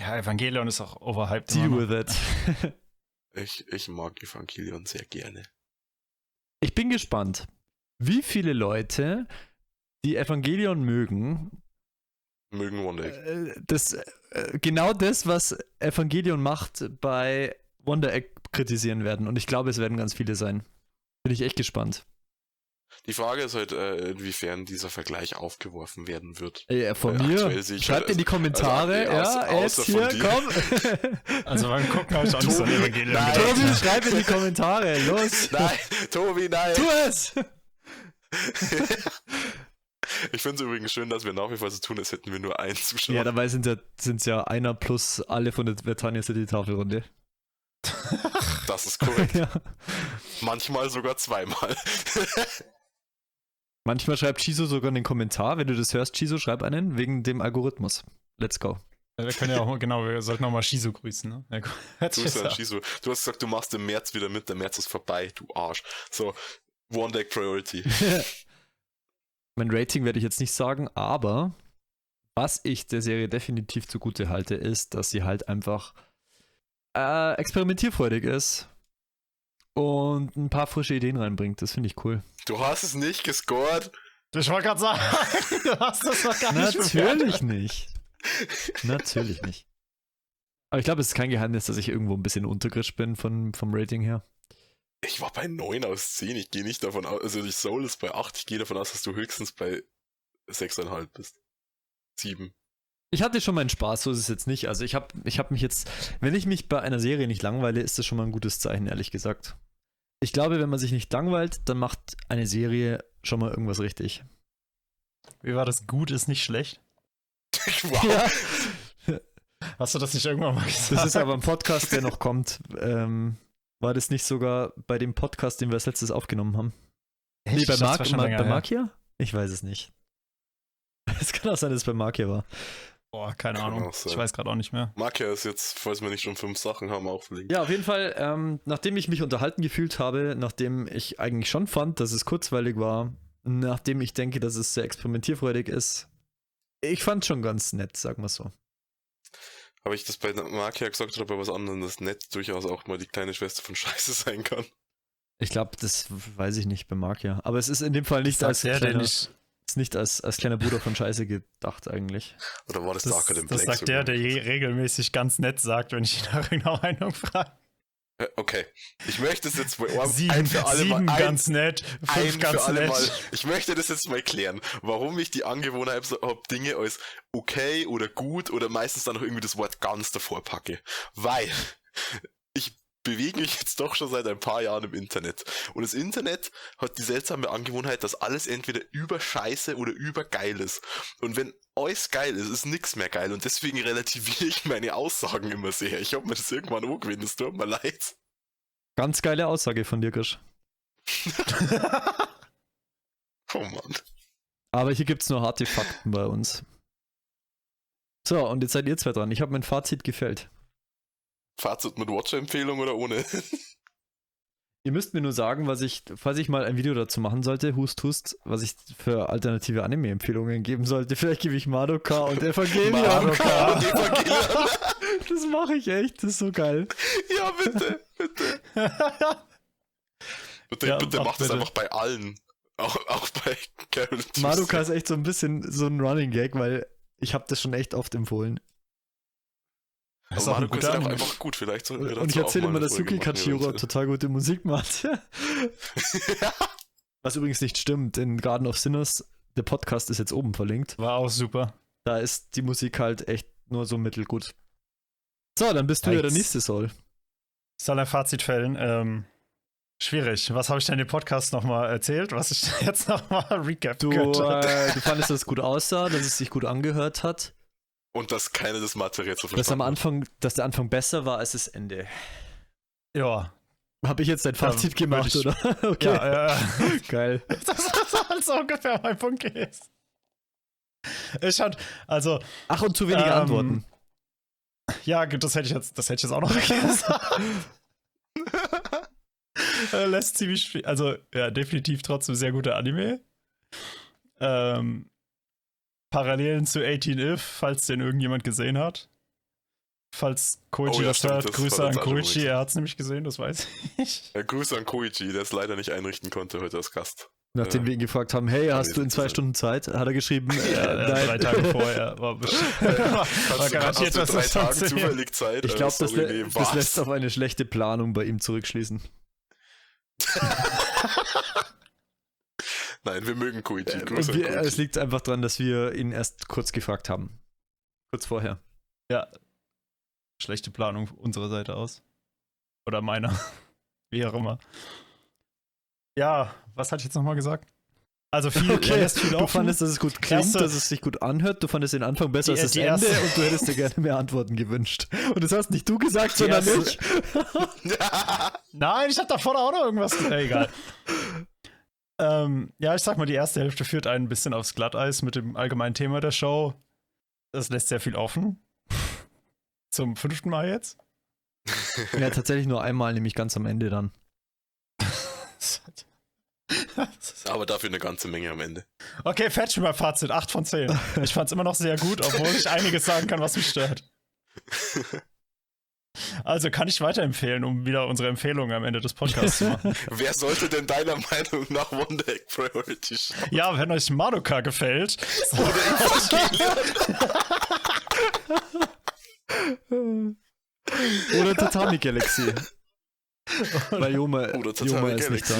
Ja, Evangelion ist auch overhyped. Deal with it. Ich, ich mag Evangelion sehr gerne. Ich bin gespannt, wie viele Leute, die Evangelion mögen, Mögen Wonder Egg. äh, das, äh, genau das, was Evangelion macht, bei Wonder Egg kritisieren werden. Und ich glaube, es werden ganz viele sein. Bin ich echt gespannt. Die Frage ist halt, äh, inwiefern dieser Vergleich aufgeworfen werden wird. Äh, von Weil mir, schreibt halt- in die Kommentare, also, ja, jetzt außer hier, von dir. komm. Also beim Gucken habe ich auch nicht so an Tobi, Evangelion nein. Tobi, schreib in die Kommentare, los. Nein, Tobi, nein! Tu es! ich finde es übrigens schön, dass wir nach wie vor so tun, als hätten wir nur einen Zuschauer. Ja, dabei sind es ja einer plus alle von der Vertania City Tafelrunde. das ist korrekt. ja. Manchmal sogar zweimal. Manchmal schreibt Chiso sogar in den Kommentar, wenn du das hörst, Chiso, schreib einen, wegen dem Algorithmus. Let's go. Wir können ja auch, genau, wir sollten auch mal Shizu grüßen. Ne? Ja, an. Shizu. du hast gesagt, du machst im März wieder mit, der März ist vorbei, du Arsch. So, One Deck Priority. mein Rating werde ich jetzt nicht sagen, aber was ich der Serie definitiv zugute halte, ist, dass sie halt einfach äh, experimentierfreudig ist und ein paar frische Ideen reinbringt. Das finde ich cool. Du hast es nicht gescored. Ich wollte gerade sagen, du hast das noch gar nicht Natürlich nicht. Natürlich nicht. Aber ich glaube, es ist kein Geheimnis, dass ich irgendwo ein bisschen untergrisch bin von, vom Rating her. Ich war bei 9 aus 10. Ich gehe nicht davon aus, also die Soul ist bei 8. Ich gehe davon aus, dass du höchstens bei 6,5 bist. 7. Ich hatte schon meinen Spaß, so ist es jetzt nicht. Also ich habe ich hab mich jetzt, wenn ich mich bei einer Serie nicht langweile, ist das schon mal ein gutes Zeichen, ehrlich gesagt. Ich glaube, wenn man sich nicht langweilt, dann macht eine Serie schon mal irgendwas richtig. Wie war das? Gut ist nicht schlecht. wow. Ja, Hast du das nicht irgendwann mal gesagt? das ist aber ein Podcast, der noch kommt. Ähm, war das nicht sogar bei dem Podcast, den wir als letztes aufgenommen haben? Echt? Nee, bei, Mark, schon Ma länger bei her. Markia? Ich weiß es nicht. Es kann auch sein, dass es bei Markia war. Boah, keine Kann Ahnung. Ich weiß gerade auch nicht mehr. Markia ist jetzt, falls wir nicht schon fünf Sachen haben, auch verlinkt. Ja, auf jeden Fall, ähm, nachdem ich mich unterhalten gefühlt habe, nachdem ich eigentlich schon fand, dass es kurzweilig war, nachdem ich denke, dass es sehr experimentierfreudig ist, ich fand schon ganz nett, sagen wir so. Habe ich das bei Markia gesagt oder bei was anderem, dass nett durchaus auch mal die kleine Schwester von Scheiße sein kann? Ich glaube, das weiß ich nicht bei Markia. Aber es ist in dem Fall nicht als der, der kleiner, nicht, ist nicht als, als kleiner Bruder von Scheiße gedacht eigentlich. Oder war das, das, Darker than das Blake sagt der, der je regelmäßig ganz nett sagt, wenn ich ihn nach irgendeiner Meinung frage. Äh, Okay, ich möchte es jetzt mal ein Sieben, für alle sieben mal, ein, ganz nett, fünf ganz für alle nett. Mal. Ich möchte das jetzt mal klären, warum ich die Angewohnheit habe, Dinge als okay oder gut oder meistens dann noch irgendwie das Wort ganz davor packe. Weil bewege mich jetzt doch schon seit ein paar Jahren im Internet. Und das Internet hat die seltsame Angewohnheit, dass alles entweder überscheiße oder übergeil ist. Und wenn alles geil ist, ist nix mehr geil. Und deswegen relativiere ich meine Aussagen immer sehr. Ich habe mir das irgendwann angewöhnt, es tut mir leid. Ganz geile Aussage von dir, Grisch. Oh Mann. Aber hier gibt es nur harte Fakten bei uns. So, und jetzt seid ihr zwei dran. Ich habe mein Fazit gefällt. Fazit mit Watcher-Empfehlung oder ohne? Ihr müsst mir nur sagen, was ich, falls ich mal ein Video dazu machen sollte, Hust Hust, was ich für alternative Anime-Empfehlungen geben sollte. Vielleicht gebe ich Madoka und Evangelion. Madoka und Evangelion. Das mache ich echt, das ist so geil. Ja, bitte, bitte. Bitte, Ja, bitte mach das bitte. einfach bei allen. Auch, auch bei Carol. Madoka ist echt so ein bisschen so ein Running Gag, weil ich habe das schon echt oft empfohlen. Das ist Aber auch ein ist guter einfach gut. Vielleicht sollten wir Und ich erzähle immer, dass Yuki Kachiro total gute Musik macht. Was übrigens nicht stimmt, in Garden of Sinners, der Podcast ist jetzt oben verlinkt. War auch super. Da ist die Musik halt echt nur so mittelgut. So, dann bist du ja der nächste Soul. Ich soll ein Fazit fällen. Ähm, Schwierig. Was habe ich denn im Podcast nochmal erzählt, was ich jetzt nochmal recap Du, könnte? äh, du fandest, dass es gut aussah, dass es sich gut angehört hat, Und dass keiner das Material zu dass am. Anfang, dass der Anfang besser war als das Ende. Ja. Habe ich jetzt dein Fazit Ja, gemacht, ich- oder? Okay, Ja, äh, geil. das ist also ungefähr mein Punkt gewesen. Ich fand, also, Ach, und zu wenige Ähm, Antworten. ja, gut, das hätte ich jetzt, das hätte ich jetzt auch noch gesagt. Äh, Lässt ziemlich viel, also, ja, definitiv trotzdem sehr guter Anime. Ähm, Parallelen zu 18 If, falls den irgendjemand gesehen hat. Falls Koichi Oh ja, das stimmt, hört, das Grüße an Koichi, er hat es nämlich gesehen, das weiß ich. Ja, Grüße an Koichi, der es leider nicht einrichten konnte heute als Gast. Nachdem äh, wir ihn gefragt haben, hey, hast du in zwei. Stunden Zeit? Hat er geschrieben, äh, Ja, nein. drei Tage vorher war bestimmt. war garantiert, drei das Tagen zufällig Zeit? Ich Äh, glaube, das, lä- nee, das was? lässt auf eine schlechte Planung bei ihm zurückschließen. Nein, wir mögen Koichi. Äh, wir, es liegt einfach daran, dass wir ihn erst kurz gefragt haben. Kurz vorher. Ja. Schlechte Planung unserer Seite aus. Oder meiner. Wie auch immer. Ja, was hatte ich jetzt nochmal gesagt? Also viel, er lässt viel du fandest, dass es gut klingt, Erste- dass es sich gut anhört. Du fandest den Anfang besser Die- als das die Ende erste- und du hättest dir gerne mehr Antworten gewünscht. Und das hast nicht du gesagt, Die sondern erste- ich. Nein, ich hab da vorne auch noch irgendwas. Egal. ähm, ja, ich sag mal, die erste Hälfte führt einen ein bisschen aufs Glatteis mit dem allgemeinen Thema der Show. Das lässt sehr viel offen. Zum fünften Mal jetzt. Ja, tatsächlich nur einmal, nämlich ganz am Ende dann. Aber dafür eine ganze Menge am Ende. Okay, fetch mal Fazit. 8 von 10. Ich fand's immer noch sehr gut, obwohl ich einiges sagen kann, was mich stört. Also kann ich weiterempfehlen, um wieder unsere Empfehlungen am Ende des Podcasts zu machen. Wer sollte denn deiner Meinung nach Wonder Egg Priority schauen? Ja, wenn euch Madoka gefällt, Oder Tatami Galaxy. Weil Joma, Oder Joma Tatami ist nicht da.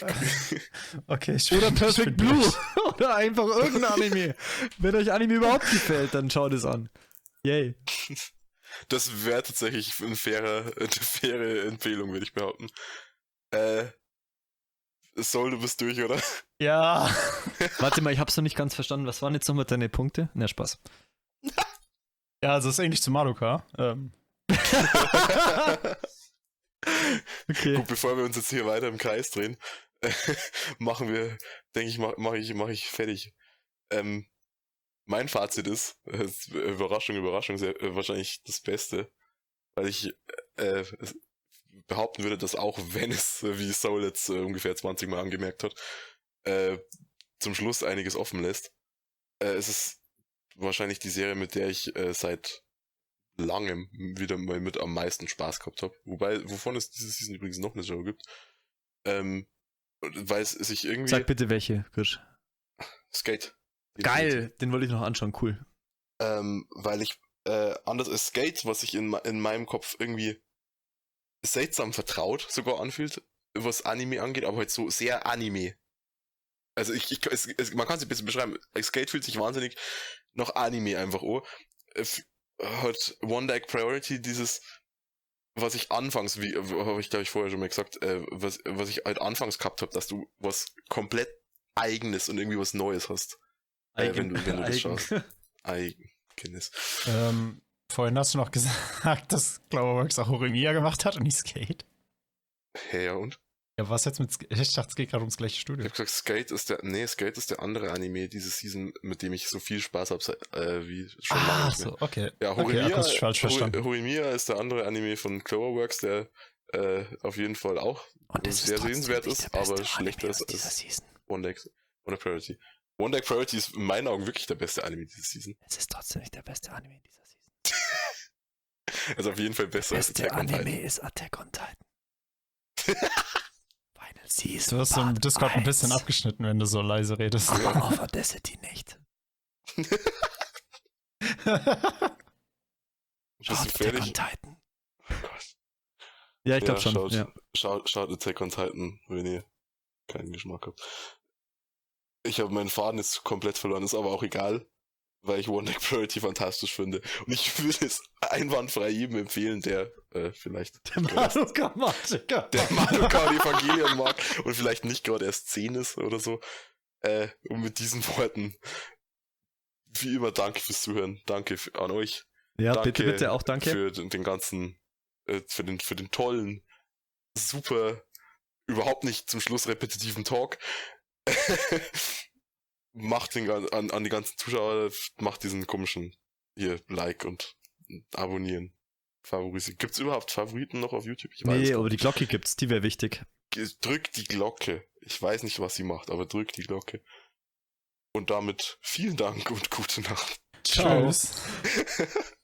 Galaxy. okay, ich Oder Perfect Blue. durch. Oder einfach irgendein Anime. Wenn euch Anime überhaupt gefällt, dann schaut es an. Yay. Das wäre tatsächlich ein fairer, eine faire Empfehlung, würde ich behaupten. Äh, Soul, du bist durch, oder? Ja, Warte mal, ich hab's noch nicht ganz verstanden. Was waren jetzt nochmal deine Punkte? Na, Spaß. ja, also es ist ähnlich zu Madoka. Ähm, Okay. Gut, bevor wir uns jetzt hier weiter im Kreis drehen, machen wir, denke ich, mache mach ich, mach ich fertig. Ähm, mein Fazit ist, äh, ist, äh, Überraschung, Überraschung, sehr, äh, wahrscheinlich das Beste, weil ich äh, behaupten würde, dass auch wenn es, wie Soul jetzt äh, ungefähr 20 Mal angemerkt hat, äh, zum Schluss einiges offen lässt. Äh, es ist wahrscheinlich die Serie, mit der ich äh, seit langem wieder mal mit am meisten Spaß gehabt habe. Wobei, wovon es diese Season übrigens noch eine Show gibt. Ähm, weil es sich irgendwie. Sag bitte welche, Kirsch. Skate. Geil, den wollte ich noch anschauen, cool. Ähm, weil ich, äh, anders als Skate, was sich in, in meinem Kopf irgendwie seltsam vertraut sogar anfühlt, was Anime angeht, aber halt so sehr Anime. Also ich, ich es, es, man kann es ein bisschen beschreiben. Skate fühlt sich wahnsinnig nach Anime einfach an. F- Hat One Deck Priority dieses, was ich anfangs, wie habe ich glaube ich vorher schon mal gesagt, äh, was, was ich halt anfangs gehabt habe, dass du was komplett eigenes und irgendwie was Neues hast. Äh, wenn du- wenn du das schaust. Eigenes. ähm, vorhin hast du noch gesagt, dass Cloverworks auch Horimiya gemacht hat und nicht Skate. Hä, ja und? Ja, was jetzt mit Sk Ich dachte, es geht gerade ums gleiche Ich Studio. hab gesagt, Skate ist der, nee, Skate ist der andere Anime diese Season, mit dem ich so viel Spaß habe, äh, wie schon lange Ah, nicht mehr. so, okay. Ja, okay, Horimiya, akustisch falsch verstanden. Horimiya ist der andere Anime von Cloverworks, der äh, auf jeden Fall auch sehr sehenswert ist, aber schlechter ist als-. One Deck, One Priority. One Deck Priority ist in meinen Augen wirklich der beste Anime diese Season. Es ist trotzdem nicht der beste Anime dieser Season. Also auf jeden Fall besser als Attack on Titan. ist Attack on Titan. Final Season. Du hast im Discord ein bisschen abgeschnitten, wenn du so leise redest. Aber auf Audacity nicht. Bist du fertig? Titan. Ja, ich Ja, glaube schon. schaut. Ja. Schaut, schaut Attack on Titan, wenn ihr keinen Geschmack habt. Ich habe meinen Faden jetzt komplett verloren, ist aber auch egal, weil ich One Deck Priority fantastisch finde. Und ich würde es einwandfrei jedem empfehlen, der äh, vielleicht Der Madoka-Magiker. der Mario Kart Evangelion mag und vielleicht nicht gerade erst 10 ist oder so. Äh, und mit diesen Worten, wie immer, danke fürs Zuhören. Danke an euch. Ja, danke bitte, bitte, auch danke. Für den, den ganzen, äh, für den, für den tollen, super, überhaupt nicht zum Schluss repetitiven Talk. macht den, an, an die ganzen Zuschauer, macht diesen komischen hier Like und abonnieren. Favorisieren. Gibt's überhaupt Favoriten noch auf YouTube? Ich nee, gar aber die Glocke gibt's, die wäre wichtig. Drück die Glocke. Ich weiß nicht, was sie macht, aber drück die Glocke. Und damit vielen Dank und gute Nacht. Tschüss.